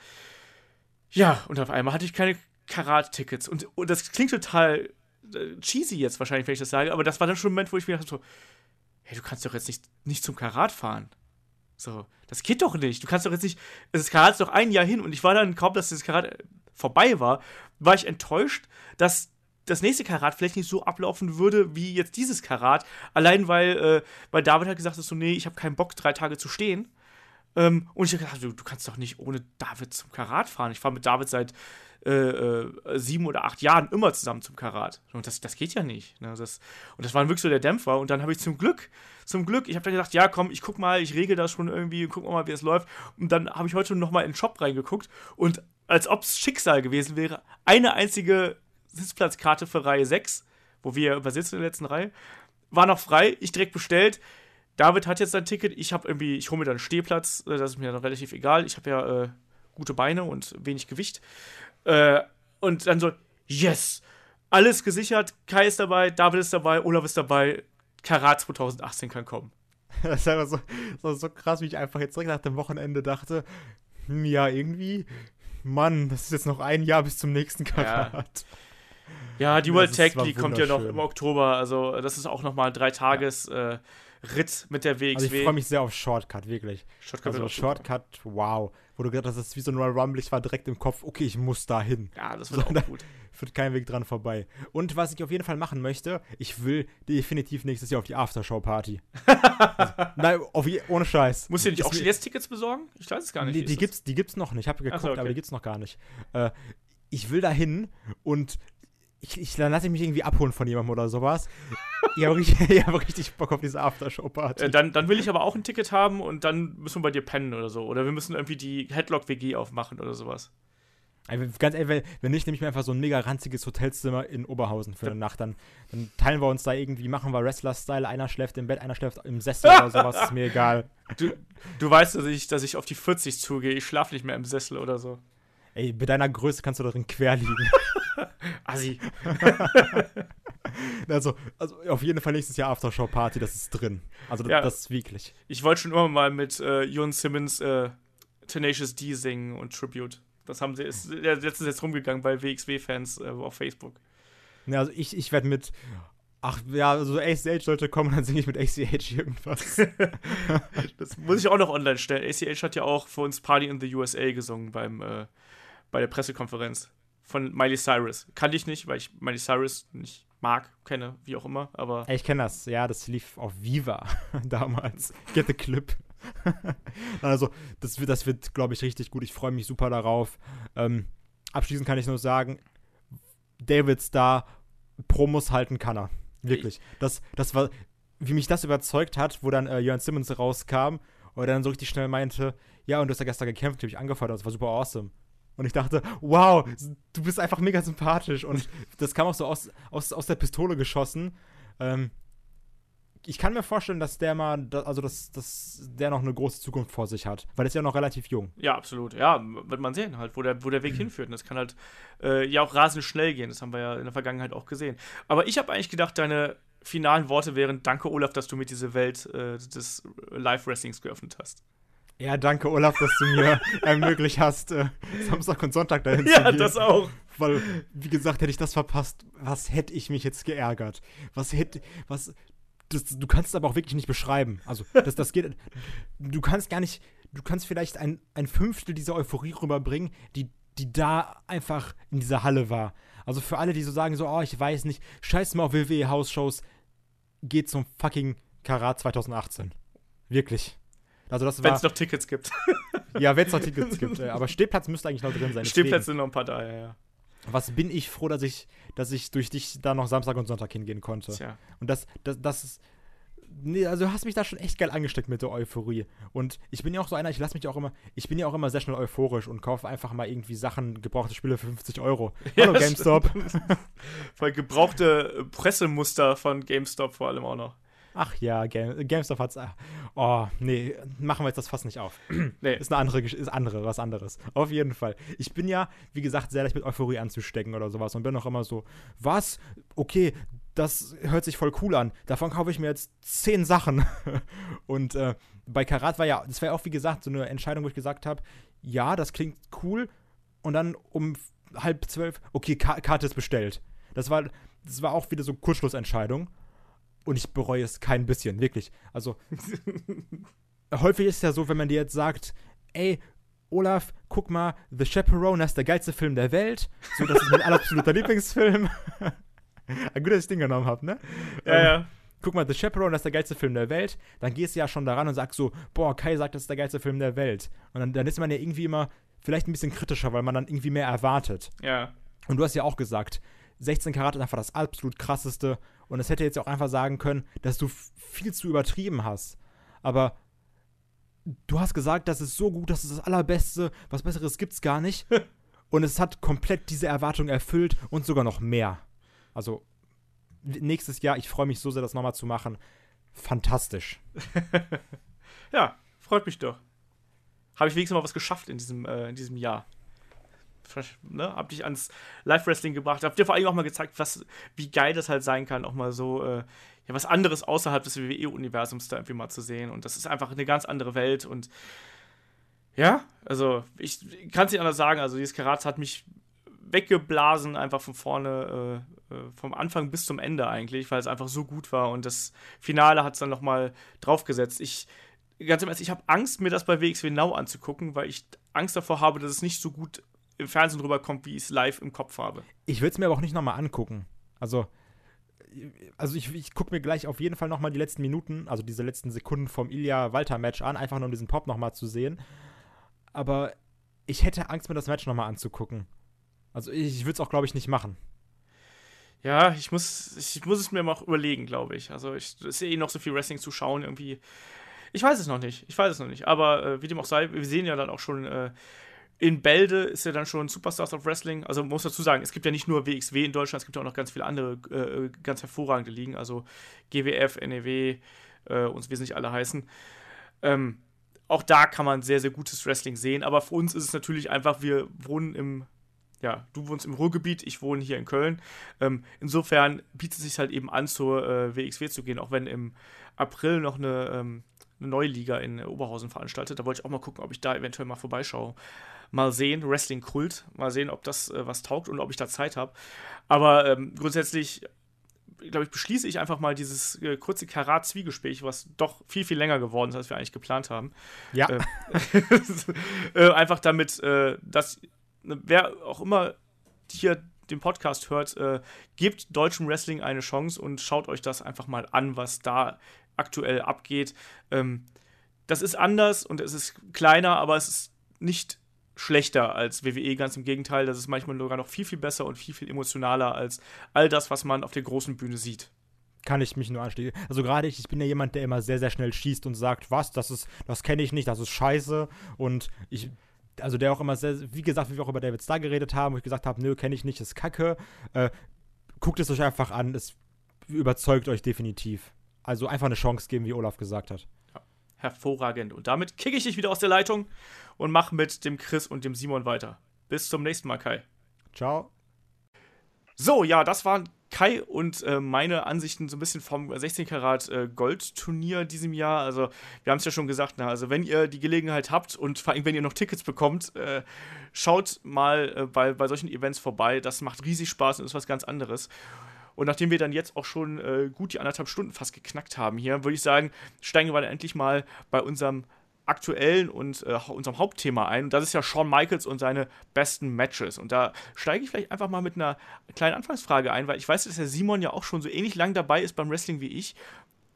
Ja, und auf einmal hatte ich keine Karat-Tickets. Und, und das klingt total äh, cheesy jetzt wahrscheinlich, wenn ich das sage, aber das war dann schon ein Moment, wo ich mir dachte so, hey, du kannst doch jetzt nicht, nicht zum Karat fahren. So, das geht doch nicht. Du kannst doch jetzt nicht. Das Karat ist doch ein Jahr hin und ich war dann kaum, dass das Karat vorbei war, war ich enttäuscht, dass das nächste Karat vielleicht nicht so ablaufen würde wie jetzt dieses Karat. Allein weil, äh, weil David hat gesagt hat, so, nee, ich habe keinen Bock, drei Tage zu stehen. Ähm, und ich habe gedacht, du, du, kannst doch nicht ohne David zum Karat fahren. Ich fahre mit David seit äh, äh, sieben oder acht Jahren immer zusammen zum Karat. Und das, das geht ja nicht. Ne? Das, und das war wirklich so der Dämpfer. Und dann habe ich zum Glück, zum Glück, ich habe dann gedacht, ja komm, ich guck mal, ich regel das schon irgendwie, guck mal, wie es läuft. Und dann habe ich heute noch mal in den Shop reingeguckt und als ob es Schicksal gewesen wäre, eine einzige Sitzplatzkarte für Reihe 6, wo wir übersitzen in der letzten Reihe, war noch frei, ich direkt bestellt. David hat jetzt sein Ticket, ich habe irgendwie, ich hole mir dann einen Stehplatz, äh, das ist mir dann relativ egal. Ich habe ja äh, gute Beine und wenig Gewicht. Äh, und dann so, yes, alles gesichert, Kai ist dabei, David ist dabei, Olaf ist dabei, Karat 2018 kann kommen. Das ist einfach so, so, so krass, wie ich einfach jetzt direkt nach dem Wochenende dachte, hm, ja, irgendwie, Mann, das ist jetzt noch ein Jahr bis zum nächsten Karat. Ja, ja die World Tag, die kommt ja noch im Oktober, also das ist auch nochmal ein drei Tages ja. äh, Ritt mit der WXW. Also ich freue mich sehr auf Shortcut, wirklich. Shortcut, also Shortcut wow. Wo du gesagt hast, das ist wie so ein Royal Rumble, ich war direkt im Kopf, okay, ich muss da hin. Ja, das wird so, auch gut. Führt kein Weg dran vorbei. Und was ich auf jeden Fall machen möchte, ich will definitiv nächstes Jahr auf die Aftershow-Party. also, nein, auf, ohne Scheiß. Musst du dir nicht auch schon jetzt Tickets besorgen? Ich weiß es gar nicht. Die, die, gibt's, die gibt's noch nicht. Ich habe geguckt, so, okay. aber die gibt's noch gar nicht. Äh, ich will da hin und ich, ich, dann lasse ich mich irgendwie abholen von jemandem oder sowas. ich habe richtig, hab richtig, Bock auf diese Aftershow-Party. Äh, dann, dann will ich aber auch ein Ticket haben und dann müssen wir bei dir pennen oder so. Oder wir müssen irgendwie die Headlock-WG aufmachen oder sowas. Ganz ehrlich, wenn nicht, nehme ich mir einfach so ein mega ranziges Hotelzimmer in Oberhausen für eine Nacht. Dann, dann teilen wir uns da irgendwie, machen wir Wrestler-Style. Einer schläft im Bett, einer schläft im Sessel oder sowas. Ist mir egal. Du, du weißt, dass ich, dass ich auf die 40 zugehe. Ich schlafe nicht mehr im Sessel oder so. Ey, bei deiner Größe kannst du darin quer liegen. Assi. also, also, auf jeden Fall nächstes Jahr Aftershow-Party, das ist drin. Also, das, ja, das ist wirklich. Ich wollte schon immer mal mit äh, Jon Simmons äh, Tenacious D singen und Tribute. Das haben sie, ist letztens jetzt rumgegangen bei WXW-Fans äh, auf Facebook. Ja, also ich, ich werde mit. Ach ja, also ACH sollte kommen, dann singe ich mit ACH irgendwas. das muss ich auch noch online stellen. ACH hat ja auch für uns Party in the USA gesungen beim, äh, bei der Pressekonferenz von Miley Cyrus. Kannte ich nicht, weil ich Miley Cyrus nicht mag, kenne, wie auch immer, aber. Ich kenne das, ja, das lief auf Viva damals. Get the Clip. also, das wird, das wird glaube ich, richtig gut. Ich freue mich super darauf. Ähm, abschließend kann ich nur sagen, David Star Promos halten kann er. Wirklich. Das, das war, wie mich das überzeugt hat, wo dann äh, Jörn Simmons rauskam und dann so richtig schnell meinte, ja, und du hast ja gestern gekämpft, habe ich angefordert, das war super awesome. Und ich dachte, wow, du bist einfach mega sympathisch. Und das kam auch so aus, aus, aus der Pistole geschossen. Ähm, ich kann mir vorstellen, dass der mal, also dass, dass der noch eine große Zukunft vor sich hat, weil er ist ja noch relativ jung. Ja, absolut. Ja, wird man sehen halt, wo der, wo der Weg hinführt. Und das kann halt äh, ja auch rasend schnell gehen. Das haben wir ja in der Vergangenheit auch gesehen. Aber ich habe eigentlich gedacht, deine finalen Worte wären: Danke, Olaf, dass du mir diese Welt äh, des Live-Wrestlings geöffnet hast. Ja, danke, Olaf, dass du mir ermöglicht hast, äh, Samstag und Sonntag dahin ja, zu gehen. Ja, das auch. Weil, wie gesagt, hätte ich das verpasst, was hätte ich mich jetzt geärgert? Was hätte, was, das, du kannst es aber auch wirklich nicht beschreiben. Also, das, das geht, du kannst gar nicht, du kannst vielleicht ein, ein Fünftel dieser Euphorie rüberbringen, die, die da einfach in dieser Halle war. Also für alle, die so sagen, so, oh, ich weiß nicht, scheiß mal auf WWE-Hausshows, geht zum fucking Karat 2018. Wirklich. Also das Wenn es noch Tickets gibt. ja, wenn es noch Tickets gibt. Aber Stehplatz müsste eigentlich noch drin sein. Stehplätze sind noch ein paar da, ja, ja. Was bin ich froh, dass ich, dass ich durch dich da noch Samstag und Sonntag hingehen konnte. Tja. Und das, das, das ist. Nee, also du hast mich da schon echt geil angesteckt mit der Euphorie. Und ich bin ja auch so einer, ich lasse mich auch immer, ich bin ja auch immer sehr schnell euphorisch und kaufe einfach mal irgendwie Sachen, gebrauchte Spiele für 50 Euro. Ja, Hallo GameStop. Voll gebrauchte Pressemuster von GameStop vor allem auch noch. Ach ja, Game, GameStop hat's. Oh, nee, machen wir jetzt das fast nicht auf. nee. Ist eine andere, ist andere, was anderes. Auf jeden Fall. Ich bin ja, wie gesagt, sehr leicht mit Euphorie anzustecken oder sowas und bin auch immer so, was? Okay, das hört sich voll cool an. Davon kaufe ich mir jetzt zehn Sachen. und äh, bei Karat war ja, das war ja auch, wie gesagt, so eine Entscheidung, wo ich gesagt habe, ja, das klingt cool. Und dann um halb zwölf, okay, Karte ist bestellt. Das war, das war auch wieder so Kurzschlussentscheidung. Und ich bereue es kein bisschen, wirklich. Also, häufig ist es ja so, wenn man dir jetzt sagt, ey, Olaf, guck mal, The Chaperone, das ist der geilste Film der Welt. So, das ist mein absoluter Lieblingsfilm. Gut, dass ich den genommen habe, ne? Ja, Ähm, ja. Guck mal, The Chaperone, das ist der geilste Film der Welt. Dann gehst du ja schon daran und sagst so, boah, Kai sagt, das ist der geilste Film der Welt. Und dann, dann ist man ja irgendwie immer vielleicht ein bisschen kritischer, weil man dann irgendwie mehr erwartet. Ja. Und du hast ja auch gesagt, 16 Karat ist einfach das absolut krasseste. Und es hätte jetzt auch einfach sagen können, dass du viel zu übertrieben hast. Aber du hast gesagt, das ist so gut, das ist das Allerbeste, was Besseres gibt's gar nicht. und es hat komplett diese Erwartung erfüllt und sogar noch mehr. Also nächstes Jahr, ich freue mich so sehr, das nochmal zu machen. Fantastisch. Ja, freut mich doch. Habe ich wenigstens mal was geschafft in diesem, äh, in diesem Jahr. Ne? Hab dich ans Live-Wrestling gebracht. Hab dir vor allem auch mal gezeigt, was, wie geil das halt sein kann, auch mal so, äh, ja, was anderes außerhalb des WWE-Universums da irgendwie mal zu sehen. Und das ist einfach eine ganz andere Welt. Und ja, also ich kann es nicht anders sagen. Also dieses Karat hat mich weggeblasen, einfach von vorne, äh, äh, vom Anfang bis zum Ende eigentlich, weil es einfach so gut war. Und das Finale hat es dann nochmal draufgesetzt. Ich ganz im Ernst, ich habe Angst, mir das bei WXW Now anzugucken, weil ich Angst davor habe, dass es nicht so gut im Fernsehen rüberkommt, wie ich es live im Kopf habe. Ich will es mir aber auch nicht nochmal angucken. Also, also ich, ich gucke mir gleich auf jeden Fall nochmal die letzten Minuten, also diese letzten Sekunden vom Ilya-Walter-Match an, einfach nur um diesen Pop nochmal zu sehen. Aber ich hätte Angst, mir das Match nochmal anzugucken. Also ich würde es auch, glaube ich, nicht machen. Ja, ich muss, ich muss es mir mal überlegen, glaube ich. Also ich es ist ja eh noch so viel Wrestling zu schauen, irgendwie. Ich weiß es noch nicht. Ich weiß es noch nicht. Aber äh, wie dem auch sei, wir sehen ja dann auch schon, äh, in Bälde ist ja dann schon Superstars of Wrestling. Also man muss dazu sagen, es gibt ja nicht nur WXW in Deutschland, es gibt ja auch noch ganz viele andere äh, ganz hervorragende Ligen. Also GWF, NEW äh, und wie sie nicht alle heißen. Ähm, auch da kann man sehr, sehr gutes Wrestling sehen. Aber für uns ist es natürlich einfach, wir wohnen im ja, du wohnst im Ruhrgebiet, ich wohne hier in Köln. Ähm, insofern bietet es sich halt eben an, zur äh, WXW zu gehen, auch wenn im April noch eine, ähm, eine neue Liga in Oberhausen veranstaltet. Da wollte ich auch mal gucken, ob ich da eventuell mal vorbeischaue. Mal sehen, Wrestling Kult, mal sehen, ob das äh, was taugt und ob ich da Zeit habe. Aber ähm, grundsätzlich, glaube ich, beschließe ich einfach mal dieses äh, kurze Karat-Zwiegespräch, was doch viel, viel länger geworden ist, als wir eigentlich geplant haben. Ja. Äh, äh, einfach damit, äh, dass ne, wer auch immer hier den Podcast hört, äh, gebt deutschem Wrestling eine Chance und schaut euch das einfach mal an, was da aktuell abgeht. Ähm, das ist anders und es ist kleiner, aber es ist nicht schlechter als WWE, ganz im Gegenteil, das ist manchmal sogar noch viel, viel besser und viel, viel emotionaler als all das, was man auf der großen Bühne sieht. Kann ich mich nur anschließen. Also gerade ich, ich bin ja jemand, der immer sehr, sehr schnell schießt und sagt, was, das ist, das kenne ich nicht, das ist scheiße. Und ich, also der auch immer sehr, wie gesagt, wie wir auch über David Starr geredet haben, wo ich gesagt habe, nö, kenne ich nicht, ist kacke. Äh, guckt es euch einfach an, es überzeugt euch definitiv. Also einfach eine Chance geben, wie Olaf gesagt hat. Hervorragend. Und damit kicke ich dich wieder aus der Leitung und mache mit dem Chris und dem Simon weiter. Bis zum nächsten Mal, Kai. Ciao. So, ja, das waren Kai und äh, meine Ansichten so ein bisschen vom 16 Karat äh, Gold-Turnier diesem Jahr. Also, wir haben es ja schon gesagt, na, also wenn ihr die Gelegenheit habt und vor allem, wenn ihr noch Tickets bekommt, äh, schaut mal äh, bei, bei solchen Events vorbei. Das macht riesig Spaß und ist was ganz anderes. Und nachdem wir dann jetzt auch schon äh, gut die anderthalb Stunden fast geknackt haben hier, würde ich sagen, steigen wir dann endlich mal bei unserem aktuellen und äh, unserem Hauptthema ein. Und das ist ja Shawn Michaels und seine besten Matches. Und da steige ich vielleicht einfach mal mit einer kleinen Anfangsfrage ein, weil ich weiß, dass der Simon ja auch schon so ähnlich lang dabei ist beim Wrestling wie ich.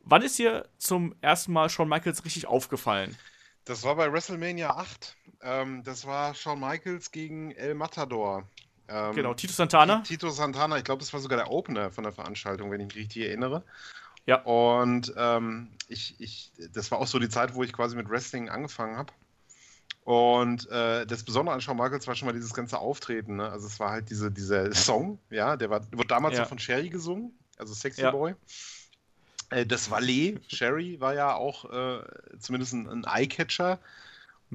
Wann ist dir zum ersten Mal Shawn Michaels richtig aufgefallen? Das war bei WrestleMania 8. Ähm, das war Shawn Michaels gegen El Matador. Ähm, Genau, Tito Santana. Tito Santana, ich glaube, das war sogar der Opener von der Veranstaltung, wenn ich mich richtig erinnere. Ja. Und ähm, ich, ich, das war auch so die Zeit, wo ich quasi mit Wrestling angefangen habe. Und äh, das Besondere an Shawn Michaels war schon mal dieses ganze Auftreten. Ne? Also es war halt diese, dieser Song, ja, der war, wurde damals Ja. von Sherry gesungen, also Sexy Ja. Boy. Äh, das Valet, Sherry, war ja auch äh, zumindest ein, ein Eyecatcher. Und-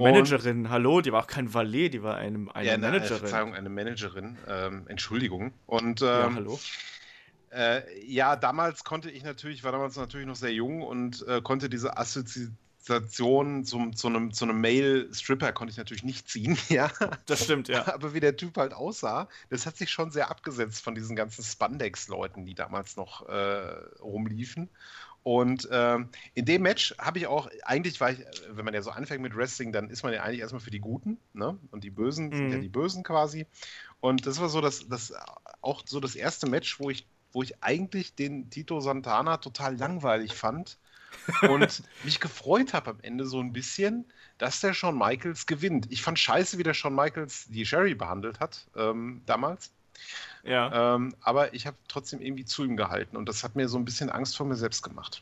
Managerin, hallo, die war auch kein Valet, die war eine, eine ja, eine, Managerin. Verzeihung, eine Managerin. Ähm, Entschuldigung. Und ja, ähm, hallo. äh, ja, damals konnte ich natürlich, war damals natürlich noch sehr jung und äh, konnte diese Assozi Station zum, zu einem, zu einem Male-Stripper konnte ich natürlich nicht ziehen, ja. Das stimmt, ja. Aber wie der Typ halt aussah, das hat sich schon sehr abgesetzt von diesen ganzen Spandex-Leuten, die damals noch äh, rumliefen. Und ähm, in dem Match habe ich auch, eigentlich war ich, wenn man ja so anfängt mit Wrestling, dann ist man ja eigentlich erstmal für die Guten, ne? Und die Bösen sind ja Mhm. die Bösen quasi. Und das war so das, das auch so das erste Match, wo ich, wo ich eigentlich den Tito Santana total langweilig fand und mich gefreut habe am Ende so ein bisschen, dass der Shawn Michaels gewinnt. Ich fand scheiße, wie der Shawn Michaels die Sherry behandelt hat ähm, damals. Ja. Ähm, aber ich habe trotzdem irgendwie zu ihm gehalten und das hat mir so ein bisschen Angst vor mir selbst gemacht.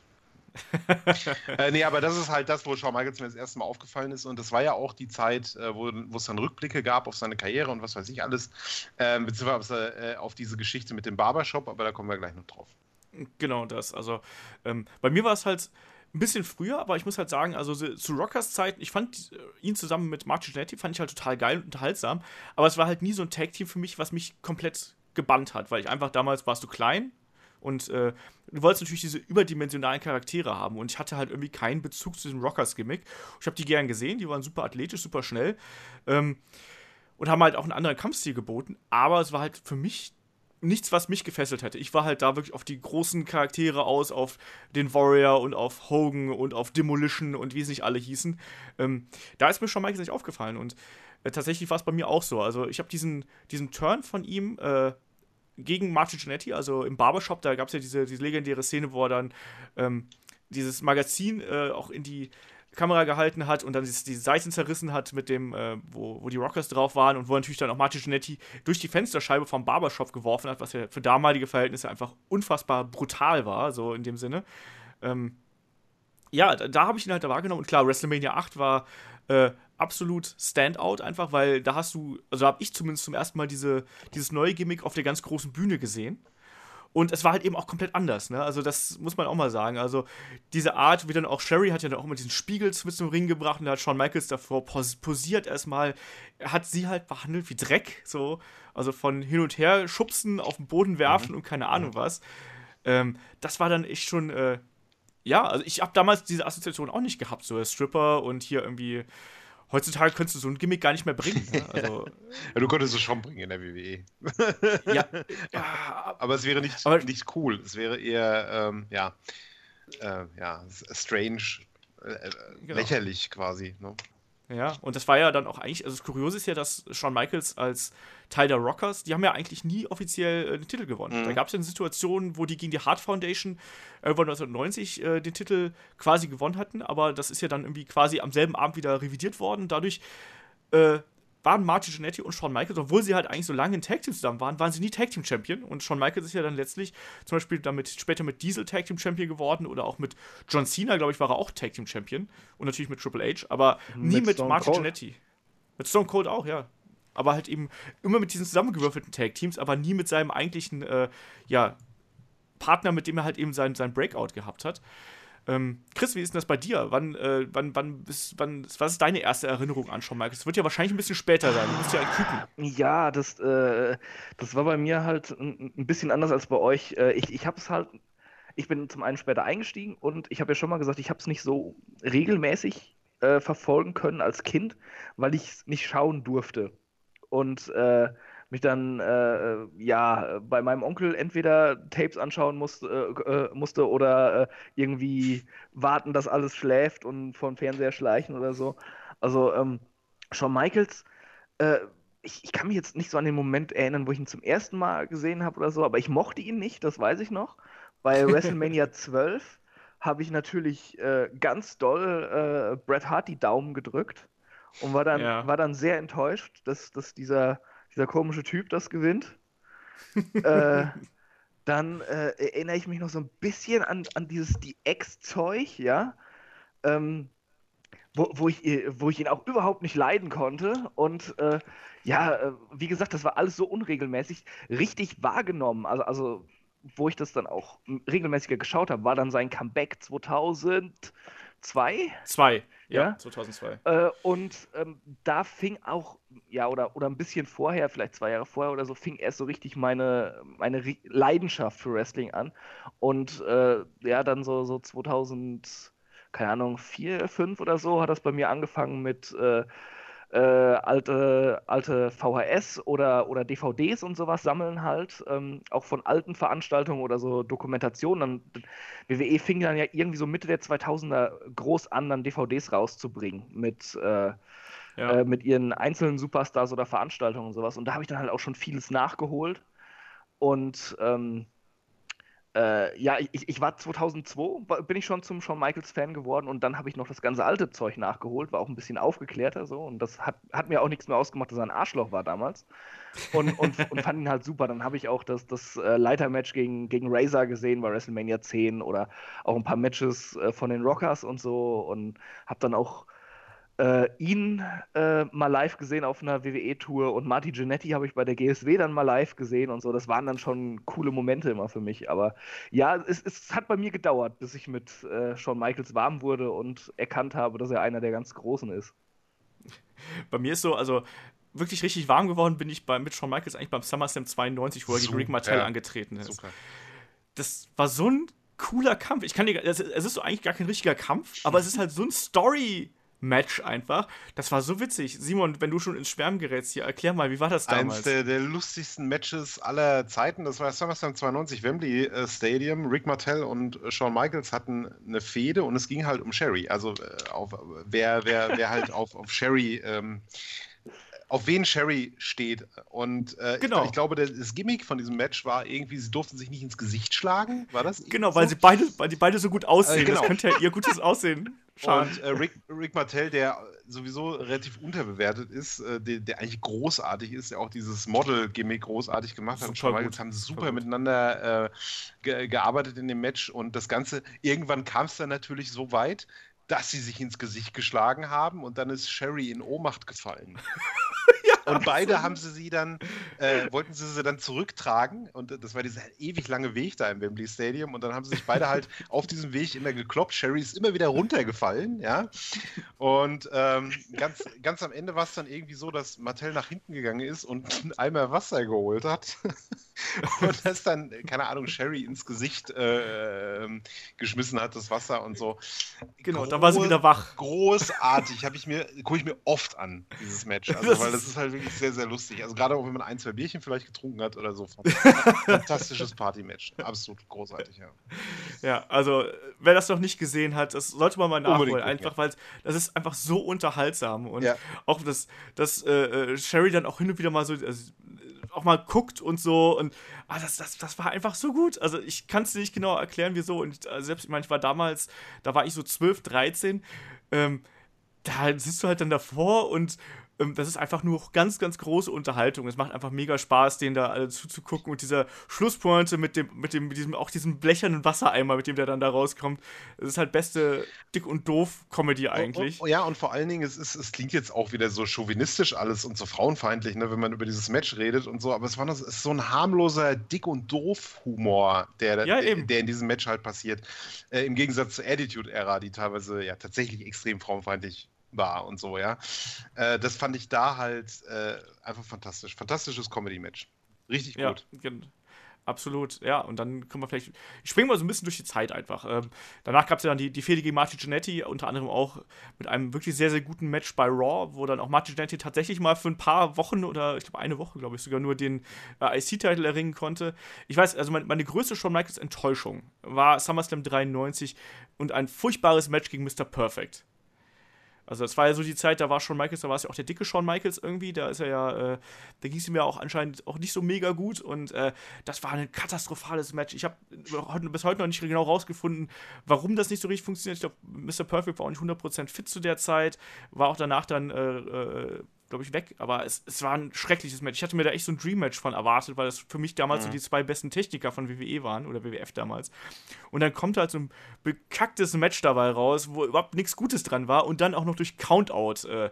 äh, nee, aber das ist halt das, wo Shawn Michaels mir das erste Mal aufgefallen ist. Und das war ja auch die Zeit, äh, wo, wo es dann Rückblicke gab auf seine Karriere und was weiß ich alles. Ähm, beziehungsweise äh, auf diese Geschichte mit dem Barbershop, aber da kommen wir gleich noch drauf. Genau das. Also ähm, bei mir war es halt ein bisschen früher, aber ich muss halt sagen, also so- zu Rockers Zeiten, ich fand äh, ihn zusammen mit Martin Jannetty fand ich halt total geil und unterhaltsam, aber es war halt nie so ein Tag-Team für mich, was mich komplett gebannt hat, weil ich einfach damals warst du klein und äh, du wolltest natürlich diese überdimensionalen Charaktere haben und ich hatte halt irgendwie keinen Bezug zu diesem Rockers-Gimmick. Ich habe die gern gesehen, die waren super athletisch, super schnell ähm, und haben halt auch einen anderen Kampfstil geboten, aber es war halt für mich nichts, was mich gefesselt hätte. Ich war halt da wirklich auf die großen Charaktere aus, auf den Warrior und auf Hogan und auf Demolition und wie sie nicht alle hießen. Ähm, da ist mir schon Michaels nicht aufgefallen und äh, tatsächlich war es bei mir auch so. Also ich habe diesen, diesen Turn von ihm äh, gegen Martin Jannetty, also im Barbershop, da gab es ja diese, diese legendäre Szene, wo er dann ähm, dieses Magazin äh, auch in die Kamera gehalten hat und dann die Seiten zerrissen hat mit dem, äh, wo, wo die Rockers drauf waren und wo natürlich dann auch Martin Jannetty durch die Fensterscheibe vom Barbershop geworfen hat, was ja für damalige Verhältnisse einfach unfassbar brutal war, so in dem Sinne. Ähm, ja, da, da habe ich ihn halt wahrgenommen und klar, WrestleMania 8 war äh, absolut Standout einfach, weil da hast du, also habe ich zumindest zum ersten Mal diese, dieses neue Gimmick auf der ganz großen Bühne gesehen. Und es war halt eben auch komplett anders, ne? Also, das muss man auch mal sagen. Also, diese Art, wie dann auch Sherry hat ja dann auch immer diesen Spiegel mit zum Ring gebracht und da hat Shawn Michaels davor pos posiert erstmal. Er hat sie halt behandelt wie Dreck, so. Also von hin und her schubsen, auf den Boden werfen und keine Ahnung was. Ähm, das war dann echt schon, äh, ja, also ich habe damals diese Assoziation auch nicht gehabt, so der Stripper und hier irgendwie. Heutzutage könntest du so ein Gimmick gar nicht mehr bringen. Ne? Also, Ja, du konntest es schon bringen in der WWE. ja, ja, Aber es wäre nicht, Aber- nicht cool. Es wäre eher, ähm, ja, äh, ja, strange, äh, äh, Genau. lächerlich quasi. Ne? Ja, und das war ja dann auch eigentlich, also das Kuriose ist ja, dass Shawn Michaels als Teil der Rockers, die haben ja eigentlich nie offiziell äh, den Titel gewonnen. Mhm. Da gab es ja eine Situation, wo die gegen die Hart Foundation irgendwann 1990 äh, den Titel quasi gewonnen hatten, aber das ist ja dann irgendwie quasi am selben Abend wieder revidiert worden. Dadurch äh, waren Martin Jannetty und Shawn Michaels, obwohl sie halt eigentlich so lange in Tag Team zusammen waren, waren sie nie Tag Team Champion. Und Shawn Michaels ist ja dann letztlich zum Beispiel damit später mit Diesel Tag Team Champion geworden oder auch mit John Cena, glaube ich, war er auch Tag Team Champion. Und natürlich mit Triple H, aber nie Mit mit Martin Cold. Jannetty. Mit Stone Cold auch, ja. Aber halt eben immer mit diesen zusammengewürfelten Tag Teams, aber nie mit seinem eigentlichen, äh, ja, Partner, mit dem er halt eben sein, sein Breakout gehabt hat. Ähm, Chris, wie ist denn das bei dir? Wann, äh, wann, wann, bist, wann, was ist deine erste Erinnerung an Shawn Michaels? Das wird ja wahrscheinlich ein bisschen später sein. Du bist ja ein Küken. Ja, das, äh, das war bei mir halt ein, ein bisschen anders als bei euch. Äh, ich ich habe es halt, ich bin zum einen später eingestiegen und ich habe ja schon mal gesagt, ich habe es nicht so regelmäßig äh, verfolgen können als Kind, weil ich es nicht schauen durfte. Und äh, mich dann äh, ja bei meinem Onkel entweder Tapes anschauen musste, äh, äh, musste oder äh, irgendwie warten, dass alles schläft und vom Fernseher schleichen oder so. Also ähm, Shawn Michaels äh, ich, ich kann mich jetzt nicht so an den Moment erinnern, wo ich ihn zum ersten Mal gesehen habe oder so, aber ich mochte ihn nicht, das weiß ich noch. Bei WrestleMania 12 habe ich natürlich äh, ganz doll äh, Bret Hart die Daumen gedrückt und war dann, Ja. war dann sehr enttäuscht, dass, dass dieser, dieser komische Typ das gewinnt. äh, dann äh, erinnere ich mich noch so ein bisschen an, an dieses DX-Zeug, ja. Ähm, wo, wo, ich, äh, wo ich ihn auch überhaupt nicht leiden konnte. Und äh, ja, äh, wie gesagt, das war alles so unregelmäßig. Richtig wahrgenommen, also, also wo ich das dann auch regelmäßiger geschaut habe, war dann sein Comeback 2002. Zwei. Ja, Ja? 2002. Äh, und ähm, da fing auch, ja, oder, oder ein bisschen vorher, vielleicht zwei Jahre vorher oder so, fing erst so richtig meine, meine Ri- Leidenschaft für Wrestling an. Und äh, ja, dann so, so 2000, keine Ahnung, vier, fünf oder so, hat das bei mir angefangen mit äh, äh, alte, alte VHS oder, oder DVDs und sowas sammeln halt, ähm, auch von alten Veranstaltungen oder so Dokumentationen. Dann, WWE fing dann ja irgendwie so Mitte der 2000er groß an, dann DVDs rauszubringen mit, äh, Ja. äh, mit ihren einzelnen Superstars oder Veranstaltungen und sowas. Und da habe ich dann halt auch schon vieles nachgeholt. Und ähm, äh, ja, ich, ich war 2002, war- bin ich schon zum Shawn Michaels Fan geworden und dann habe ich noch das ganze alte Zeug nachgeholt, war auch ein bisschen aufgeklärter so und das hat, hat mir auch nichts mehr ausgemacht, dass er ein Arschloch war damals und, und, und fand ihn halt super. Dann habe ich auch das, das äh, Leitermatch gegen, gegen Razor gesehen bei WrestleMania 10 oder auch ein paar Matches äh, von den Rockers und so und habe dann auch äh, ihn äh, mal live gesehen auf einer WWE-Tour und Marty Jannetty habe ich bei der GSW dann mal live gesehen und so. Das waren dann schon coole Momente immer für mich. Aber ja, es, es hat bei mir gedauert, bis ich mit äh, Shawn Michaels warm wurde und erkannt habe, dass er einer der ganz Großen ist. Bei mir ist so, also wirklich richtig warm geworden bin ich bei, mit Shawn Michaels eigentlich beim SummerSlam 92, wo er gegen. Rick Martel angetreten ist. Super. Das war so ein cooler Kampf. Ich kann dir, es, es ist so eigentlich gar kein richtiger Kampf, aber es ist halt so ein Story. Match einfach. Das war so witzig. Simon, wenn du schon ins Schwärmen gerätst, hier, erklär mal, wie war das Eins damals? der, der lustigsten Matches aller Zeiten, das war SummerSlam 92 Wembley äh, Stadium. Rick Martell und äh, Shawn Michaels hatten eine Fehde und es ging halt um Sherry. Also äh, auf wer, wer, wer halt auf, auf Sherry, ähm, auf wen Sherry steht. Und äh, Genau. ich, ich glaube, das, Gimmick von diesem Match war irgendwie, sie durften sich nicht ins Gesicht schlagen. War das? Genau, weil sie beide, weil die beide so gut aussehen. Äh, genau. Das könnte ja ihr gutes Aussehen schaden. Und äh, Rick, Rick Martell, der sowieso relativ unterbewertet ist, äh, der, der eigentlich großartig ist, der auch dieses Model-Gimmick großartig gemacht hat. Super gut. Haben super Super gut. miteinander äh, ge gearbeitet in dem Match und das Ganze, irgendwann kam es dann natürlich so weit, dass sie sich ins Gesicht geschlagen haben und dann ist Sherry in Ohnmacht gefallen. und beide haben sie sie dann, äh, wollten sie sie dann zurücktragen und das war dieser ewig lange Weg da im Wembley Stadium und dann haben sie sich beide halt auf diesem Weg immer gekloppt. Sherry ist immer wieder runtergefallen, ja. Und ähm, ganz, ganz am Ende war es dann irgendwie so, dass Mattel nach hinten gegangen ist und einen Eimer Wasser geholt hat und das dann, keine Ahnung, Sherry ins Gesicht äh, ähm, geschmissen hat, das Wasser und so. Genau, da war sie wieder wach. Großartig, habe ich mir, gucke ich mir oft an, dieses Match. Also, weil das ist halt wirklich sehr, sehr lustig. Also gerade auch wenn man ein, zwei Bierchen vielleicht getrunken hat oder so. Fantastisches Party-Match. Absolut großartig, ja. Ja, also wer das noch nicht gesehen hat, das sollte man mal Unbedingt nachholen. gucken, Einfach, weil das ist einfach so unterhaltsam. Und Ja. auch, dass, dass äh, äh, Sherry dann auch hin und wieder mal so, also, auch mal guckt und so. Und ah, das, das, das war einfach so gut. Also ich kann es dir nicht genau erklären, wieso. Und äh, selbst, ich meine, ich war damals, da war ich so 12, 13. Ähm, da sitzt du halt dann davor und das ist einfach nur ganz, ganz große Unterhaltung. Es macht einfach mega Spaß, denen da alle zuzugucken und dieser Schlusspointe mit dem, mit dem, mit diesem, auch diesem blechernen Wassereimer, mit dem der dann da rauskommt. Das ist halt beste Dick und doof Comedy eigentlich. Und, und, ja, und vor allen Dingen, es, ist, es klingt jetzt auch wieder so chauvinistisch alles und so frauenfeindlich, ne, wenn man über dieses Match redet und so, aber es war es ist so ein harmloser Dick- und Doof-Humor, der, Ja, der, der in diesem Match halt passiert. Äh, Im Gegensatz zur Attitude-Ära, die teilweise ja tatsächlich extrem frauenfeindlich war und so, ja. Äh, das fand ich da halt äh, einfach fantastisch. Fantastisches Comedy-Match. Richtig Ja, gut. absolut. Ja, und dann können wir vielleicht. Ich springe mal so ein bisschen durch die Zeit einfach. Ähm, danach gab es ja dann die, die Fehde gegen Marty Jannetty, unter anderem auch mit einem wirklich sehr, sehr guten Match bei Raw, wo dann auch Marty Jannetty tatsächlich mal für ein paar Wochen oder ich glaube eine Woche, glaube ich, sogar nur den äh, IC-Titel erringen konnte. Ich weiß, also meine, meine größte Shawn Michaels Enttäuschung war SummerSlam 93 und ein furchtbares Match gegen Mr. Perfect. Also das war ja so die Zeit, da war Shawn Michaels, da war es ja auch der dicke Shawn Michaels irgendwie, da ist er ja, äh, da ging es ihm ja auch anscheinend auch nicht so mega gut und äh, das war ein katastrophales Match. Ich habe bis heute noch nicht genau rausgefunden, warum das nicht so richtig funktioniert. Ich glaube, Mr. Perfect war auch nicht 100% fit zu der Zeit, war auch danach dann, äh, äh, glaube ich, weg, aber es, es war ein schreckliches Match. Ich hatte mir da echt so ein Dream-Match von erwartet, weil das für mich damals so die zwei besten Techniker von WWE waren oder WWF damals. Und dann kommt halt so ein bekacktes Match dabei raus, wo überhaupt nichts Gutes dran war und dann auch noch durch Countout äh,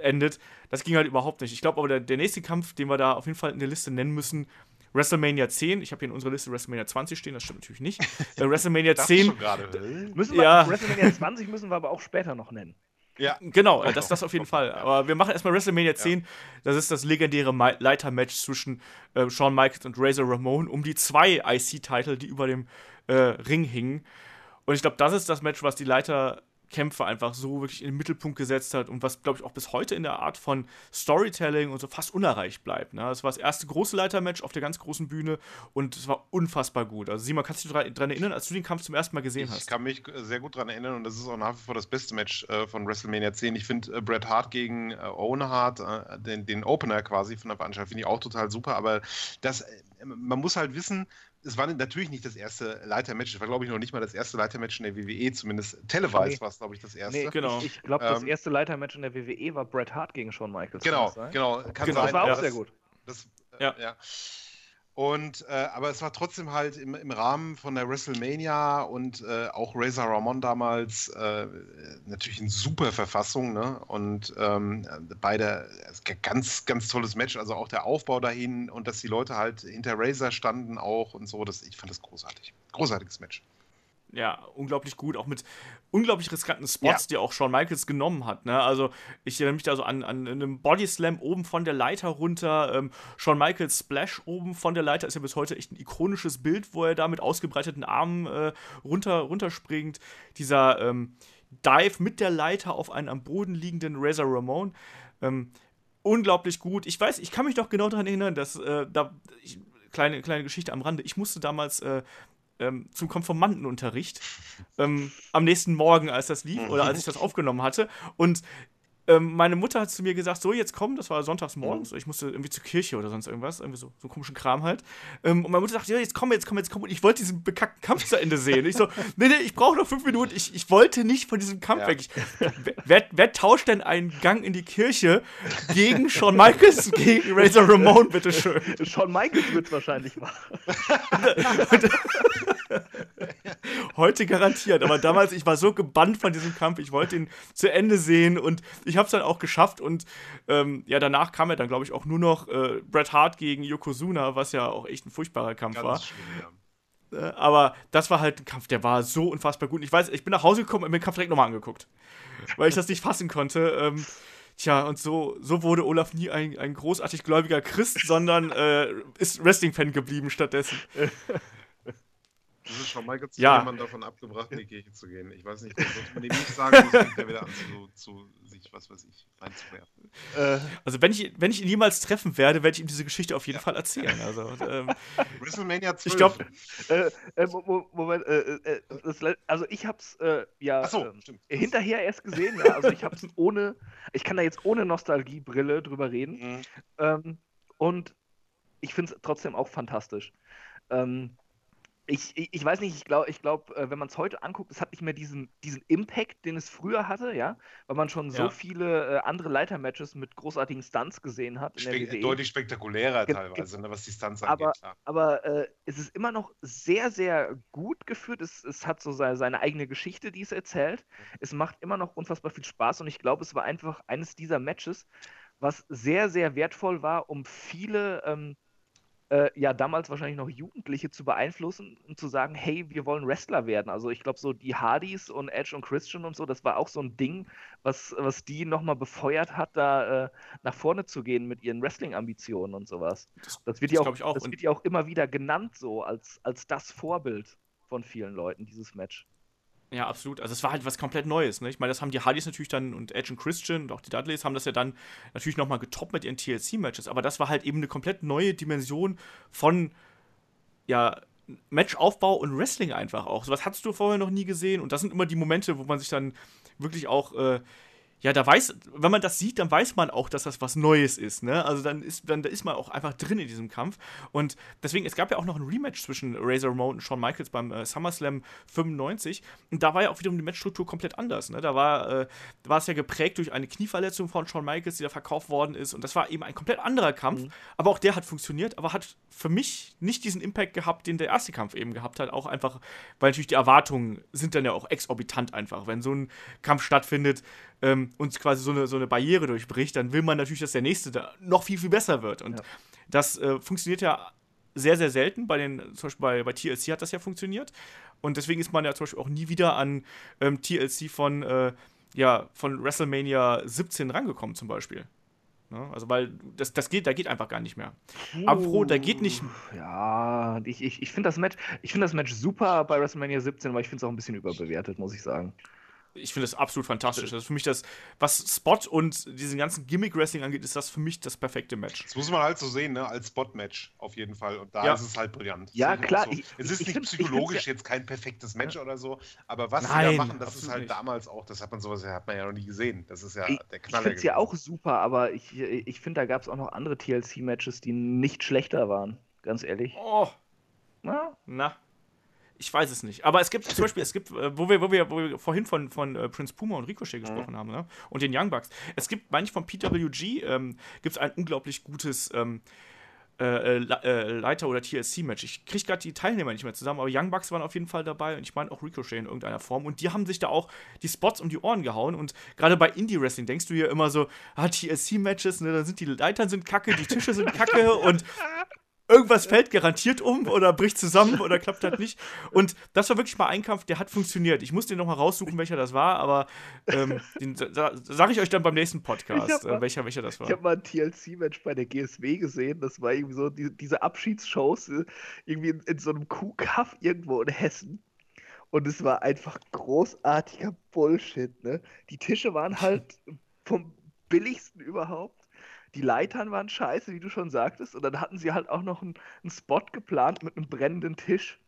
endet. Das ging halt überhaupt nicht. Ich glaube aber, der, der nächste Kampf, den wir da auf jeden Fall in der Liste nennen müssen, WrestleMania 10. Ich habe hier in unserer Liste WrestleMania 20 stehen, das stimmt natürlich nicht. Äh, WrestleMania Dachte 10. schon gerade. äh? Müssen wir, Ja. WrestleMania 20 müssen wir aber auch später noch nennen. Ja. Genau, äh, Doch, das, das auf jeden Fall. ja. Aber wir machen erstmal WrestleMania 10. Das ist das legendäre Leitermatch zwischen äh, Shawn Michaels und Razor Ramon um die zwei IC-Titel, die über dem äh, Ring hingen. Und ich glaube, das ist das Match, was die Leiter Kämpfe einfach so wirklich in den Mittelpunkt gesetzt hat und was, glaube ich, auch bis heute in der Art von Storytelling und so fast unerreicht bleibt. Ne? Es war das erste große Leitermatch auf der ganz großen Bühne und es war unfassbar gut. Also Simon, kannst du dich daran erinnern, als du den Kampf zum ersten Mal gesehen hast? Ich kann mich sehr gut daran erinnern und das ist auch nach wie vor das beste Match äh, von WrestleMania 10. Ich finde äh, Bret Hart gegen äh, Owen Hart, äh, den, den Opener quasi von der Veranstaltung, finde ich auch total super, aber das, äh, man muss halt wissen, es war natürlich nicht das erste Leitermatch. Es war, glaube ich, noch nicht mal das erste Leitermatch in der WWE, zumindest televised nee. war es, glaube ich, das erste. Nee, genau. Ich, ich glaube, das ähm, erste Leitermatch in der WWE war Bret Hart gegen Shawn Michaels. Genau, genau. Kann genau. Sein. Das war auch ja, sehr gut. Das, äh, ja. ja. Und äh, aber es war trotzdem halt im, im Rahmen von der WrestleMania und äh, auch Razor Ramon damals äh, natürlich in super Verfassung, ne? Und ähm, beide ganz, ganz tolles Match. Also auch der Aufbau dahin und dass die Leute halt hinter Razor standen auch und so. Das, ich fand das großartig. Großartiges Match ja, unglaublich gut, auch mit unglaublich riskanten Spots, ja. die auch Shawn Michaels genommen hat. Ne? Also ich erinnere mich da so an, an einem Body Slam oben von der Leiter runter. Ähm, Shawn Michaels Splash oben von der Leiter ist ja bis heute echt ein ikonisches Bild, wo er da mit ausgebreiteten Armen äh, runter, runterspringt. Dieser ähm, Dive mit der Leiter auf einen am Boden liegenden Razor Ramon. Ähm, unglaublich gut. Ich weiß, ich kann mich doch genau daran erinnern, dass äh, da. Ich, kleine, kleine Geschichte am Rande. Ich musste damals äh, ähm, zum Konformantenunterricht ähm, am nächsten Morgen, als das lief oder als ich das aufgenommen hatte. Und ähm, meine Mutter hat zu mir gesagt, so jetzt komm, das war sonntags morgens, mhm. ich musste irgendwie zur Kirche oder sonst irgendwas, irgendwie so, so einen komischen Kram halt. Ähm, und meine Mutter sagte, ja, jetzt komm, jetzt komm, jetzt komm. Und ich wollte diesen bekackten Kampf zu Ende sehen. ich so, nee, nee, ich brauche noch fünf Minuten. Ich, ich wollte nicht von diesem Kampf ja. weg. Ich, wer, wer, tauscht denn einen Gang in die Kirche gegen Shawn Michaels, gegen Razor Ramon, bitteschön? Shawn Michaels wird es wahrscheinlich machen. Heute garantiert, aber damals, ich war so gebannt von diesem Kampf, ich wollte ihn zu Ende sehen und ich habe es dann auch geschafft und ähm, ja, danach kam ja dann, glaube ich, auch nur noch äh, Bret Hart gegen Yokozuna, was ja auch echt ein furchtbarer Kampf Ganz war. Schlimm, ja. Äh, aber das war halt ein Kampf, der war so unfassbar gut. Ich weiß, ich bin nach Hause gekommen und mir den Kampf direkt nochmal angeguckt, weil ich das nicht fassen konnte. Ähm, Tja, und so, so wurde Olaf nie ein, ein großartig gläubiger Christ, sondern äh, ist Wrestling-Fan geblieben stattdessen. Das ist schon mal zu ja. jemand davon abgebracht, in die Kirche zu gehen. Ich weiß nicht, das sollte man ihm nicht sagen, das fängt er wieder an zu, zu sich, was weiß ich, reinzuwerfen. Äh, also wenn ich, wenn ich ihn jemals treffen werde, werde ich ihm diese Geschichte auf jeden ja. Fall erzählen. Also, ähm, WrestleMania 12. Ich glaube, äh, äh, Moment, äh, äh, das, also ich hab's äh, ja so, ähm, hinterher erst gesehen, ja. Also ich hab's ohne, ich kann da jetzt ohne Nostalgiebrille drüber reden. Mhm. Ähm, und ich finde es trotzdem auch fantastisch. Ähm, ich, ich, weiß nicht, ich glaube, ich glaub, äh, wenn man es heute anguckt, es hat nicht mehr diesen, diesen Impact, den es früher hatte, ja, weil man schon ja. so viele äh, andere Leitermatches mit großartigen Stunts gesehen hat. Spe deutlich spektakulärer Ge teilweise, ne, was die Stunts aber, angeht. Klar. Aber äh, es ist immer noch sehr, sehr gut geführt. Es, es hat so seine, seine eigene Geschichte, die es erzählt. Es macht immer noch unfassbar viel Spaß und ich glaube, es war einfach eines dieser Matches, was sehr, sehr wertvoll war, um viele. Ähm, äh, ja damals wahrscheinlich noch Jugendliche zu beeinflussen und zu sagen, hey, wir wollen Wrestler werden. Also ich glaube, so die Hardys und Edge und Christian und so, das war auch so ein Ding, was, was die nochmal befeuert hat, da äh, nach vorne zu gehen mit ihren Wrestling-Ambitionen und sowas. Das, das wird ja auch, auch, das wird ja auch immer wieder genannt so als, als das Vorbild von vielen Leuten, dieses Match. Ja, absolut. Also es war halt was komplett Neues. Ne? Ich meine, das haben die Hardys natürlich dann und Edge und Christian und auch die Dudleys haben das ja dann natürlich nochmal getoppt mit ihren TLC-Matches. Aber das war halt eben eine komplett neue Dimension von ja, Matchaufbau und Wrestling einfach auch. So was hattest du vorher noch nie gesehen. Und das sind immer die Momente, wo man sich dann wirklich auch äh, ja, da weiß, wenn man das sieht, dann weiß man auch, dass das was Neues ist, ne? Also dann ist, dann ist man auch einfach drin in diesem Kampf. Und deswegen, es gab ja auch noch ein Rematch zwischen Razor Ramon und Shawn Michaels beim äh, SummerSlam 95. Und da war ja auch wiederum die Matchstruktur komplett anders, ne? Da war, äh, war es ja geprägt durch eine Knieverletzung von Shawn Michaels, die da verkauft worden ist. Und das war eben ein komplett anderer Kampf. Mhm. Aber auch der hat funktioniert, aber hat für mich nicht diesen Impact gehabt, den der erste Kampf eben gehabt hat. Auch einfach, weil natürlich die Erwartungen sind dann ja auch exorbitant einfach. Wenn so ein Kampf stattfindet, ähm, und quasi so eine, so eine Barriere durchbricht, dann will man natürlich, dass der nächste da noch viel, viel besser wird. Und ja. das äh, funktioniert ja sehr, sehr selten. Bei den, zum Beispiel bei, bei TLC hat das ja funktioniert. Und deswegen ist man ja zum Beispiel auch nie wieder an ähm, TLC von, äh, ja, von WrestleMania 17 rangekommen, zum Beispiel. Ne? Also, weil das, das geht, da geht einfach gar nicht mehr. Uh, Apro, da geht nicht. Ja, ich, ich, ich finde das, Match, das Match super bei WrestleMania 17, aber ich finde es auch ein bisschen überbewertet, muss ich sagen. Ich finde das absolut fantastisch. Das ist für mich das, was Spot und diesen ganzen Gimmick-Wrestling angeht, ist das für mich das perfekte Match. Das muss man halt so sehen, ne? als Spot-Match auf jeden Fall. Und da Ja. ist es halt brillant. Ja, So- klar, So. ich- es ich- ist ich nicht ich psychologisch jetzt kein perfektes Match oder so, aber was sie Nein, da machen, das ist halt nicht. damals auch, das hat man sowas, hat man ja noch nie gesehen. Das ist ja Ich, der ich Knaller. finde es ja auch super, aber ich, ich finde, da gab es auch noch andere TLC-Matches, die nicht schlechter waren. Ganz ehrlich. Oh, Na? na. Ich weiß es nicht. Aber es gibt zum Beispiel, es gibt, äh, wo wir, wo wir, wo wir vorhin von, von äh, Prince Puma und Ricochet gesprochen haben, ne? Und den Young Bucks. Es gibt manchmal von PWG ähm, gibt es ein unglaublich gutes ähm, äh, äh, äh, Leiter- oder TLC-Match. Ich kriege gerade die Teilnehmer nicht mehr zusammen, aber Young Bucks waren auf jeden Fall dabei und ich meine auch Ricochet in irgendeiner Form. Und die haben sich da auch die Spots um die Ohren gehauen. Und gerade bei Indie-Wrestling denkst du ja immer so, ah, TLC-Matches, ne, da sind die Leitern sind kacke, die Tische sind kacke und irgendwas fällt garantiert um oder bricht zusammen oder klappt halt nicht. Und das war wirklich mal ein Kampf, der hat funktioniert. Ich muss den noch mal raussuchen, welcher das war, aber ähm, den sa sage ich euch dann beim nächsten Podcast, äh, welcher, welcher das war. Ich habe mal ein TLC-Match bei der GSW gesehen. Das war irgendwie so die, diese Abschiedsshows äh, irgendwie in, in so einem Kuhkaff irgendwo in Hessen. Und es war einfach großartiger Bullshit. Ne? Die Tische waren halt vom billigsten überhaupt. Die Leitern waren scheiße, wie du schon sagtest. Und dann hatten sie halt auch noch einen, einen Spot geplant mit einem brennenden Tisch.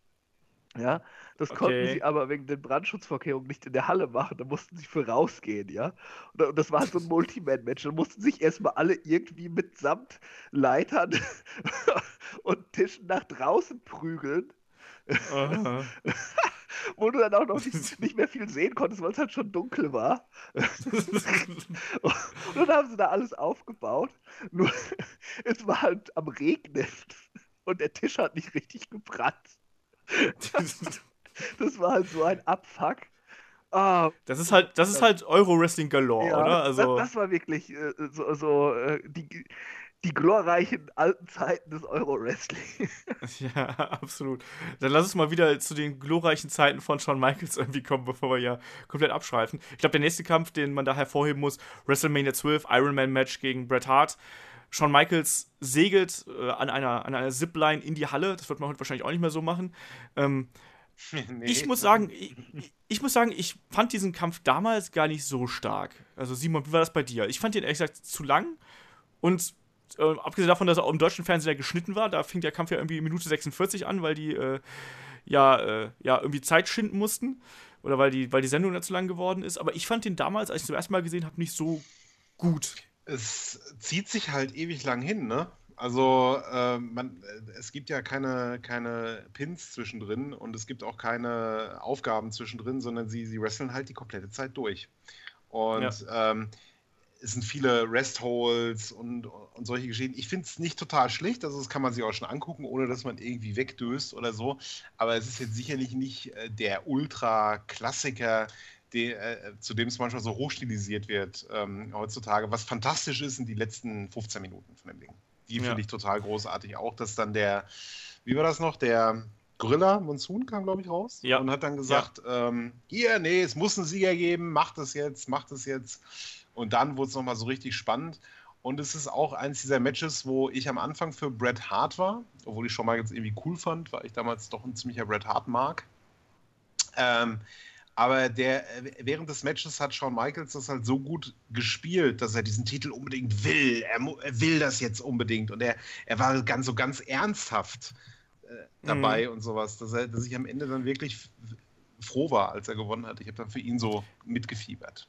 Ja, das konnten Okay. sie aber wegen den Brandschutzvorkehrungen nicht in der Halle machen. Da mussten sie für rausgehen, ja. Und, das war halt so ein Multiman-Match. Da mussten sich erstmal alle irgendwie mitsamt Leitern und Tischen nach draußen prügeln. wo du dann auch noch nicht, nicht mehr viel sehen konntest, weil es halt schon dunkel war. Und dann haben sie da alles aufgebaut. Nur es war halt am Regnen und der Tisch hat nicht richtig gebrannt. Das war halt so ein Abfuck. Ah, Das ist halt, das ist halt Euro-Wrestling Galore, ja, oder? Also, das, das war wirklich äh, so, so äh, die, die glorreichen alten Zeiten des Euro-Wrestling. ja, absolut. Dann lass uns mal wieder zu den glorreichen Zeiten von Shawn Michaels irgendwie kommen, bevor wir ja komplett abschweifen. Ich glaube, der nächste Kampf, den man da hervorheben muss, WrestleMania 12, Ironman-Match gegen Bret Hart. Shawn Michaels segelt äh, an einer, an einer Zipline in die Halle. Das wird man heute wahrscheinlich auch nicht mehr so machen. Ähm, Nee. ich muss sagen, ich, ich muss sagen, ich fand diesen Kampf damals gar nicht so stark. Also Simon, wie war das bei dir? Ich fand den ehrlich gesagt zu lang und äh, abgesehen davon, dass er auch im deutschen Fernseher geschnitten war, da fing der Kampf ja irgendwie Minute 46 an, weil die äh, ja, äh, ja irgendwie Zeit schinden mussten oder weil die, weil die Sendung da zu lang geworden ist. Aber ich fand den damals, als ich zum ersten Mal gesehen habe, nicht so gut. Es zieht sich halt ewig lang hin, ne? Also äh, man, äh, es gibt ja keine, keine Pins zwischendrin und es gibt auch keine Aufgaben zwischendrin, sondern sie, sie wresteln halt die komplette Zeit durch. Und ähm, es sind viele Restholds und, und solche Geschichten. Ich finde es nicht total schlecht, also das kann man sich auch schon angucken, ohne dass man irgendwie wegdöst oder so. Aber es ist jetzt sicherlich nicht äh, der Ultra-Klassiker, de, äh, zu dem es manchmal so hochstilisiert wird ähm, heutzutage. Was fantastisch ist, sind die letzten 15 Minuten von dem Ding. Die Ja. finde ich total großartig. Auch, dass dann der, wie war das noch, der Gorilla Monsoon kam, glaube ich, raus Ja. und hat dann gesagt, ähm, hier, nee, es muss einen Sieger geben, macht es jetzt, macht es jetzt. Und dann wurde es nochmal so richtig spannend. Und es ist auch eins dieser Matches, wo ich am Anfang für Bret Hart war, obwohl ich schon mal jetzt irgendwie cool fand, weil ich damals doch ein ziemlicher Bret Hart mag. Ähm, aber der, während des Matches hat Shawn Michaels das halt so gut gespielt, dass er diesen Titel unbedingt will. Er, er will das jetzt unbedingt. Und er, er war ganz so ganz ernsthaft äh, dabei und sowas, dass, er, dass ich am Ende dann wirklich froh war, als er gewonnen hat. Ich habe dann für ihn so mitgefiebert.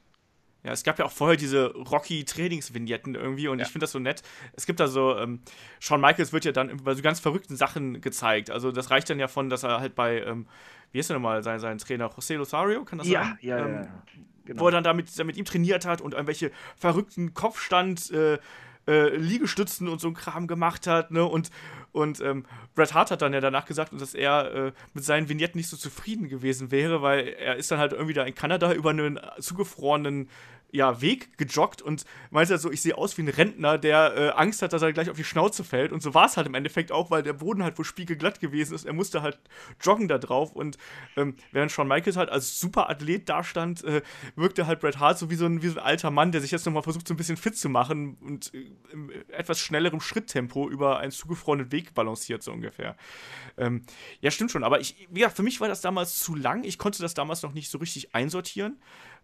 Ja, es gab ja auch vorher diese Rocky-Trainingsvignetten irgendwie und Ja. ich finde das so nett. Es gibt da so, ähm, Shawn Michaels wird ja dann bei so ganz verrückten Sachen gezeigt. Also das reicht dann ja von, dass er halt bei, ähm, wie heißt der nochmal, sein, sein Trainer, José Losario, kann das Ja, sein? ja, ja, Ähm, ja. Genau. Wo er dann damit, mit ihm trainiert hat und irgendwelche verrückten Kopfstand, äh, äh, Liegestützen und so ein Kram gemacht hat, ne? Und, und ähm, Bret Hart hat dann ja danach gesagt, dass er äh, mit seinen Vignetten nicht so zufrieden gewesen wäre, weil er ist dann halt irgendwie da in Kanada über einen zugefrorenen ja, Weg gejoggt und meinte halt so, ich sehe aus wie ein Rentner, der äh, Angst hat, dass er gleich auf die Schnauze fällt. Und so war es halt im Endeffekt auch, weil der Boden halt wohl spiegelglatt gewesen ist. Er musste halt joggen da drauf. Und ähm, während Shawn Michaels halt als super Athlet dastand, äh, wirkte halt Bret Hart so wie so, ein, wie so ein alter Mann, der sich jetzt nochmal versucht, so ein bisschen fit zu machen und äh, im etwas schnellerem Schritttempo über einen zugefrorenen Weg Weg balanciert, so ungefähr. Ähm, ja, stimmt schon, aber ich, ja, für mich war das damals zu lang. Ich konnte das damals noch nicht so richtig einsortieren.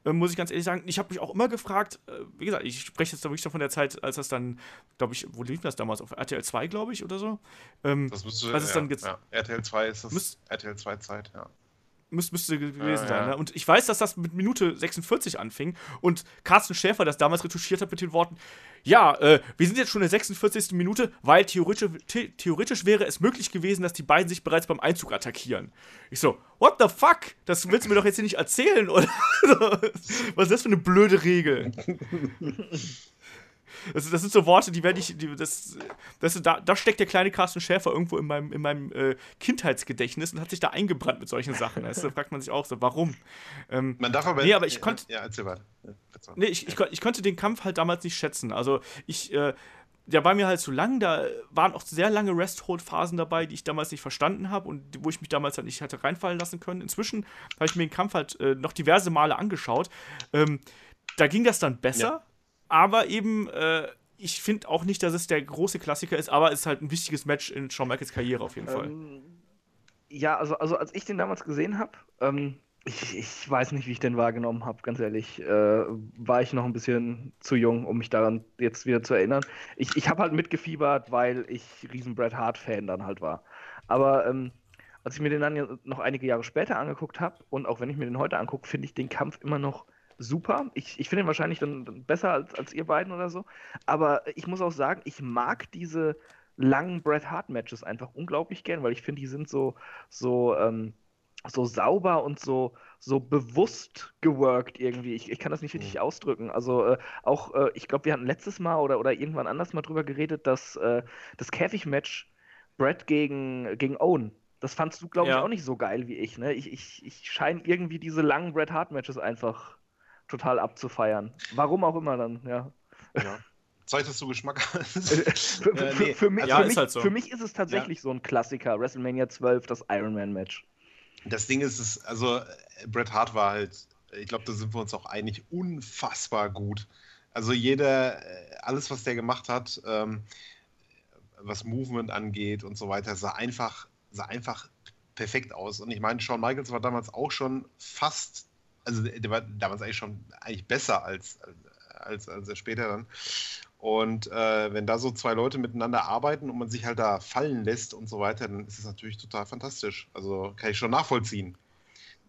Ähm, muss ich ganz ehrlich sagen. Ich habe mich auch immer gefragt, äh, wie gesagt, ich spreche jetzt da wirklich von der Zeit, als das dann, glaube ich, wo lief das damals? Auf RTL 2, glaube ich, oder so? Ähm, das müsste, als es ja, dann ja. RTL 2 ist das müsst, RTL 2 Zeit, ja. Müs müsste gewesen ja, sein. Ne? Und ich weiß, dass das mit Minute 46 anfing und Carsten Schäfer das damals retuschiert hat mit den Worten: Ja, äh, wir sind jetzt schon in der 46. Minute, weil theoretisch, the theoretisch wäre es möglich gewesen, dass die beiden sich bereits beim Einzug attackieren. Ich so: What the fuck? Das willst du mir doch jetzt hier nicht erzählen, oder? Was ist das für eine blöde Regel? Das, das, sind so Worte, die werde ich. Die, das, das, da, da steckt der kleine Carsten Schäfer irgendwo in meinem, in meinem äh, Kindheitsgedächtnis und hat sich da eingebrannt mit solchen Sachen. Da fragt man sich auch so, warum? Ähm, man darf aber. Nee, aber ich konnte. Ja, erzähl weiter. Ja, nee, ich, ich, ich, konnte den Kampf halt damals nicht schätzen. Also, ich. Äh, der war mir halt zu lang, da waren auch sehr lange Rest-Hold-Phasen dabei, die ich damals nicht verstanden habe und wo ich mich damals halt nicht hatte reinfallen lassen können. Inzwischen habe ich mir den Kampf halt äh, noch diverse Male angeschaut. Ähm, da ging das dann besser, ja aber eben, äh, ich finde auch nicht, dass es der große Klassiker ist, aber es ist halt ein wichtiges Match in Shawn Michaels Karriere auf jeden Fall. Ähm, ja, also, also als ich den damals gesehen habe, ähm, ich, ich, weiß nicht, wie ich den wahrgenommen habe, ganz ehrlich. Äh, war ich noch ein bisschen zu jung, um mich daran jetzt wieder zu erinnern. Ich, ich habe halt mitgefiebert, weil ich riesen Bret Hart-Fan dann halt war. Aber ähm, als ich mir den dann noch einige Jahre später angeguckt habe und auch wenn ich mir den heute angucke, finde ich den Kampf immer noch super. Ich, ich finde ihn wahrscheinlich dann besser als, als ihr beiden oder so. Aber ich muss auch sagen, ich mag diese langen Bret Hart Matches einfach unglaublich gern, weil ich finde, die sind so, so, ähm, so sauber und so, so bewusst geworkt irgendwie. Ich, ich kann das nicht richtig mhm. ausdrücken. Also äh, auch, äh, ich glaube, wir hatten letztes Mal oder, oder irgendwann anders mal drüber geredet, dass äh, das Käfig-Match Brett gegen, gegen Owen, das fandst du, glaube ich, auch nicht so geil wie ich. Ne? Ich, ich, ich scheine irgendwie diese langen Bret Hart-Matches einfach total abzufeiern. Warum auch immer dann, ja. ja. Zeigt, dass du Geschmack hast. für, für, für, für, mich, ja, mich, halt so. für, mich, ist es tatsächlich ja. so ein Klassiker. WrestleMania 12, das Ironman-Match. Das Ding ist, es, also Bret Hart war halt, ich glaube, da sind wir uns auch einig, unfassbar gut. Also jeder, äh, alles, was der gemacht hat, ähm, was Movement angeht und so weiter, sah einfach, sah einfach perfekt aus. Und ich meine, Shawn Michaels war damals auch schon fast also der war damals eigentlich schon eigentlich besser als, als, als er später dann. Und äh, wenn da so zwei Leute miteinander arbeiten und man sich halt da fallen lässt und so weiter, dann ist es natürlich total fantastisch. Also kann ich schon nachvollziehen.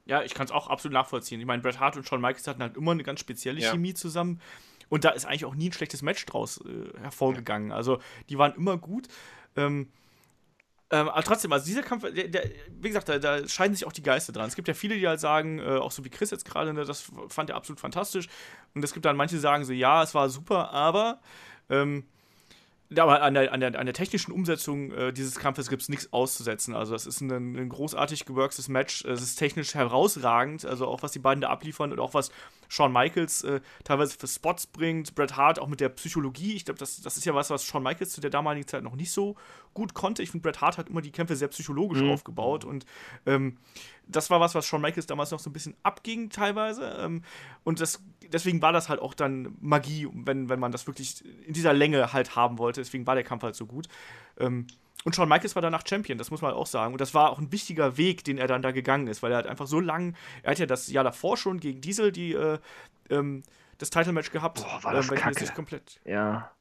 Ja, ich kann es auch absolut nachvollziehen. Ich meine, Bret Hart und Shawn Michaels hatten halt immer eine ganz spezielle ja. Chemie zusammen. Und da ist eigentlich auch nie ein schlechtes Match draus äh, hervorgegangen. Ja. Also die waren immer gut. Ähm, ähm, aber trotzdem, also dieser Kampf, der, der, wie gesagt, da, da, scheiden sich auch die Geister dran. Es gibt ja viele, die halt sagen, äh, auch so wie Chris jetzt gerade, ne, das fand er absolut fantastisch. Und es gibt dann manche, die sagen so, ja, es war super, aber ähm, aber an der, an der, an der technischen Umsetzung äh, dieses Kampfes gibt es nichts auszusetzen. Also, das ist ein, ein großartig geworktes Match. Es ist technisch herausragend. Also, auch was die beiden da abliefern und auch was Shawn Michaels äh, teilweise für Spots bringt. Bret Hart auch mit der Psychologie. Ich glaube, das, das ist ja was, was Shawn Michaels zu der damaligen Zeit noch nicht so gut konnte. Ich finde, Bret Hart hat immer die Kämpfe sehr psychologisch mhm. aufgebaut und ähm, das war was, was Shawn Michaels damals noch so ein bisschen abging teilweise. Ähm, und das, deswegen war das halt auch dann Magie, wenn, wenn man das wirklich in dieser Länge halt haben wollte. Deswegen war der Kampf halt so gut. Ähm, und Shawn Michaels war danach Champion, das muss man auch sagen. Und das war auch ein wichtiger Weg, den er dann da gegangen ist, weil er hat einfach so lang, er hat ja das Jahr davor schon gegen Diesel die, äh, ähm, das Title-Match gehabt. Boah, war das äh, Kacke. komplett. Ja.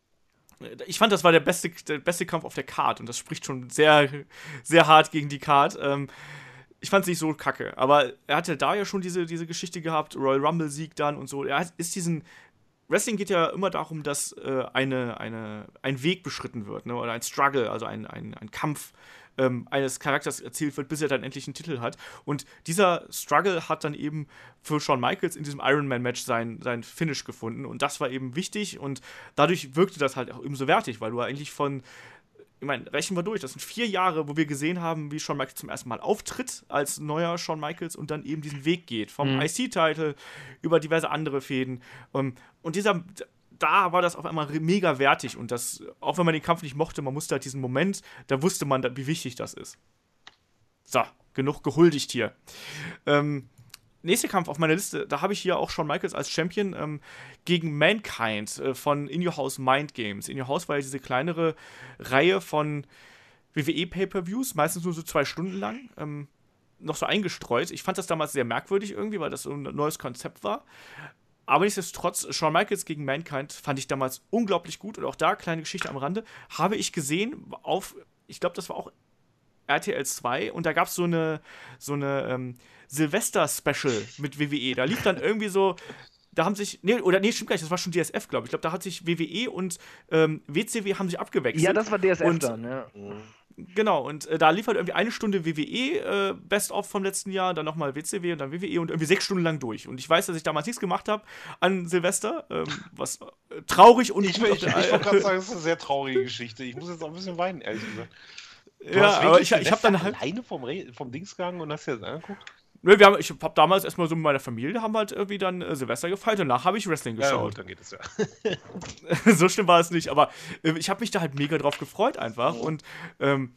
Ich fand, das war der beste, der beste Kampf auf der Card und das spricht schon sehr, sehr hart gegen die Card. Ähm, ich fand es nicht so kacke, aber er hatte da ja schon diese, diese Geschichte gehabt, Royal Rumble-Sieg dann und so. Er hat, ist diesen. Wrestling geht ja immer darum, dass äh, eine, eine, ein Weg beschritten wird, ne? oder ein Struggle, also ein, ein, ein Kampf ähm, eines Charakters erzählt wird, bis er dann endlich einen Titel hat. Und dieser Struggle hat dann eben für Shawn Michaels in diesem Ironman-Match sein, sein Finish gefunden. Und das war eben wichtig und dadurch wirkte das halt auch eben so wertig, weil du eigentlich von ich meine, rechnen wir durch. Das sind vier Jahre, wo wir gesehen haben, wie Shawn Michaels zum ersten Mal auftritt als neuer Shawn Michaels und dann eben diesen Weg geht. Vom mhm. IC-Title über diverse andere Fäden. Ähm, und dieser, da war das auf einmal mega wertig und das, auch wenn man den Kampf nicht mochte, man musste halt diesen Moment, da wusste man, wie wichtig das ist. So, genug gehuldigt hier. Ähm, nächster Kampf auf meiner Liste, da habe ich hier auch Shawn Michaels als Champion ähm, gegen Mankind äh, von In Your House Mind Games. In Your House war ja diese kleinere Reihe von WWE Pay-per-Views, meistens nur so zwei Stunden lang, ähm, noch so eingestreut. Ich fand das damals sehr merkwürdig irgendwie, weil das so ein neues Konzept war. Aber nichtsdestotrotz, Shawn Michaels gegen Mankind fand ich damals unglaublich gut. Und auch da, kleine Geschichte am Rande, habe ich gesehen auf, ich glaube, das war auch RTL 2 und da gab es so eine, so eine ähm, Silvester-Special mit WWE. Da lief dann irgendwie so da haben sich, nee, oder nee, stimmt gar nicht, das war schon DSF, glaube ich. Ich glaube, da hat sich WWE und ähm, WCW haben sich abgewechselt. Ja, das war DSF und, dann, ja. Genau, und äh, da lief halt irgendwie eine Stunde WWE äh, Best-of vom letzten Jahr, dann nochmal WCW und dann WWE und irgendwie sechs Stunden lang durch. Und ich weiß, dass ich damals nichts gemacht habe an Silvester, ähm, was äh, traurig und Ich, gut ich, ich, der- wollte gerade sagen, das ist eine sehr traurige Geschichte. Ich muss jetzt auch ein bisschen weinen, ehrlich gesagt. Du ja, hast aber ich, ich habe dann halt. alleine vom, Re vom Dings gegangen und hast dir das angeguckt? Nö, wir haben, ich habe damals erstmal so mit meiner Familie, haben halt irgendwie dann äh, Silvester gefeiert. Danach habe ich Wrestling Ja, geschaut. gut, dann geht es ja. so schlimm war es nicht, aber äh, ich habe mich da halt mega drauf gefreut einfach und ähm,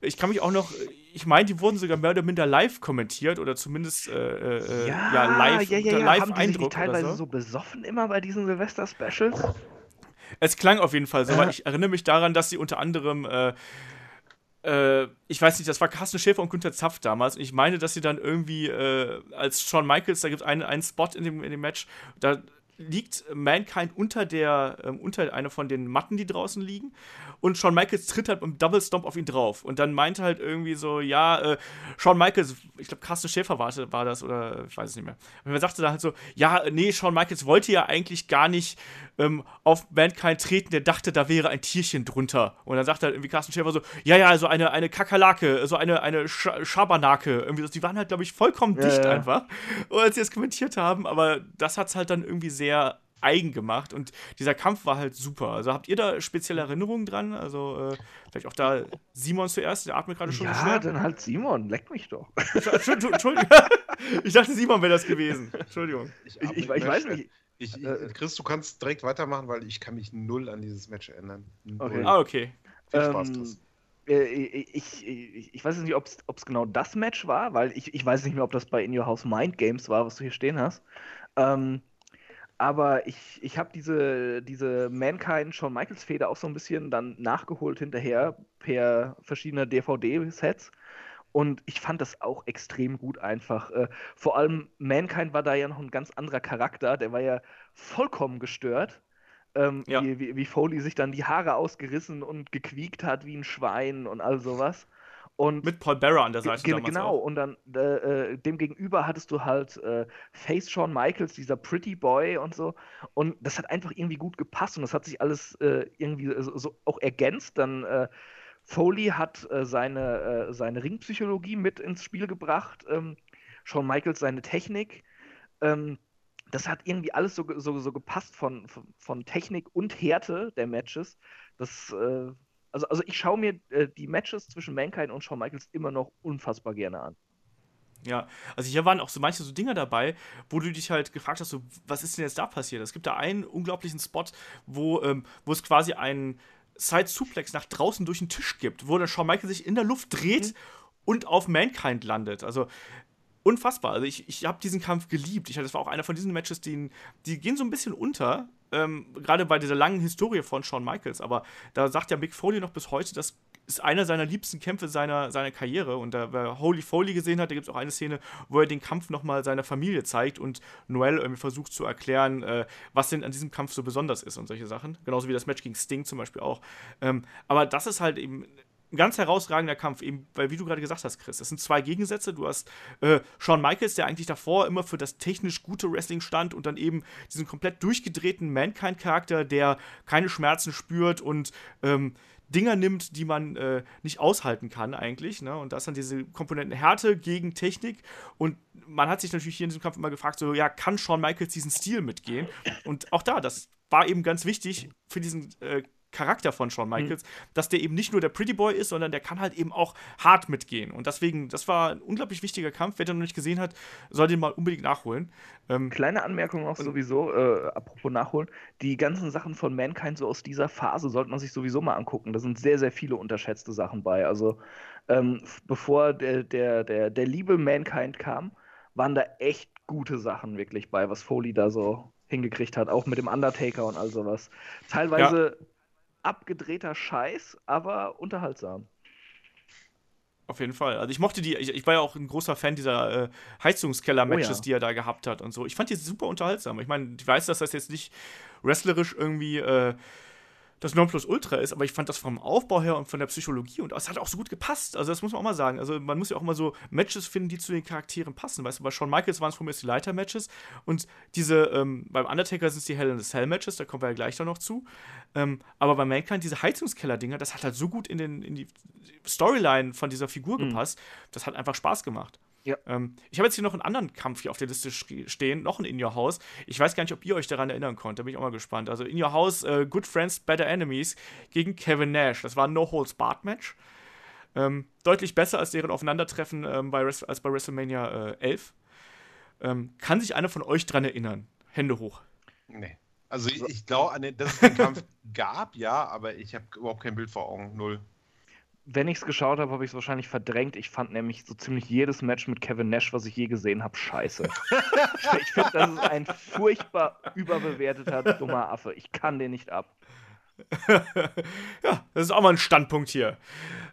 ich kann mich auch noch, ich meine, die wurden sogar mehr oder minder live kommentiert oder zumindest äh, äh, ja, live, ja, ja, ja. live Haben die sich Eindruck nicht teilweise oder so. so. besoffen immer bei diesen Silvester-Specials? Es klang auf jeden Fall so, weil ich erinnere mich daran, dass sie unter anderem äh, äh, ich weiß nicht, das war Carsten Schäfer und Günther Zapf damals. Und ich meine, dass sie dann irgendwie äh, als Shawn Michaels, da gibt es einen, einen Spot in dem, in dem Match, da liegt Mankind unter der, ähm, unter einer von den Matten, die draußen liegen. Und Shawn Michaels tritt halt mit Double Stomp auf ihn drauf. Und dann meinte halt irgendwie so, ja, äh, Shawn Michaels, ich glaube, Carsten Schäfer war, war das, oder ich weiß es nicht mehr. Und er sagte dann halt so, ja, nee, Shawn Michaels wollte ja eigentlich gar nicht ähm, auf Mankind treten, der dachte, da wäre ein Tierchen drunter. Und dann sagt halt irgendwie Carsten Schäfer so, ja, ja, so eine, eine Kakerlake, so eine, eine Sch Schabernakel. Irgendwie, so. die waren halt, glaube ich, vollkommen Ja, dicht ja. einfach. Und als sie das kommentiert haben, aber das hat es halt dann irgendwie sehr eigen gemacht und dieser Kampf war halt super. Also habt ihr da spezielle Erinnerungen dran? Also äh, vielleicht auch da Simon zuerst, der atmet gerade schon Ja, schwer. dann halt Simon, leck mich doch. Entschuldigung, Entschuldigung. Ich dachte, Simon wäre das gewesen. Entschuldigung. Ich, ich, ich weiß nicht. Ich, ich, Äh, Chris, du kannst direkt weitermachen, weil ich kann mich null an dieses Match erinnern. Okay. Ah, okay. Viel Spaß, Ähm, Chris. äh, ich, ich, ich weiß jetzt nicht, ob es genau das Match war, weil ich, ich weiß nicht mehr, ob das bei In Your House Mind Games war, was du hier stehen hast. Ähm, aber ich, ich habe diese, diese Mankind Shawn Michaels Feder auch so ein bisschen dann nachgeholt hinterher per verschiedener DVD-Sets. Und ich fand das auch extrem gut einfach. Äh, vor allem Mankind war da ja noch ein ganz anderer Charakter. Der war ja vollkommen gestört. Ähm, Ja. wie, wie, wie Foley sich dann die Haare ausgerissen und gequiekt hat wie ein Schwein und all sowas. Und Mit Paul Bearer an der Seite ge- genau, auch. und dann äh, äh, dem gegenüber hattest du halt äh, Face Shawn Michaels, dieser Pretty Boy und so. Und das hat einfach irgendwie gut gepasst und das hat sich alles äh, irgendwie so, so auch ergänzt. Dann äh, Foley hat äh, seine, äh, seine Ringpsychologie mit ins Spiel gebracht, ähm, Shawn Michaels seine Technik. Ähm, das hat irgendwie alles so, so, so gepasst von, von, von Technik und Härte der Matches. Das, äh, also, also ich schaue mir äh, die Matches zwischen Mankind und Shawn Michaels immer noch unfassbar gerne an. Ja, also hier waren auch so manche so Dinger dabei, wo du dich halt gefragt hast, so, was ist denn jetzt da passiert? Es gibt da einen unglaublichen Spot, wo, ähm, wo es quasi einen Side-Suplex nach draußen durch den Tisch gibt, wo dann Shawn Michaels sich in der Luft dreht und auf Mankind landet. Also unfassbar. Also ich, ich habe diesen Kampf geliebt. Ich, das war auch einer von diesen Matches, die, die gehen so ein bisschen unter, ähm, gerade bei dieser langen Historie von Shawn Michaels. Aber da sagt ja Mick Foley noch bis heute, das ist einer seiner liebsten Kämpfe seiner, seiner Karriere. Und da, wer Holy Foley gesehen hat, da gibt es auch eine Szene, wo er den Kampf nochmal seiner Familie zeigt und Noel irgendwie versucht zu erklären, äh, was denn an diesem Kampf so besonders ist und solche Sachen. Genauso wie das Match gegen Sting zum Beispiel auch. Ähm, aber das ist halt eben ein ganz herausragender Kampf, eben, weil wie du gerade gesagt hast, Chris, das sind zwei Gegensätze. Du hast äh, Shawn Michaels, der eigentlich davor immer für das technisch gute Wrestling stand und dann eben diesen komplett durchgedrehten Mankind-Charakter, der keine Schmerzen spürt und ähm, Dinger nimmt, die man äh, nicht aushalten kann eigentlich. Ne? Und da ist dann diese Komponenten Härte gegen Technik. Und man hat sich natürlich hier in diesem Kampf immer gefragt, so, ja, kann Shawn Michaels diesen Stil mitgehen? Und auch da, das war eben ganz wichtig für diesen äh, Charakter von Shawn Michaels, dass der eben nicht nur der Pretty Boy ist, sondern der kann halt eben auch hart mitgehen. Und deswegen, das war ein unglaublich wichtiger Kampf. Wer den noch nicht gesehen hat, soll den mal unbedingt nachholen. Ähm, Kleine Anmerkung Und- sowieso, äh, apropos nachholen. Die ganzen Sachen von Mankind so aus dieser Phase sollte man sich sowieso mal angucken. Da sind sehr, sehr viele unterschätzte Sachen bei. Also ähm, bevor der, der, der, der liebe Mankind kam, waren da echt gute Sachen wirklich bei, was Foley da so hingekriegt hat, auch mit dem Undertaker und all sowas. Teilweise abgedrehter Scheiß, aber unterhaltsam. Auf jeden Fall. Also ich mochte die, ich, ich war ja auch ein großer Fan dieser äh, Heizungskeller-Matches, Oh ja. die er da gehabt hat und so. Ich fand die super unterhaltsam. Ich meine, ich weiß, dass das jetzt nicht wrestlerisch irgendwie äh, das Nonplusultra ist, aber ich fand das vom Aufbau her und von der Psychologie und es hat auch so gut gepasst. Also das muss man auch mal sagen. Also man muss ja auch mal so Matches finden, die zu den Charakteren passen. Weißt du, bei Shawn Michaels waren es vorher die Leiter-Matches und diese, ähm, beim Undertaker sind es die Hell in a Cell-Matches, da kommen wir ja gleich dann noch zu. Ähm, aber bei Mankind, diese Heizungskeller-Dinger, das hat halt so gut in, den, in die Storyline von dieser Figur Mhm. gepasst. Das hat einfach Spaß gemacht. Ja. Ähm, ich habe jetzt hier noch einen anderen Kampf hier auf der Liste stehen, noch ein In Your House. Ich weiß gar nicht, ob ihr euch daran erinnern könnt, da bin ich auch mal gespannt. Also In Your House, äh, Good Friends, Better Enemies gegen Kevin Nash. Das war ein No-Holds-Barred-Match. Ähm, deutlich besser als deren Aufeinandertreffen ähm, bei als bei WrestleMania äh, 11. Ähm, kann sich einer von euch dran erinnern? Hände hoch. Nee. Also ich, ich glaube, dass es den Kampf gab, ja, aber ich habe überhaupt kein Bild vor Augen. Null. Wenn ich es geschaut habe, habe ich es wahrscheinlich verdrängt. Ich fand nämlich so ziemlich jedes Match mit Kevin Nash, was ich je gesehen habe, scheiße. ich finde, das ist ein furchtbar überbewerteter, dummer Affe. Ich kann den nicht ab. ja, das ist auch mal ein Standpunkt hier.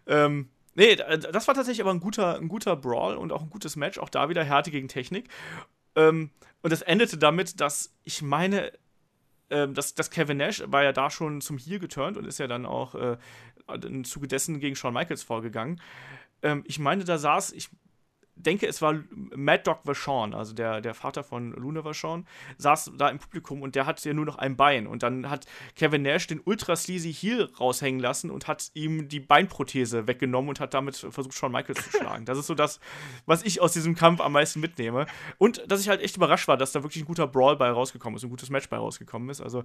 Ähm, nee, das war tatsächlich aber ein guter, ein guter Brawl und auch ein gutes Match. Auch da wieder Härte gegen Technik. Ähm, und das endete damit, dass ich meine, ähm, dass, dass Kevin Nash war ja da schon zum Heel geturnt und ist ja dann auch äh, im Zuge dessen gegen Shawn Michaels vorgegangen. Ähm, ich meine, da saß, ich denke, es war Mad Dog Vachon, also der, der Vater von Luna Vachon, saß da im Publikum und der hatte ja nur noch ein Bein. Und dann hat Kevin Nash den ultra sleazy Heel raushängen lassen und hat ihm die Beinprothese weggenommen und hat damit versucht, Shawn Michaels zu schlagen. Das ist so das, was ich aus diesem Kampf am meisten mitnehme. Und dass ich halt echt überrascht war, dass da wirklich ein guter Brawl bei rausgekommen ist, ein gutes Match bei rausgekommen ist. Also,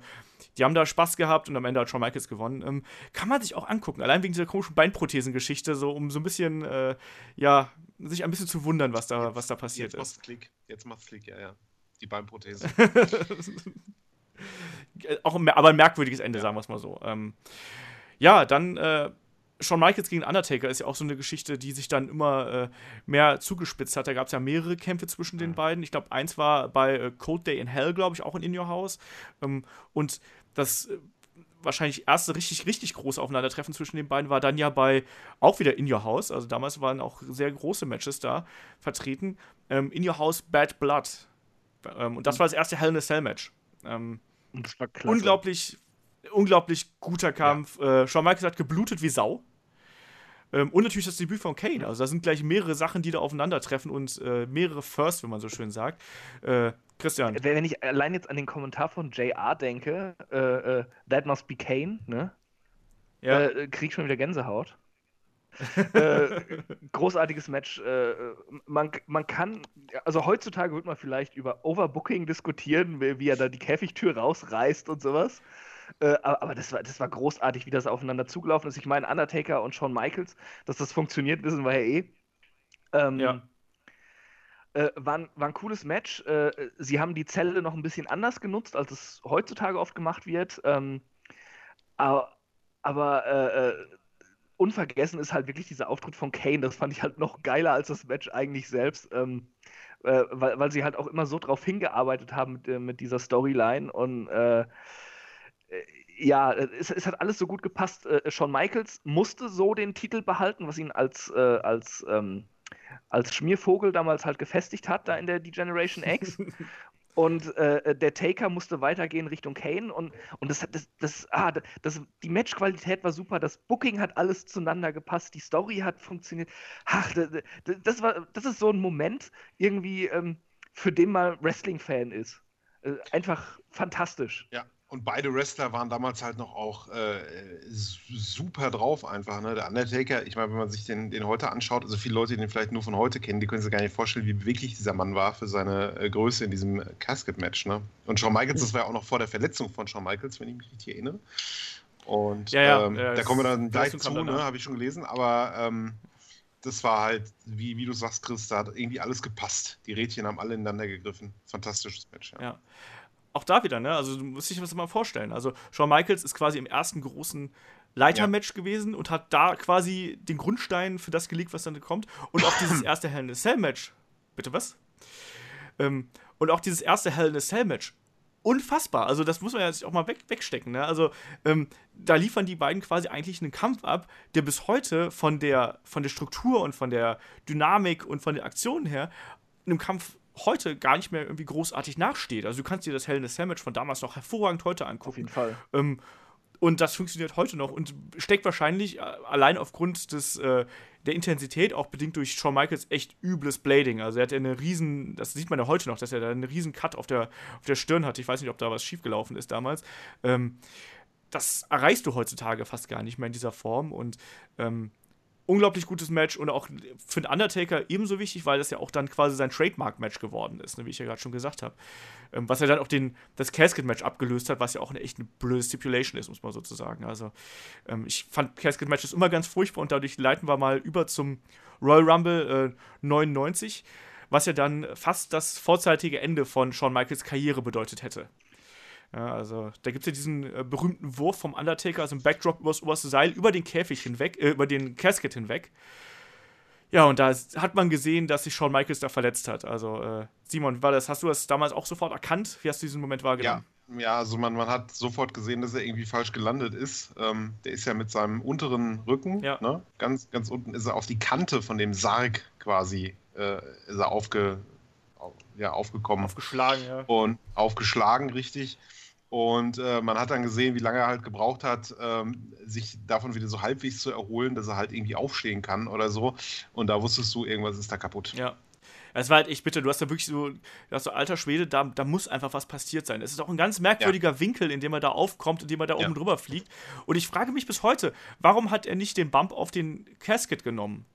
die haben da Spaß gehabt und am Ende hat Shawn Michaels gewonnen. Ähm, kann man sich auch angucken, allein wegen dieser komischen Beinprothesengeschichte, so um so ein bisschen, äh, ja, sich ein bisschen zu wundern, was da, was da passiert Jetzt macht's ist. Klick. Jetzt macht's Klick, ja, ja. Die Beinprothese. Auch ein, aber ein merkwürdiges Ende, Ja. sagen wir es mal so. Ähm, ja, dann äh, Shawn Michaels gegen Undertaker ist ja auch so eine Geschichte, die sich dann immer äh, mehr zugespitzt hat. Da gab es ja mehrere Kämpfe zwischen den beiden. Ich glaube, eins war bei äh, Cold Day in Hell, glaube ich, auch in In Your House. Ähm, und das äh, wahrscheinlich erste richtig, richtig große Aufeinandertreffen zwischen den beiden war dann ja bei auch wieder In Your House. Also damals waren auch sehr große Matches da vertreten. Ähm, in Your House Bad Blood. Ähm, und das war das erste Hell in a Cell Match. Ähm, unglaublich, unglaublich guter Kampf. Äh, Shawn Michaels hat geblutet wie Sau. Ähm, und natürlich das Debüt von Kane. Also da sind gleich mehrere Sachen, die da aufeinandertreffen und äh, mehrere Firsts, wenn man so schön sagt. Äh, Christian. Wenn ich allein jetzt an den Kommentar von JR denke, äh, äh, That must be Kane, ne? Ja. Äh, krieg schon wieder Gänsehaut. äh, großartiges Match. Äh, man, man kann, also heutzutage wird man vielleicht über Overbooking diskutieren, wie, er da die Käfigtür rausreißt und sowas. Äh, aber aber das, war, das war großartig, wie das aufeinander zugelaufen ist. Ich meine, Undertaker und Shawn Michaels, dass das funktioniert, wissen wir ja eh. Ähm, Ja. Äh, war, ein, war ein cooles Match. Äh, sie haben die Zelle noch ein bisschen anders genutzt, als es heutzutage oft gemacht wird. Ähm, aber aber äh, äh, unvergessen ist halt wirklich dieser Auftritt von Kane. Das fand ich halt noch geiler als das Match eigentlich selbst. Ähm, äh, weil, weil sie halt auch immer so drauf hingearbeitet haben mit, äh, mit dieser Storyline und ja, es, es hat alles so gut gepasst. Shawn Michaels musste so den Titel behalten, was ihn als, als, ähm, als Schmiervogel damals halt gefestigt hat, da in der Degeneration X. Und äh, der Taker musste weitergehen Richtung Kane und, und das hat das, das, ah, das, die Matchqualität war super, das Booking hat alles zueinander gepasst, die Story hat funktioniert. Ach, das, das war, das ist so ein Moment irgendwie, ähm, für den man Wrestling-Fan ist. Äh, einfach fantastisch. Ja, und beide Wrestler waren damals halt noch auch äh, super drauf einfach. Ne? Der Undertaker, ich meine, wenn man sich den, den heute anschaut, also viele Leute, die den vielleicht nur von heute kennen, die können sich gar nicht vorstellen, wie beweglich dieser Mann war für seine äh, Größe in diesem Casket-Match. Ne? Und Shawn Michaels, das war ja auch noch vor der Verletzung von Shawn Michaels, wenn ich mich richtig erinnere. Und Ja, ja, ähm, ja, da kommen wir dann gleich zu, ne? danach. habe ich schon gelesen, aber ähm, das war halt, wie, wie du sagst, Chris, da hat irgendwie alles gepasst. Die Rädchen haben alle ineinander gegriffen. Fantastisches Match. Ja. Ja. Auch da wieder, ne? Also, du musst dich das mal vorstellen. Also, Shawn Michaels ist quasi im ersten großen Leitermatch gewesen und hat da quasi den Grundstein für das gelegt, was dann kommt. Und auch dieses erste Hell in a Cell Match. Bitte was? Ähm, und auch dieses erste Hell in a Cell Match unfassbar. Also, das muss man ja sich auch mal weg, wegstecken. Ne? Also, ähm, da liefern die beiden quasi eigentlich einen Kampf ab, der bis heute von der, von der Struktur und von der Dynamik und von den Aktionen her einem Kampf heute gar nicht mehr irgendwie großartig nachsteht. Also, du kannst dir das Hell in a Sandwich von damals noch hervorragend heute angucken. Auf jeden Fall. Ähm, und das funktioniert heute noch und steckt wahrscheinlich äh, allein aufgrund des, äh, der Intensität, auch bedingt durch Shawn Michaels echt übles Blading. Also er hat ja eine riesen, das sieht man ja heute noch, dass er da einen riesen Cut auf der, auf der Stirn hat. Ich weiß nicht, ob da was schiefgelaufen ist damals. Ähm, das erreichst du heutzutage fast gar nicht mehr in dieser Form und ähm, unglaublich gutes Match und auch für den Undertaker ebenso wichtig, weil das ja auch dann quasi sein Trademark-Match geworden ist, ne, wie ich ja gerade schon gesagt habe. Ähm, was ja dann auch den, das Casket-Match abgelöst hat, was ja auch eine echt eine blöde Stipulation ist, muss man sozusagen. Also ähm, ich fand Casket-Matches immer ganz furchtbar und dadurch leiten wir mal über zum Royal Rumble äh, 99, was ja dann fast das vorzeitige Ende von Shawn Michaels Karriere bedeutet hätte. Ja, also da gibt es ja diesen äh, berühmten Wurf vom Undertaker, also ein Backdrop übers oberste Seil, über den Käfig hinweg, äh, über den Casket hinweg. Ja, und da hat man gesehen, dass sich Shawn Michaels da verletzt hat. Also, äh, Simon, war das, hast du das damals auch sofort erkannt? Wie hast du diesen Moment wahrgenommen? Ja, ja also man, man hat sofort gesehen, dass er irgendwie falsch gelandet ist. Ähm, der ist ja mit seinem unteren Rücken, Ja. ne? ganz, ganz unten ist er auf die Kante von dem Sarg quasi äh, ist er aufge, au- ja, aufgekommen. Aufgeschlagen, ja. und aufgeschlagen, richtig. Und äh, man hat dann gesehen, wie lange er halt gebraucht hat, ähm, sich davon wieder so halbwegs zu erholen, dass er halt irgendwie aufstehen kann oder so. Und da wusstest du, irgendwas ist da kaputt. Ja. Es war halt echt bitte, du hast da wirklich so, du hast so alter Schwede, da, da muss einfach was passiert sein. Es ist auch ein ganz merkwürdiger Winkel, in dem er da aufkommt, in dem er da Ja. oben drüber fliegt. Und ich frage mich bis heute, warum hat er nicht den Bump auf den Casket genommen?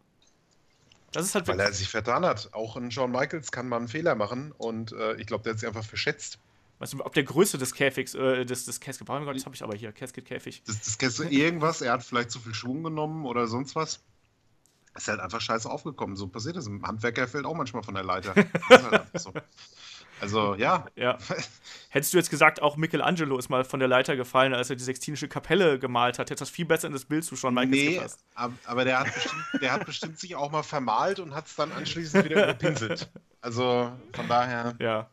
Das ist halt Weil er sich vertan hat. Auch ein Shawn Michaels kann mal einen Fehler machen und äh, ich glaube, der hat sich einfach verschätzt. Weißt du, ob der Größe des Käfigs, äh, des, des Casket, oh mein Gott, das habe ich aber hier, Casket-Käfig. Das, das du irgendwas, er hat vielleicht zu viel Schwung genommen oder sonst was. Ist halt einfach scheiße aufgekommen. So passiert das. Ein Handwerker fällt auch manchmal von der Leiter. Halt so. Also, ja. Ja. Hättest du jetzt gesagt, auch Michelangelo ist mal von der Leiter gefallen, als er die Sextinische Kapelle gemalt hat, hätte das viel besser in das Bild zu Shawn Michaels Nee, ab- aber der hat, bestimmt, der hat bestimmt sich auch mal vermalt und hat es dann anschließend wieder überpinselt. Also von daher, Ja.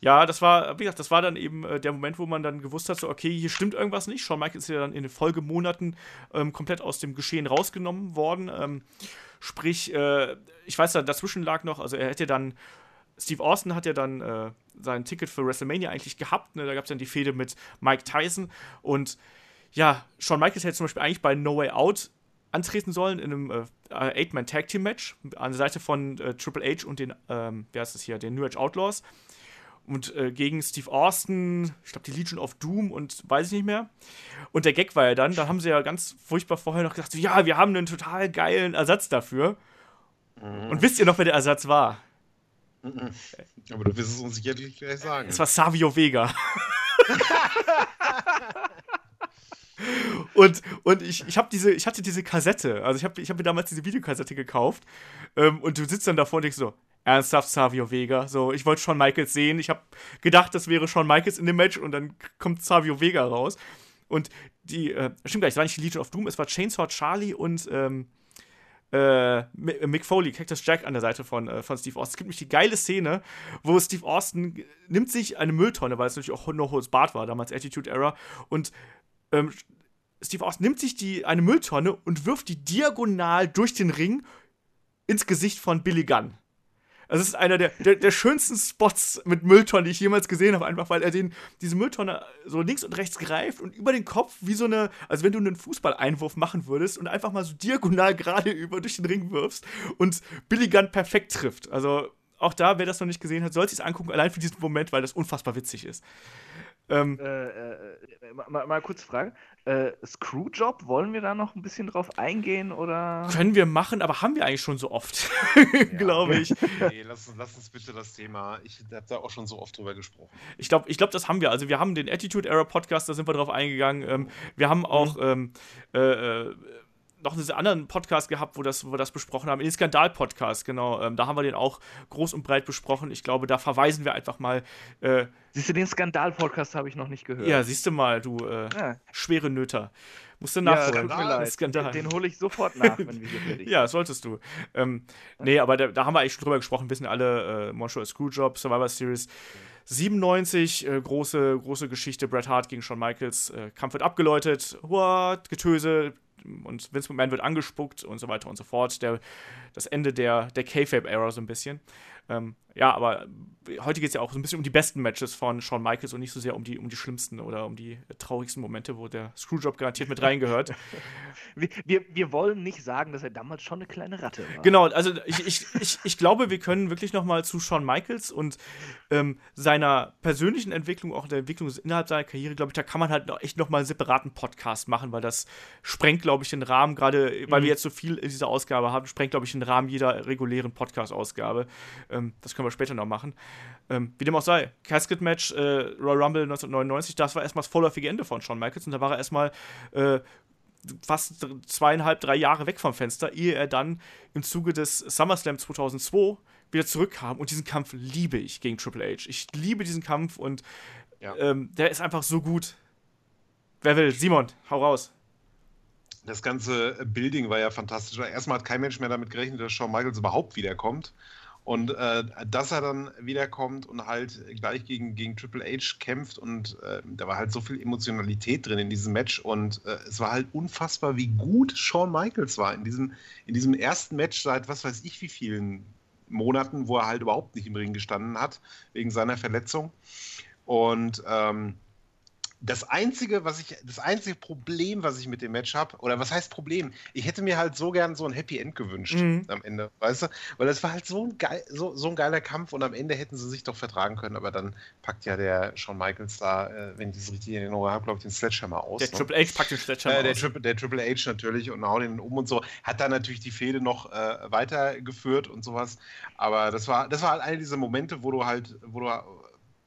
Ja, das war, wie gesagt, das war dann eben äh, der Moment, wo man dann gewusst hat, so, okay, hier stimmt irgendwas nicht. Shawn Michaels ist ja dann in den Folgemonaten ähm, komplett aus dem Geschehen rausgenommen worden. Ähm, sprich, äh, ich weiß, da dazwischen lag noch, also er hätte dann, Steve Austin hat ja dann äh, sein Ticket für WrestleMania eigentlich gehabt. Ne? Da gab es dann die Fehde mit Mike Tyson und ja, Shawn Michaels hätte zum Beispiel eigentlich bei No Way Out antreten sollen in einem äh, Eight-Man-Tag-Team-Match an der Seite von äh, Triple H und den, ähm, wer ist das hier, den New Age Outlaws. Und äh, gegen Steve Austin, ich glaube, die Legion of Doom und weiß ich nicht mehr. Und der Gag war ja dann, da haben sie ja ganz furchtbar vorher noch gesagt, so, ja, wir haben einen total geilen Ersatz dafür. Und wisst ihr noch, wer der Ersatz war? aber du wirst es uns sicherlich gleich sagen. Es war Savio Vega. und und ich, ich, hab diese, ich hatte diese Kassette, also ich habe ich hab mir damals diese Videokassette gekauft ähm, und du sitzt dann davor und denkst so, ernsthaft Savio Vega, so, ich wollte Shawn Michaels sehen, ich habe gedacht, das wäre Shawn Michaels in dem Match und dann kommt Savio Vega raus und die, äh, stimmt gar nicht, es war nicht die Legion of Doom, es war Chainsaw Charlie und ähm, äh, Mi- Mick Foley, Cactus Jack an der Seite von, äh, von Steve Austin. Es gibt nämlich die geile Szene, wo Steve Austin nimmt sich eine Mülltonne, weil es natürlich auch noch hohes Bart war, damals Attitude Era, und ähm, Steve Austin nimmt sich die, eine Mülltonne und wirft die diagonal durch den Ring ins Gesicht von Billy Gunn. Es ist einer der, der, der schönsten Spots mit Mülltonnen, die ich jemals gesehen habe, einfach weil er den, diese Mülltonne so links und rechts greift und über den Kopf wie so eine, als wenn du einen Fußballeinwurf machen würdest und einfach mal so diagonal gerade über durch den Ring wirfst und Billy Gunn perfekt trifft. Also auch da, wer das noch nicht gesehen hat, soll sich angucken, allein für diesen Moment, weil das unfassbar witzig ist. Ähm, Äh, äh, mal, mal kurz Frage. Äh, Screwjob, wollen wir da noch ein bisschen drauf eingehen oder? können wir machen, aber haben wir eigentlich schon so oft, glaube ich. Nee, lass, lass uns bitte das Thema. Ich habe da auch schon so oft drüber gesprochen. Ich glaube, ich glaub, das haben wir. Also wir haben den Attitude Era Podcast, da sind wir drauf eingegangen. Ähm, wir haben auch ähm, äh, äh, noch einen anderen Podcast gehabt, wo, das, wo wir das besprochen haben, den Skandal-Podcast, genau. Ähm, da haben wir den auch groß und breit besprochen. Ich glaube, da verweisen wir einfach mal. Äh, siehst du, den Skandal-Podcast habe ich noch nicht gehört. Ja, siehst du mal, du äh, ja. schwere Nöter. Musst du nachholen. Ja, Skandal. Den, den hole ich sofort nach, wenn wir hier fertig Ja, solltest du. Ähm, nee, aber da, da, haben wir eigentlich schon drüber gesprochen. Wissen alle, äh, Montreal Screwjob, Survivor Series. 97, äh, große, große Geschichte, Bret Hart gegen Shawn Michaels, äh, Kampf wird abgeläutet, what, Getöse, und Vince McMahon wird angespuckt und so weiter und so fort. Der, das Ende der, der K-Fape-Era so ein bisschen. Ähm, ja, aber heute geht es ja auch so ein bisschen um die besten Matches von Shawn Michaels und nicht so sehr um die, um die schlimmsten oder um die traurigsten Momente, wo der Screwjob garantiert mit reingehört. wir, wir, wir wollen nicht sagen, dass er damals schon eine kleine Ratte war. Genau, also ich, ich, ich, ich glaube, wir können wirklich nochmal zu Shawn Michaels und ähm, seiner persönlichen Entwicklung, auch der Entwicklung innerhalb seiner Karriere, glaube ich, da kann man halt echt nochmal einen separaten Podcast machen, weil das sprengt, glaube ich, den Rahmen, gerade weil mhm. wir jetzt so viel in dieser Ausgabe haben, sprengt, glaube ich, den Rahmen jeder regulären Podcast-Ausgabe. Ähm, das können wir später noch machen. Ähm, wie dem auch sei, Casket-Match, äh, Royal Rumble 1999, das war erstmal das vorläufige Ende von Shawn Michaels und da war er erstmal äh, fast zweieinhalb, drei Jahre weg vom Fenster, ehe er dann im Zuge des SummerSlam 2002 wieder zurückkam. Und diesen Kampf liebe ich gegen Triple H. Ich liebe diesen Kampf und ja. ähm, der ist einfach so gut. Wer will? Simon, hau raus. Das ganze Building war ja fantastisch. Erstmal hat kein Mensch mehr damit gerechnet, dass Shawn Michaels überhaupt wiederkommt. Und äh, dass er dann wiederkommt und halt gleich gegen, gegen Triple H kämpft und äh, da war halt so viel Emotionalität drin in diesem Match und äh, es war halt unfassbar, wie gut Shawn Michaels war in diesem, in diesem ersten Match seit was weiß ich wie vielen Monaten, wo er halt überhaupt nicht im Ring gestanden hat, wegen seiner Verletzung. Und ähm, das einzige, was ich, das einzige Problem, was ich mit dem Match habe, oder was heißt Problem? Ich hätte mir halt so gern so ein Happy End gewünscht mhm. am Ende, weißt du? Weil das war halt so ein, geil, so, so ein geiler Kampf und am Ende hätten sie sich doch vertragen können, aber dann packt ja der Shawn Michaels da, äh, wenn ich das richtig in Erinnerung habe, glaube ich, den Sledgehammer aus. Der ne? Triple H packt den Sledgehammer äh, der aus. Triple, der Triple H natürlich und haut ihn um und so. Hat dann natürlich die Fehde noch äh, weitergeführt und sowas. Aber das war, das war halt eine dieser Momente, wo du halt, wo du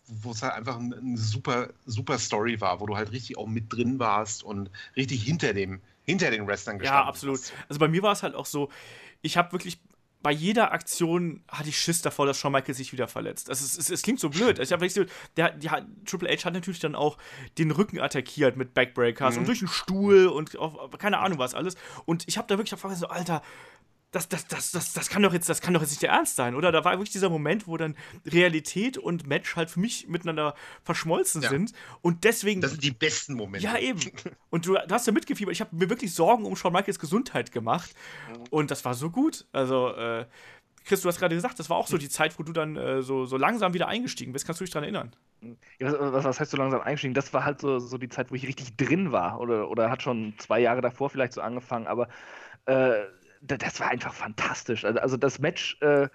wo es halt einfach eine super, super Story war, wo du halt richtig auch mit drin warst und richtig hinter dem, hinter den Wrestlern gestanden Ja, absolut. Hast. Also bei mir war es halt auch so, ich habe wirklich bei jeder Aktion hatte ich Schiss davor, dass Shawn Michaels sich wieder verletzt. Also es, es, es klingt so blöd. Ich hab so, der, der, Triple H hat natürlich dann auch den Rücken attackiert mit Backbreakers mhm. und durch den Stuhl und auf, keine Ahnung was alles. Und ich habe da wirklich gefragt, so, Alter, das, das, das, das, das kann doch jetzt, das kann doch jetzt nicht der Ernst sein, oder? Da war wirklich dieser Moment, wo dann Realität und Match halt für mich miteinander verschmolzen ja. sind. Und deswegen. Das sind die besten Momente. Ja, eben. Und du, du hast ja mitgefiebert. Ich habe mir wirklich Sorgen um Shawn Michaels Gesundheit gemacht. Und das war so gut. Also, äh, Chris, du hast gerade gesagt, das war auch so die Zeit, wo du dann äh, so, so langsam wieder eingestiegen bist. Kannst du dich daran erinnern? Ja, was, was, heißt so langsam eingestiegen? Das war halt so, so die Zeit, wo ich richtig drin war. Oder, oder hat schon zwei Jahre davor vielleicht so angefangen. Aber. Äh, das war einfach fantastisch. Also, also das Match, äh,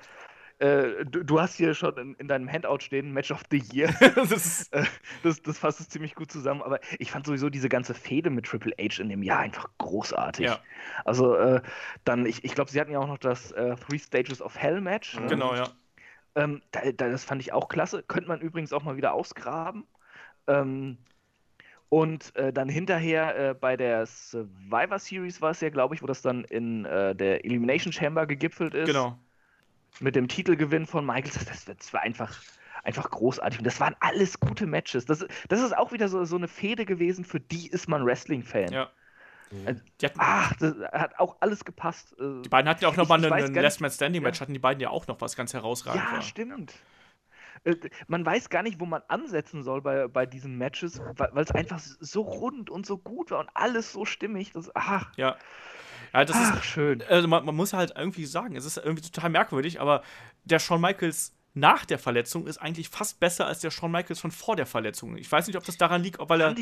äh, du, du, hast hier schon in, in, deinem Handout stehen, Match of the Year. das, ist, äh, das, das, fasst es ziemlich gut zusammen. Aber ich fand sowieso diese ganze Fehde mit Triple H in dem Jahr einfach großartig. Ja. Also äh, dann, ich, ich glaube, sie hatten ja auch noch das äh, Three Stages of Hell Match. Mhm. Genau, ja. Ähm, da, da, das fand ich auch klasse. Könnte man übrigens auch mal wieder ausgraben. Ähm, und äh, dann hinterher äh, bei der Survivor Series war es ja, glaube ich, wo das dann in äh, der Elimination Chamber gegipfelt ist. Genau. Mit dem Titelgewinn von Michael. Das, das war einfach, einfach großartig. Und das waren alles gute Matches. Das, das ist auch wieder so, so eine Fehde gewesen, für die ist man Wrestling-Fan. Ja. Also, hatten, ach, das hat auch alles gepasst. Äh, die beiden hatten ja auch noch mal ein Last Man Standing Match, ja. hatten die beiden ja auch noch was ganz herausragendes. Ja, war. stimmt. Äh, man weiß gar nicht, wo man ansetzen soll bei, bei diesen Matches, weil es einfach so rund und so gut war und alles so stimmig. Das, ach. Ja. Ja, das ach, ist schön. Also man, man muss halt irgendwie sagen, es ist irgendwie total merkwürdig, aber der Shawn Michaels nach der Verletzung ist eigentlich fast besser als der Shawn Michaels schon vor der Verletzung. Ich weiß nicht, ob das daran liegt, ob weil er,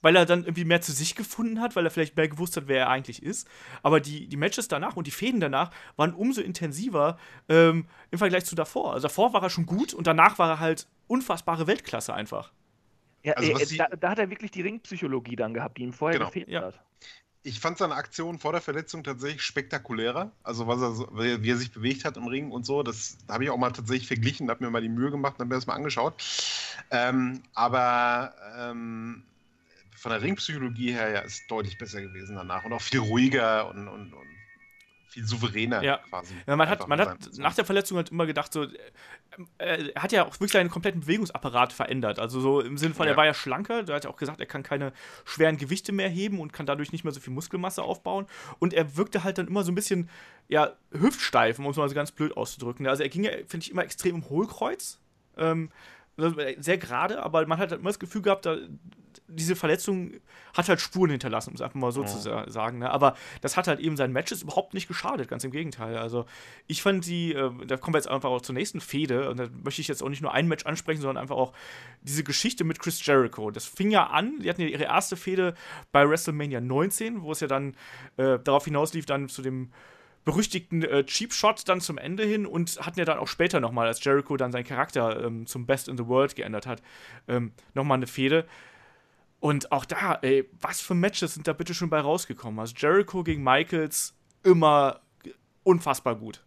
weil er dann irgendwie mehr zu sich gefunden hat, weil er vielleicht mehr gewusst hat, wer er eigentlich ist. Aber die, die Matches danach und die Fäden danach waren umso intensiver ähm, im Vergleich zu davor. Also davor war er schon gut und danach war er halt unfassbare Weltklasse einfach. Ja, also, äh, da, da, hat er wirklich die Ringpsychologie dann gehabt, die ihm vorher genau. gefehlt ja. hat ich fand seine Aktion vor der Verletzung tatsächlich spektakulärer. Also was er, wie er sich bewegt hat im Ring und so, das habe ich auch mal tatsächlich verglichen, habe mir mal die Mühe gemacht und habe mir das mal angeschaut. Ähm, aber ähm, von der Ringpsychologie her ja ist deutlich besser gewesen danach und auch viel ruhiger und, und, und viel souveräner ja. quasi. Ja, man hat, man hat nach der Verletzung halt immer gedacht, so, äh, er hat ja auch wirklich seinen kompletten Bewegungsapparat verändert. Also so im Sinne von, ja. er war ja schlanker, der hat ja auch gesagt, er kann keine schweren Gewichte mehr heben und kann dadurch nicht mehr so viel Muskelmasse aufbauen. Und er wirkte halt dann immer so ein bisschen, ja, hüftsteif, um es mal so ganz blöd auszudrücken. Also er ging ja, finde ich, immer extrem im Hohlkreuz. Ähm, sehr gerade, aber man hat halt immer das Gefühl gehabt, da, diese Verletzung hat halt Spuren hinterlassen, um es einfach mal so ja. zu sagen. Ne? Aber das hat halt eben seinen Matches überhaupt nicht geschadet, ganz im Gegenteil. Also ich fand die, äh, da kommen wir jetzt einfach auch zur nächsten Fehde, und da möchte ich jetzt auch nicht nur ein Match ansprechen, sondern einfach auch diese Geschichte mit Chris Jericho. Das fing ja an, die hatten ja ihre erste Fehde bei WrestleMania 19, wo es ja dann äh, darauf hinauslief, dann zu dem berüchtigten äh, Cheap Shot dann zum Ende hin und hatten ja dann auch später nochmal, als Jericho dann seinen Charakter ähm, zum Best in the World geändert hat, ähm, nochmal eine Fehde. Und auch da, ey, was für Matches sind da bitte schon bei rausgekommen? Also Jericho gegen Michaels immer unfassbar gut.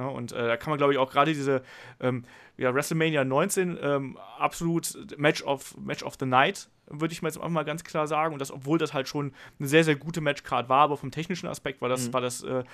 Ja, und äh, da kann man, glaube ich, auch gerade diese ähm, ja, WrestleMania 19 ähm, absolut Match of, Match of the Night, würde ich mal jetzt einfach mal ganz klar sagen. Und das, obwohl das halt schon eine sehr, sehr gute Matchcard war, aber vom technischen Aspekt war das, mhm. war das äh,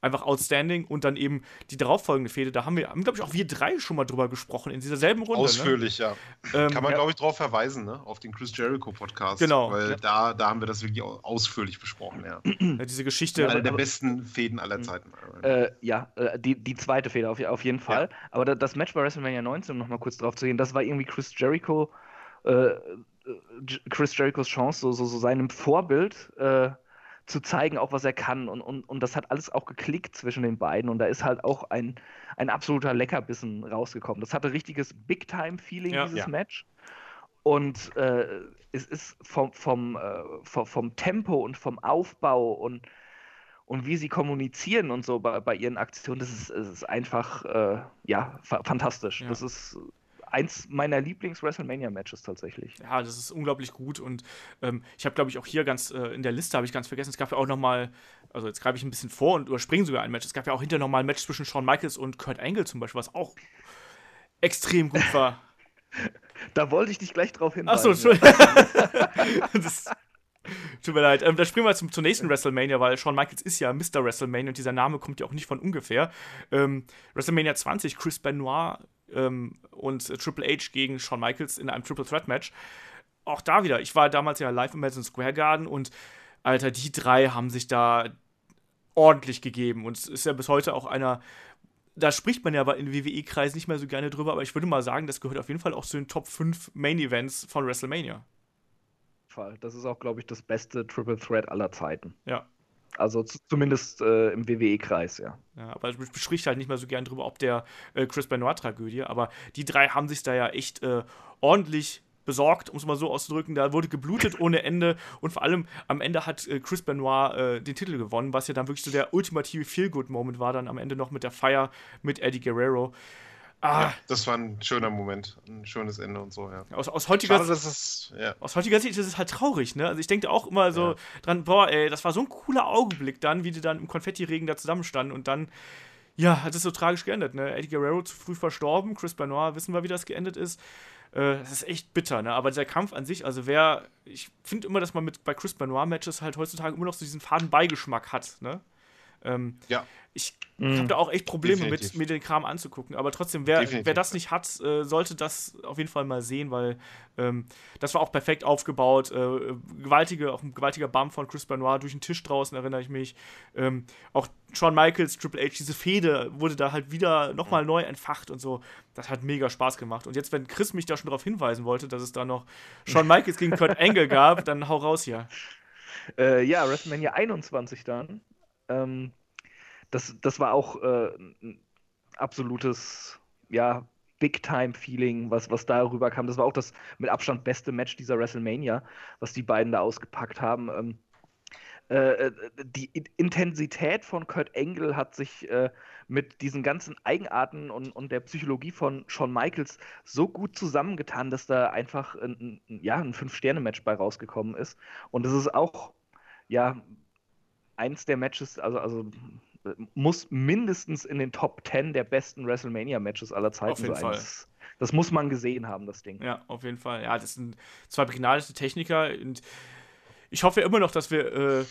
einfach outstanding. Und dann eben die darauffolgende Fehde, da haben wir, glaube ich, auch wir drei schon mal drüber gesprochen in dieser selben Runde. Ne? Ausführlich, ne? ja. Ähm, Kann man, ja. glaube ich, darauf verweisen, ne? auf den Chris Jericho Podcast. Genau. Weil ja. da, da haben wir das wirklich ausführlich besprochen, ja. ja diese Geschichte. Eine der besten Fäden aller. Zeiten. Äh, ja, äh, die, die zweite Fehde auf, auf jeden Fall. Aber das Match bei WrestleMania 19, um nochmal kurz drauf zu gehen, das war irgendwie Chris Jericho. Äh, Chris Jerichos Chance, so, so, so seinem Vorbild äh, zu zeigen, auch was er kann. Und, und, und das hat alles auch geklickt zwischen den beiden. Und da ist halt auch ein, ein absoluter Leckerbissen rausgekommen. Das hatte richtiges Big-Time-Feeling, ja, dieses ja. Match. Und äh, es ist vom, vom, äh, vom, vom, Tempo und vom Aufbau und, und wie sie kommunizieren und so bei, bei ihren Aktionen, das ist, das ist einfach äh, ja, fa fantastisch. Ja. Das ist eins meiner Lieblings-WrestleMania-Matches tatsächlich. Ja, das ist unglaublich gut und ähm, ich habe, glaube ich, auch hier ganz äh, in der Liste, habe ich ganz vergessen, es gab ja auch nochmal, also jetzt greife ich ein bisschen vor und überspringe sogar ein Match, es gab ja auch hinterher nochmal ein Match zwischen Shawn Michaels und Kurt Angle zum Beispiel, was auch extrem gut war. da wollte ich dich gleich drauf hinweisen. Achso, Entschuldigung. das, Tut mir leid. Ähm, dann springen wir zum, zur nächsten WrestleMania, weil Shawn Michaels ist ja Mr. WrestleMania und dieser Name kommt ja auch nicht von ungefähr. Ähm, WrestleMania 20, Chris Benoit ähm, und Triple H gegen Shawn Michaels in einem Triple Threat Match. Auch da wieder, ich war damals ja live im Madison Square Garden und Alter, die drei haben sich da ordentlich gegeben und es ist ja bis heute auch einer da spricht man ja aber in WWE-Kreisen nicht mehr so gerne drüber, aber ich würde mal sagen, das gehört auf jeden Fall auch zu den Top 5 Main-Events von WrestleMania. Fall. Das ist auch, glaube ich, das beste Triple Threat aller Zeiten. Ja. Also zumindest äh, im WWE-Kreis, ja. Ja, aber ich spricht halt nicht mehr so gern drüber, ob der äh, Chris Benoit-Tragödie. Aber die drei haben sich da ja echt äh, ordentlich besorgt, um es mal so auszudrücken. Da wurde geblutet ohne Ende und vor allem am Ende hat äh, Chris Benoit äh, den Titel gewonnen, was ja dann wirklich so der ultimative Feel-Good-Moment war, dann am Ende noch mit der Feier mit Eddie Guerrero. Ah. Ja, das war ein schöner Moment, ein schönes Ende und so, ja. Aus, aus, heutiger, Schade, es, ja. aus heutiger Sicht ist es halt traurig, ne? Also ich denke auch immer so ja. dran, boah, ey, das war so ein cooler Augenblick dann, wie die dann im Konfettiregen da zusammenstanden und dann, ja, hat es so tragisch geendet, ne? Eddie Guerrero zu früh verstorben, Chris Benoit, wissen wir, wie das geendet ist. Äh, das ist echt bitter, ne? Aber dieser Kampf an sich, also wer, ich finde immer, dass man mit bei Chris Benoit-Matches halt heutzutage immer noch so diesen faden Beigeschmack hat, ne? Ähm, ja. Ich mhm. habe da auch echt Probleme mit, mir den Kram anzugucken. Aber trotzdem, wer, wer das nicht hat, äh, sollte das auf jeden Fall mal sehen, weil ähm, das war auch perfekt aufgebaut. Äh, gewaltige, auch ein gewaltiger Bump von Chris Benoit durch den Tisch draußen, erinnere ich mich. Ähm, auch Shawn Michaels, Triple H, diese Fehde wurde da halt wieder nochmal mhm. neu entfacht und so. Das hat mega Spaß gemacht. Und jetzt, wenn Chris mich da schon darauf hinweisen wollte, dass es da noch Shawn Michaels gegen Kurt Angle gab, dann hau raus hier. Äh, ja, WrestleMania 21 dann. Ähm, das, das war auch äh, ein absolutes, ja, Big-Time-Feeling, was, was darüber kam. Das war auch das mit Abstand beste Match dieser WrestleMania, was die beiden da ausgepackt haben. Ähm, äh, äh die Intensität von Kurt Angle hat sich äh, mit diesen ganzen Eigenarten und, und der Psychologie von Shawn Michaels so gut zusammengetan, dass da einfach ein, ein ja, ein Fünf-Sterne-Match bei rausgekommen ist. Und es ist auch, ja, eins der Matches, also, also muss mindestens in den Top 10 der besten WrestleMania-Matches aller Zeiten Auf jeden sein. Fall. Das, das muss man gesehen haben, das Ding. Ja, auf jeden Fall. Ja, das sind zwei begnadete Techniker und ich hoffe immer noch, dass wir äh,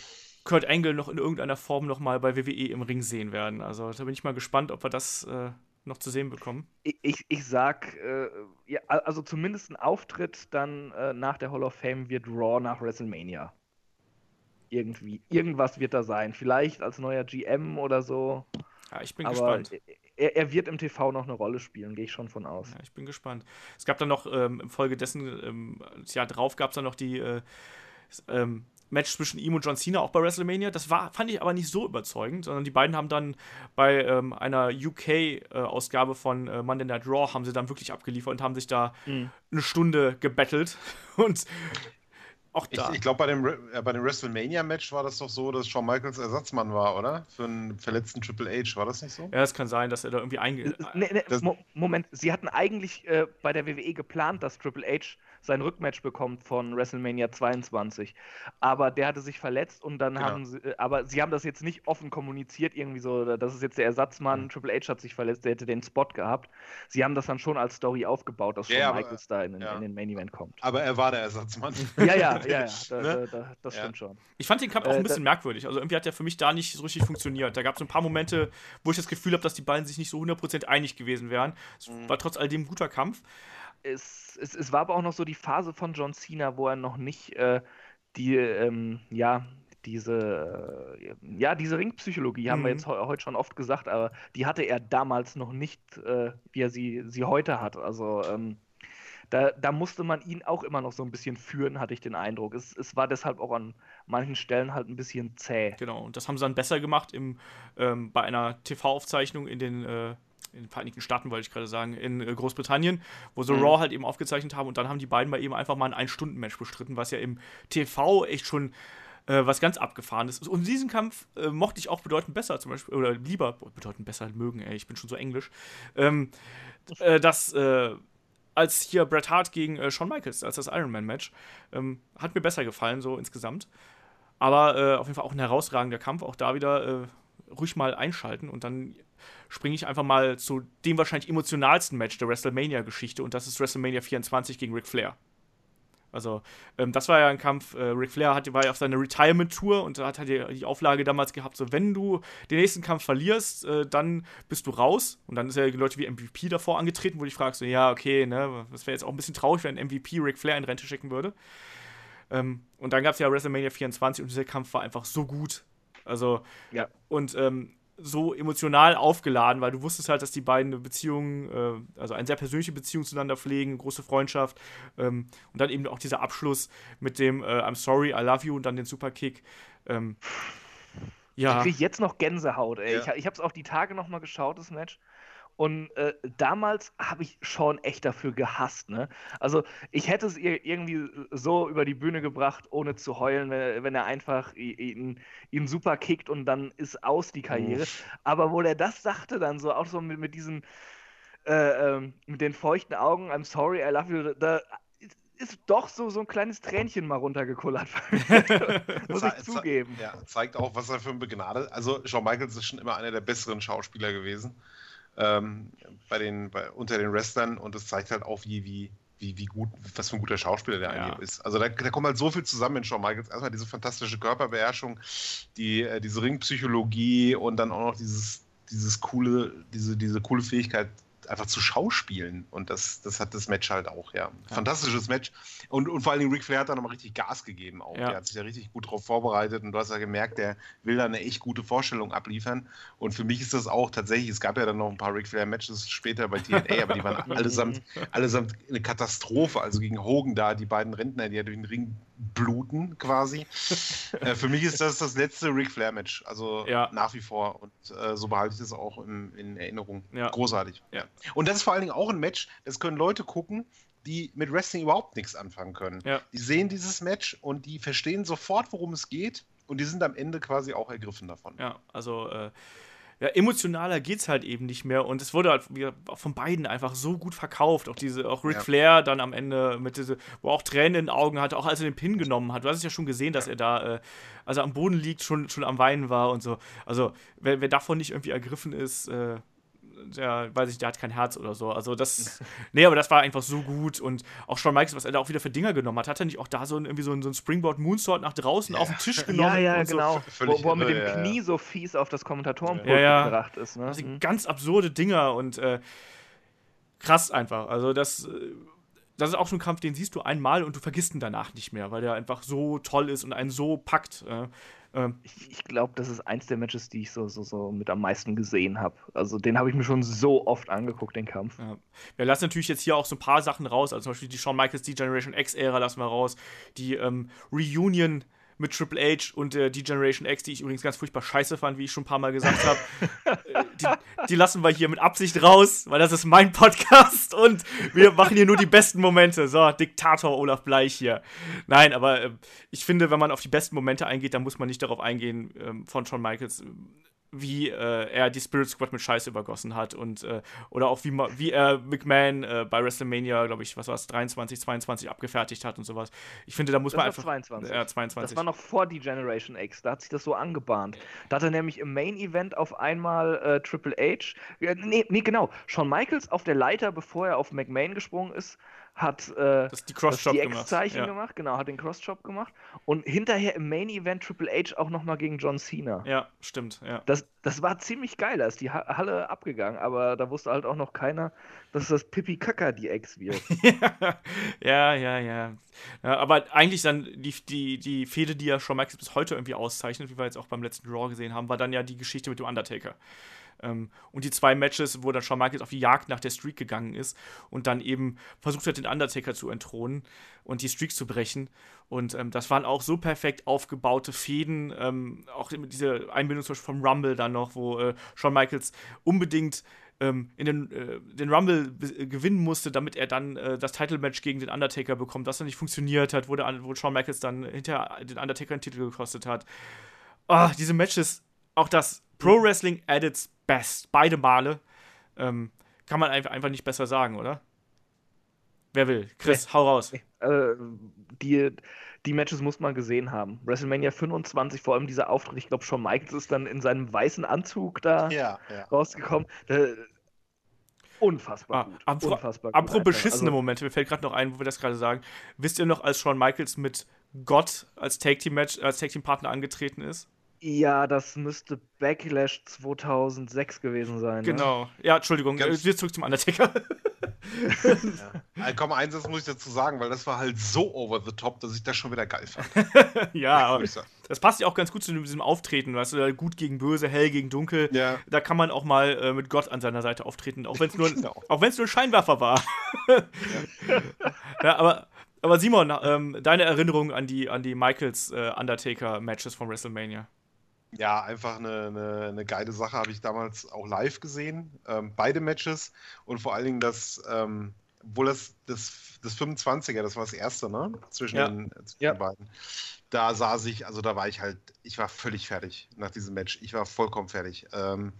Kurt Angle noch in irgendeiner Form noch mal bei WWE im Ring sehen werden. Also da bin ich mal gespannt, ob wir das äh, noch zu sehen bekommen. Ich, ich, ich sag, äh, ja, also zumindest ein Auftritt dann äh, nach der Hall of Fame wird Raw nach WrestleMania. Irgendwie. Irgendwas wird da sein. Vielleicht als neuer GM oder so. Ja, ich bin Aber gespannt. er, er wird im TV noch eine Rolle spielen, gehe ich schon von aus. Ja, ich bin gespannt. Es gab dann noch ähm, infolgedessen, ähm, das Jahr drauf gab es dann noch die äh, ähm, Match zwischen ihm und John Cena auch bei WrestleMania. Das war, fand ich aber nicht so überzeugend, sondern die beiden haben dann bei ähm, einer UK-Ausgabe von äh, Monday Night Raw haben sie dann wirklich abgeliefert und haben sich da Mhm. eine Stunde gebettelt. Und auch Ich, da. ich glaube, bei dem, äh, bei dem WrestleMania-Match war das doch so, dass Shawn Michaels Ersatzmann war, oder? Für einen verletzten Triple H, war das nicht so? ja, es kann sein, dass er da irgendwie einge. Nee, nee, Moment, sie hatten eigentlich äh, bei der WWE geplant, dass Triple H sein Rückmatch bekommt von WrestleMania 22. Aber der hatte sich verletzt und dann Genau. haben sie, äh, aber sie haben das jetzt nicht offen kommuniziert, irgendwie so, das ist jetzt der Ersatzmann, Mhm. Triple H hat sich verletzt, der hätte den Spot gehabt. Sie haben das dann schon als Story aufgebaut, dass Ja, Shawn aber- Michaels da in, den- ja. in den Main Event kommt. Aber er war der Ersatzmann. Ja, ja, ja, ja, da, Ne? da, da, das Ja. stimmt schon. Ich fand den Kampf auch Äh, ein bisschen da- merkwürdig. Also irgendwie hat der für mich da nicht so richtig funktioniert. Da gab es ein paar Momente, wo ich das Gefühl habe, dass die beiden sich nicht so 100% einig gewesen wären. Es Mhm. war trotz alledem ein guter Kampf. Es, es, es war aber auch noch so die Phase von John Cena, wo er noch nicht äh, die, ähm, ja, diese, äh, ja, diese Ringpsychologie, haben wir Mhm. jetzt heu- heute schon oft gesagt, aber die hatte er damals noch nicht, äh, wie er sie, sie heute hat. Also ähm, da, da musste man ihn auch immer noch so ein bisschen führen, hatte ich den Eindruck. Es, es war deshalb auch an manchen Stellen halt ein bisschen zäh. Genau. Und das haben sie dann besser gemacht im, ähm, bei einer TV-Aufzeichnung in den. In den Vereinigten Staaten wollte ich gerade sagen, in äh, Großbritannien, wo sie Mhm. Raw halt eben aufgezeichnet haben und dann haben die beiden mal eben einfach mal ein Ein-Stunden-Match bestritten, was ja im TV echt schon äh, was ganz abgefahrenes ist. Und diesen Kampf äh, mochte ich auch bedeutend besser, zum Beispiel, oder lieber, boah, bedeutend besser mögen, ey, ich bin schon so englisch, ähm, äh, dass, äh, als hier Bret Hart gegen äh, Shawn Michaels, als das Iron Man Match, ähm, hat mir besser gefallen, so insgesamt. Aber äh, auf jeden Fall auch ein herausragender Kampf, auch da wieder äh, ruhig mal einschalten und dann springe ich einfach mal zu dem wahrscheinlich emotionalsten Match der WrestleMania-Geschichte und das ist WrestleMania 24 gegen Ric Flair. Also, ähm, das war ja ein Kampf, äh, Ric Flair hat, war ja auf seiner Retirement-Tour und da hat er die, die Auflage damals gehabt, so, wenn du den nächsten Kampf verlierst, äh, dann bist du raus. Und dann ist ja Leute wie MVP davor angetreten, wo ich frage, so, ja, okay, ne, das wäre jetzt auch ein bisschen traurig, wenn MVP Ric Flair in Rente schicken würde. Ähm, und dann gab es ja WrestleMania 24 und dieser Kampf war einfach so gut. Also, Ja. und ähm, so emotional aufgeladen, weil du wusstest halt, dass die beiden eine Beziehung, äh, also eine sehr persönliche Beziehung zueinander pflegen, große Freundschaft ähm, und dann eben auch dieser Abschluss mit dem äh, I'm sorry, I love you und dann den Superkick. Ähm, Ich ja, kriege jetzt noch Gänsehaut, ey. Ja. Ich, ich habe es auch die Tage noch mal geschaut, das Match. Und äh, damals habe ich Sean echt dafür gehasst, ne? Also ich hätte es ihr irgendwie so über die Bühne gebracht, ohne zu heulen, wenn, wenn er einfach ihn, ihn super kickt und dann ist aus die Karriere. Aber wo der das sagte, dann so auch so mit, mit diesen, äh, ähm, mit den feuchten Augen, I'm sorry, I love you, da ist- doch so, so ein kleines Tränchen mal runtergekullert. Muss ich zugeben. Ja, zeigt auch, was er für ein Begnade. Also, Shawn Michaels ist schon immer einer der besseren Schauspieler gewesen. Ähm, bei den, bei, unter den Wrestlern und es zeigt halt auch, wie, wie, wie, wie gut, was für ein guter Schauspieler der Ja. eigentlich ist. Also da, da kommt halt so viel zusammen in Shawn Michaels. Erstmal diese fantastische Körperbeherrschung, die, äh, diese Ringpsychologie und dann auch noch dieses, dieses coole, diese, diese coole Fähigkeit, einfach zu schauspielen. Und das, das hat das Match halt auch, ja. Fantastisches Match. Und, und vor allen Dingen Ric Flair hat da nochmal richtig Gas gegeben auch. Ja. Der hat sich da richtig gut drauf vorbereitet und du hast ja gemerkt, der will da eine echt gute Vorstellung abliefern. Und für mich ist das auch tatsächlich, es gab ja dann noch ein paar Ric Flair-Matches später bei TNA, aber die waren allesamt, allesamt eine Katastrophe. Also gegen Hogan da, die beiden Rentner, die ja durch den Ring bluten quasi. äh, für mich ist das das letzte Ric Flair-Match. Also Ja. nach wie vor. Und äh, so behalte ich das auch im, in Erinnerung. Ja. Großartig. Ja. Und das ist vor allen Dingen auch ein Match, das können Leute gucken, die mit Wrestling überhaupt nichts anfangen können. Ja. Die sehen dieses Match und die verstehen sofort, worum es geht und die sind am Ende quasi auch ergriffen davon. Ja, also äh, ja, emotionaler geht's halt eben nicht mehr und es wurde halt von beiden einfach so gut verkauft. Auch diese, auch Ric Ja. Flair dann am Ende mit diese, wo auch Tränen in den Augen hatte, auch als er den Pin genommen hat. Du hast es ja schon gesehen, dass er da, äh, als er am Boden liegt, schon, schon am Weinen war und so. Also, wer, wer davon nicht irgendwie ergriffen ist, äh, der, weiß ich, der hat kein Herz oder so. Also das, nee, aber das war einfach so gut und auch Shawn Michaels, was er da auch wieder für Dinger genommen hat, hat er nicht auch da so ein, irgendwie so ein, so ein Springboard Moonsault nach draußen auf den Tisch genommen? Ja, ja, und so. genau. völlig wo, wo er mit dem ja, ja. Knie so fies auf das Kommentatorenpult Ja, ja. gebracht ist. Ne? Das sind Mhm. ganz absurde Dinger und äh, krass einfach. Also das, äh, das ist auch so ein Kampf, den siehst du einmal und du vergisst ihn danach nicht mehr, weil der einfach so toll ist und einen so packt. Äh, ähm, Ich, ich glaube, das ist eins der Matches, die ich so, so, so mit am meisten gesehen habe. Also den habe ich mir schon so oft angeguckt, den Kampf. Ja. Wir lassen natürlich jetzt hier auch so ein paar Sachen raus, also zum Beispiel die Shawn Michaels, die Generation X-Ära lassen wir raus, die ähm, Reunion mit Triple H und äh, die Generation X, die ich übrigens ganz furchtbar scheiße fand, wie ich schon ein paar Mal gesagt habe. äh, die, die lassen wir hier mit Absicht raus, weil das ist mein Podcast und wir machen hier nur die besten Momente. So, Diktator Olaf Bleich hier. Nein, aber äh, ich finde, wenn man auf die besten Momente eingeht, dann muss man nicht darauf eingehen ähm, von Shawn Michaels, wie äh, er die Spirit Squad mit Scheiße übergossen hat und äh, oder auch wie, wie er McMahon äh, bei WrestleMania, glaube ich, was war es, 23, 22 abgefertigt hat und sowas. Ich finde, da muss Das man einfach. 22. Ja, 22. Das war noch vor die Generation X. Da hat sich das so angebahnt. Da hat er nämlich im Main Event auf einmal äh, Triple H. Nee, nee, genau. Shawn Michaels auf der Leiter, bevor er auf McMahon gesprungen ist, hat äh, das die das Cross-Chop die gemacht. Ja. gemacht. Genau, hat den Cross-Chop gemacht. Und hinterher im Main Event Triple H auch nochmal gegen John Cena. ja, stimmt, ja. Das, das war ziemlich geil, da ist die Ha- Halle abgegangen, aber da wusste halt auch noch keiner, dass das Pipi Kaka die Ex wird. ja, ja, ja. ja aber eigentlich dann die, die, die Fehde, die ja Shawn Michaels bis heute irgendwie auszeichnet, wie wir jetzt auch beim letzten Raw gesehen haben, war dann ja die Geschichte mit dem Undertaker. Ähm, und die zwei Matches, wo dann Shawn Michaels auf die Jagd nach der Streak gegangen ist und dann eben versucht hat, den Undertaker zu entthronen und die Streaks zu brechen. Und ähm, das waren auch so perfekt aufgebaute Fäden, ähm, auch mit dieser Einbindung zum Beispiel vom Rumble dann noch, wo äh, Shawn Michaels unbedingt ähm, in den, äh, den Rumble äh, gewinnen musste, damit er dann äh, das Title-Match gegen den Undertaker bekommt, das dann nicht funktioniert hat, wo, der, wo Shawn Michaels dann hinter den Undertaker einen Titel gekostet hat. Ah, diese Matches, auch das Pro Wrestling at its best, beide Male, ähm, kann man einfach, nicht besser sagen, oder? Wer will? Chris, hau raus. äh, die, die Matches muss man gesehen haben. WrestleMania 25, vor allem dieser Auftritt, ich glaube, Shawn Michaels ist dann in seinem weißen Anzug da Ja, ja. rausgekommen. Äh, unfassbar Ah, gut. apro- unfassbar gut Apropos einfach. beschissene Also, Momente, mir fällt gerade noch ein, wo wir das gerade sagen. Wisst ihr noch, als Shawn Michaels mit Gott als Tag Team Match, als Tag Team Partner angetreten ist? Ja, das müsste Backlash 2006 gewesen sein. Ne? Genau. Ja, Entschuldigung, Ganz- äh, wir zurück zum Undertaker. ja. Äh, Komm, eins, das muss ich dazu sagen, weil das war halt so over the top, dass ich das schon wieder geil fand. ja, aber das passt ja auch ganz gut zu diesem Auftreten, weißt du, gut gegen böse, hell gegen dunkel. Ja. Da kann man auch mal äh, mit Gott an seiner Seite auftreten, auch wenn es nur, Genau. auch nur ein Scheinwerfer war. ja, aber, aber Simon, ähm, deine Erinnerung an die, an die Michaels äh, Undertaker-Matches von WrestleMania. Ja, einfach eine, eine, eine geile Sache, habe ich damals auch live gesehen. Ähm, beide Matches und vor allen Dingen das, ähm, obwohl das, das, das 25er, das war das erste, ne? Zwischen, Ja. den, zwischen Ja. den beiden. Da saß ich, also da war ich halt, ich war völlig fertig nach diesem Match. Ich war vollkommen fertig. Ähm,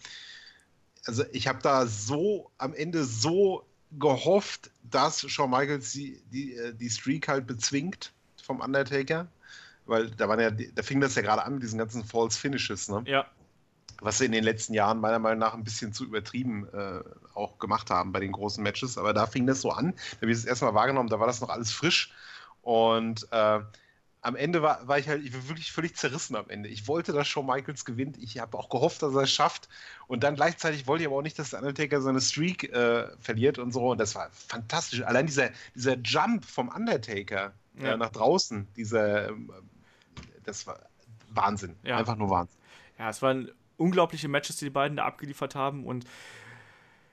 also ich habe da so am Ende so gehofft, dass Shawn Michaels die, die, äh, die Streak halt bezwingt vom Undertaker. Weil da waren ja, da fing das ja gerade an mit diesen ganzen False Finishes, ne? Ja, was sie in den letzten Jahren meiner Meinung nach ein bisschen zu übertrieben äh, auch gemacht haben bei den großen Matches. Aber da fing das so an. Da habe ich es erstmal wahrgenommen, da war das noch alles frisch. Und äh, am Ende war, war ich halt, ich war wirklich völlig zerrissen am Ende. Ich wollte, dass Shawn Michaels gewinnt. Ich habe auch gehofft, dass er es schafft. Und dann gleichzeitig wollte ich aber auch nicht, dass der Undertaker seine Streak äh, verliert und so. Und das war fantastisch. Allein dieser, dieser Jump vom Undertaker Ja. äh, nach draußen, dieser, ähm, das war Wahnsinn. Ja. Einfach nur Wahnsinn. Ja, es waren unglaubliche Matches, die die beiden da abgeliefert haben. Und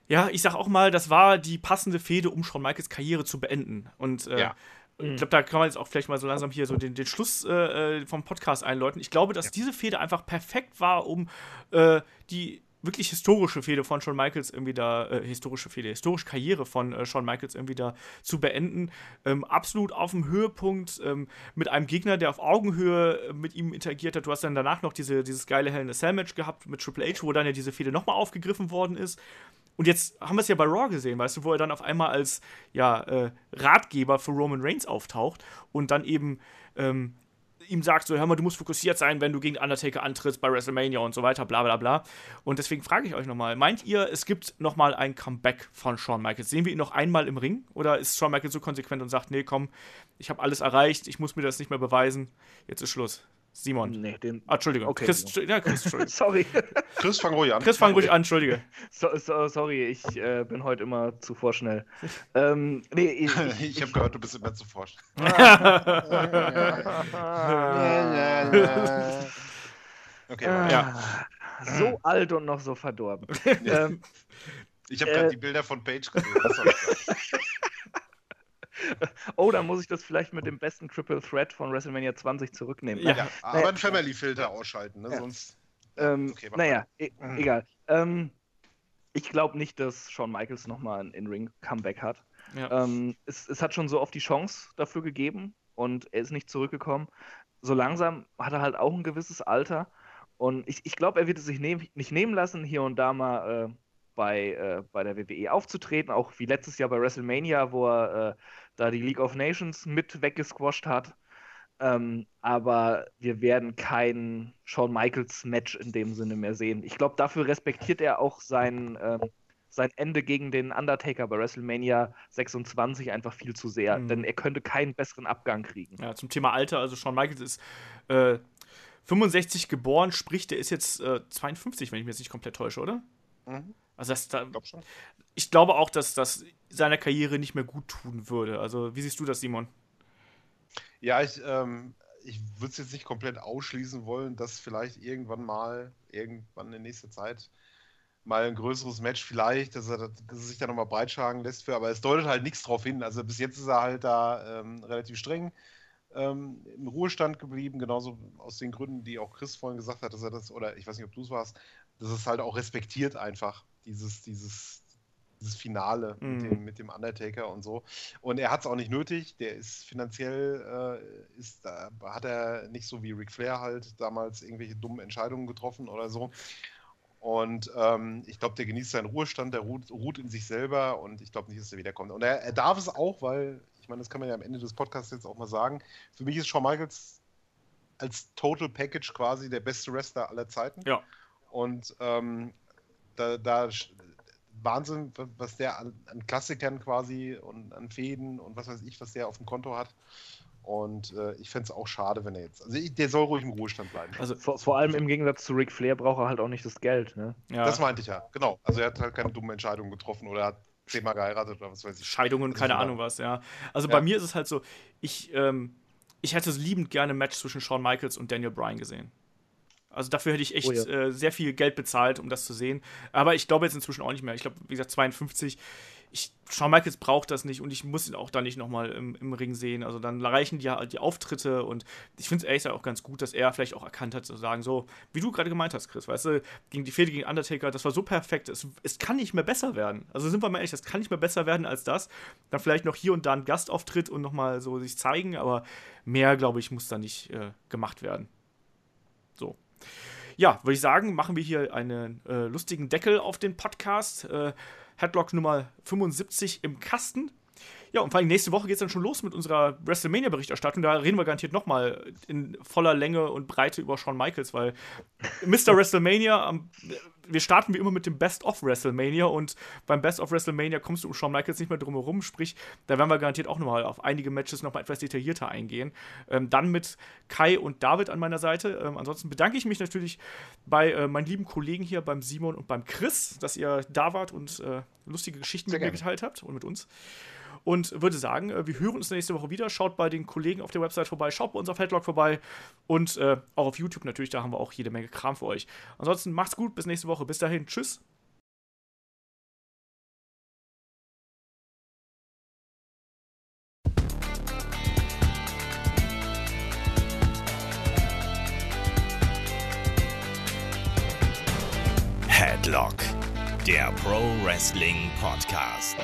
ja, ich sag auch mal, das war die passende Fehde, um Shawn Michaels Karriere zu beenden. Und äh, Ja. ich glaube, da kann man jetzt auch vielleicht mal so langsam hier so den, den Schluss äh, äh, vom Podcast einläuten. Ich glaube, dass diese Fehde einfach perfekt war, um äh, die wirklich historische Fehde von Shawn Michaels irgendwie da, äh, historische Fehde, historische Karriere von äh, Shawn Michaels irgendwie da zu beenden. Ähm, absolut auf dem Höhepunkt ähm, mit einem Gegner, der auf Augenhöhe äh, mit ihm interagiert hat. Du hast dann danach noch diese, dieses geile Hell in a Cell Match gehabt mit Triple H, wo dann ja diese Fehde nochmal aufgegriffen worden ist. Und jetzt haben wir es ja bei Raw gesehen, weißt du, wo er dann auf einmal als ja, äh, Ratgeber für Roman Reigns auftaucht und dann eben ähm, ihm sagt, so, hör mal, du musst fokussiert sein, wenn du gegen Undertaker antrittst bei WrestleMania und so weiter, bla bla bla. Und deswegen frage ich euch nochmal, meint ihr, es gibt nochmal ein Comeback von Shawn Michaels? Sehen wir ihn noch einmal im Ring? Oder ist Shawn Michaels so konsequent und sagt, nee, komm, ich habe alles erreicht, ich muss mir das nicht mehr beweisen, jetzt ist Schluss. Simon. Nee, den. Ah, Entschuldigung. Okay, Chris, ja, Chris, Entschuldigung. Sorry. Chris, fang ruhig an. Chris, fang ruhig an, Entschuldige. So, so, sorry, ich äh, bin heute immer zu vorschnell. ähm, nee, ich, Ich habe gehört, du bist immer zu forsch. Okay. Ja. So alt und noch so verdorben. ähm, ich habe gerade Äh. die Bilder von Page gesehen. Was soll ich sagen? oh, dann muss ich das vielleicht mit dem besten Triple Threat von WrestleMania 20 zurücknehmen. Ja. Ja, aber einen Family-Filter ausschalten, ne? Ja. sonst. Ähm, Okay, naja, e Mhm. egal. Ähm, ich glaube nicht, dass Shawn Michaels nochmal ein In-Ring-Comeback hat. Ja. Ähm, es, es hat schon so oft die Chance dafür gegeben und er ist nicht zurückgekommen. So langsam hat er halt auch ein gewisses Alter und ich, ich glaube, er wird es sich nehm, nicht nehmen lassen, hier und da mal äh, bei, äh, bei der WWE aufzutreten, auch wie letztes Jahr bei WrestleMania, wo er äh, da die League of Nations mit weggesquasht hat. Ähm, aber wir werden kein Shawn Michaels Match in dem Sinne mehr sehen. Ich glaube, dafür respektiert er auch sein, ähm, sein Ende gegen den Undertaker bei WrestleMania 26 einfach viel zu sehr, Mhm. denn er könnte keinen besseren Abgang kriegen. Ja, zum Thema Alter, also Shawn Michaels ist äh, 65 geboren, sprich, der ist jetzt äh, 52, wenn ich mich jetzt nicht komplett täusche, oder? Mhm, Also das, da, ich glaube schon. ich glaube auch, dass das seiner Karriere nicht mehr gut tun würde. Also wie siehst du das, Simon? Ja, ich, ähm, ich würde es jetzt nicht komplett ausschließen wollen, dass vielleicht irgendwann mal, irgendwann in nächster Zeit, mal ein größeres Match vielleicht, dass er, dass er sich da nochmal breitschlagen lässt für, aber es deutet halt nichts drauf hin. Also bis jetzt ist er halt da ähm, relativ streng ähm, im Ruhestand geblieben, genauso aus den Gründen, die auch Chris vorhin gesagt hat, dass er das, oder ich weiß nicht, ob du es warst, dass es halt auch respektiert einfach, dieses, dieses, dieses Finale Mhm. mit, dem, mit dem Undertaker und so. Und er hat es auch nicht nötig. Der ist finanziell, äh, ist, da hat er nicht so wie Ric Flair halt damals irgendwelche dummen Entscheidungen getroffen oder so. Und ähm, ich glaube, der genießt seinen Ruhestand, der ruht, ruht in sich selber und ich glaube nicht, dass er wiederkommt. Und er, er darf es auch, weil, ich meine, das kann man ja am Ende des Podcasts jetzt auch mal sagen. Für mich ist Shawn Michaels als Total Package quasi der beste Wrestler aller Zeiten. Ja. Und ähm, da, da Wahnsinn, was der an, an Klassikern quasi und an Fäden und was weiß ich, was der auf dem Konto hat. Und äh, ich fände es auch schade, wenn er jetzt. Also ich, der soll ruhig im Ruhestand bleiben. Also Vor, vor allem im Gegensatz zu Ric Flair braucht er halt auch nicht das Geld. Ne? ja, Das meinte ich ja, genau. Also er hat halt keine dummen Entscheidungen getroffen oder hat zehnmal geheiratet oder was weiß ich. Scheidungen, Also keine da- Ahnung was, ja. Also Ja. bei mir ist es halt so, ich, ähm, ich hätte liebend gerne ein Match zwischen Shawn Michaels und Daniel Bryan gesehen. Also dafür hätte ich echt Oh ja. äh, sehr viel Geld bezahlt, um das zu sehen. Aber ich glaube jetzt inzwischen auch nicht mehr. Ich glaube, wie gesagt, 52. Ich, Shawn Michaels braucht das nicht und ich muss ihn auch da nicht nochmal im, im Ring sehen. Also dann reichen die, die Auftritte und ich finde es ehrlich gesagt auch ganz gut, dass er vielleicht auch erkannt hat, zu sagen, so, wie du gerade gemeint hast, Chris, weißt du, gegen die Fehde gegen Undertaker, das war so perfekt, es, es kann nicht mehr besser werden. Also sind wir mal ehrlich, das kann nicht mehr besser werden als das. Dann vielleicht noch hier und da ein Gastauftritt und nochmal so sich zeigen, aber mehr, glaube ich, muss da nicht äh, gemacht werden. Ja, würde ich sagen, machen wir hier einen äh, lustigen Deckel auf den Podcast. Äh, Headlock Nummer 75 im Kasten. Ja, und vor allem nächste Woche geht es dann schon los mit unserer WrestleMania-Berichterstattung. Da reden wir garantiert nochmal in voller Länge und Breite über Shawn Michaels, weil Mr. WrestleMania, am- wir starten wie immer mit dem Best of WrestleMania und beim Best of WrestleMania kommst du um Shawn Michaels nicht mehr drum herum. Sprich, da werden wir garantiert auch nochmal auf einige Matches nochmal etwas detaillierter eingehen. Ähm, dann mit Kai und David an meiner Seite. Ähm, ansonsten bedanke ich mich natürlich bei äh, meinen lieben Kollegen hier, beim Simon und beim Chris, dass ihr da wart und äh, lustige Geschichten mit mir geteilt habt und mit uns. Und würde sagen, äh, wir hören uns nächste Woche wieder. Schaut bei den Kollegen auf der Website vorbei, schaut bei uns auf Headlock vorbei und äh, auch auf YouTube natürlich, da haben wir auch jede Menge Kram für euch. Ansonsten macht's gut, bis nächste Woche. Bis dahin, tschüss. Headlock, der Pro Wrestling Podcast.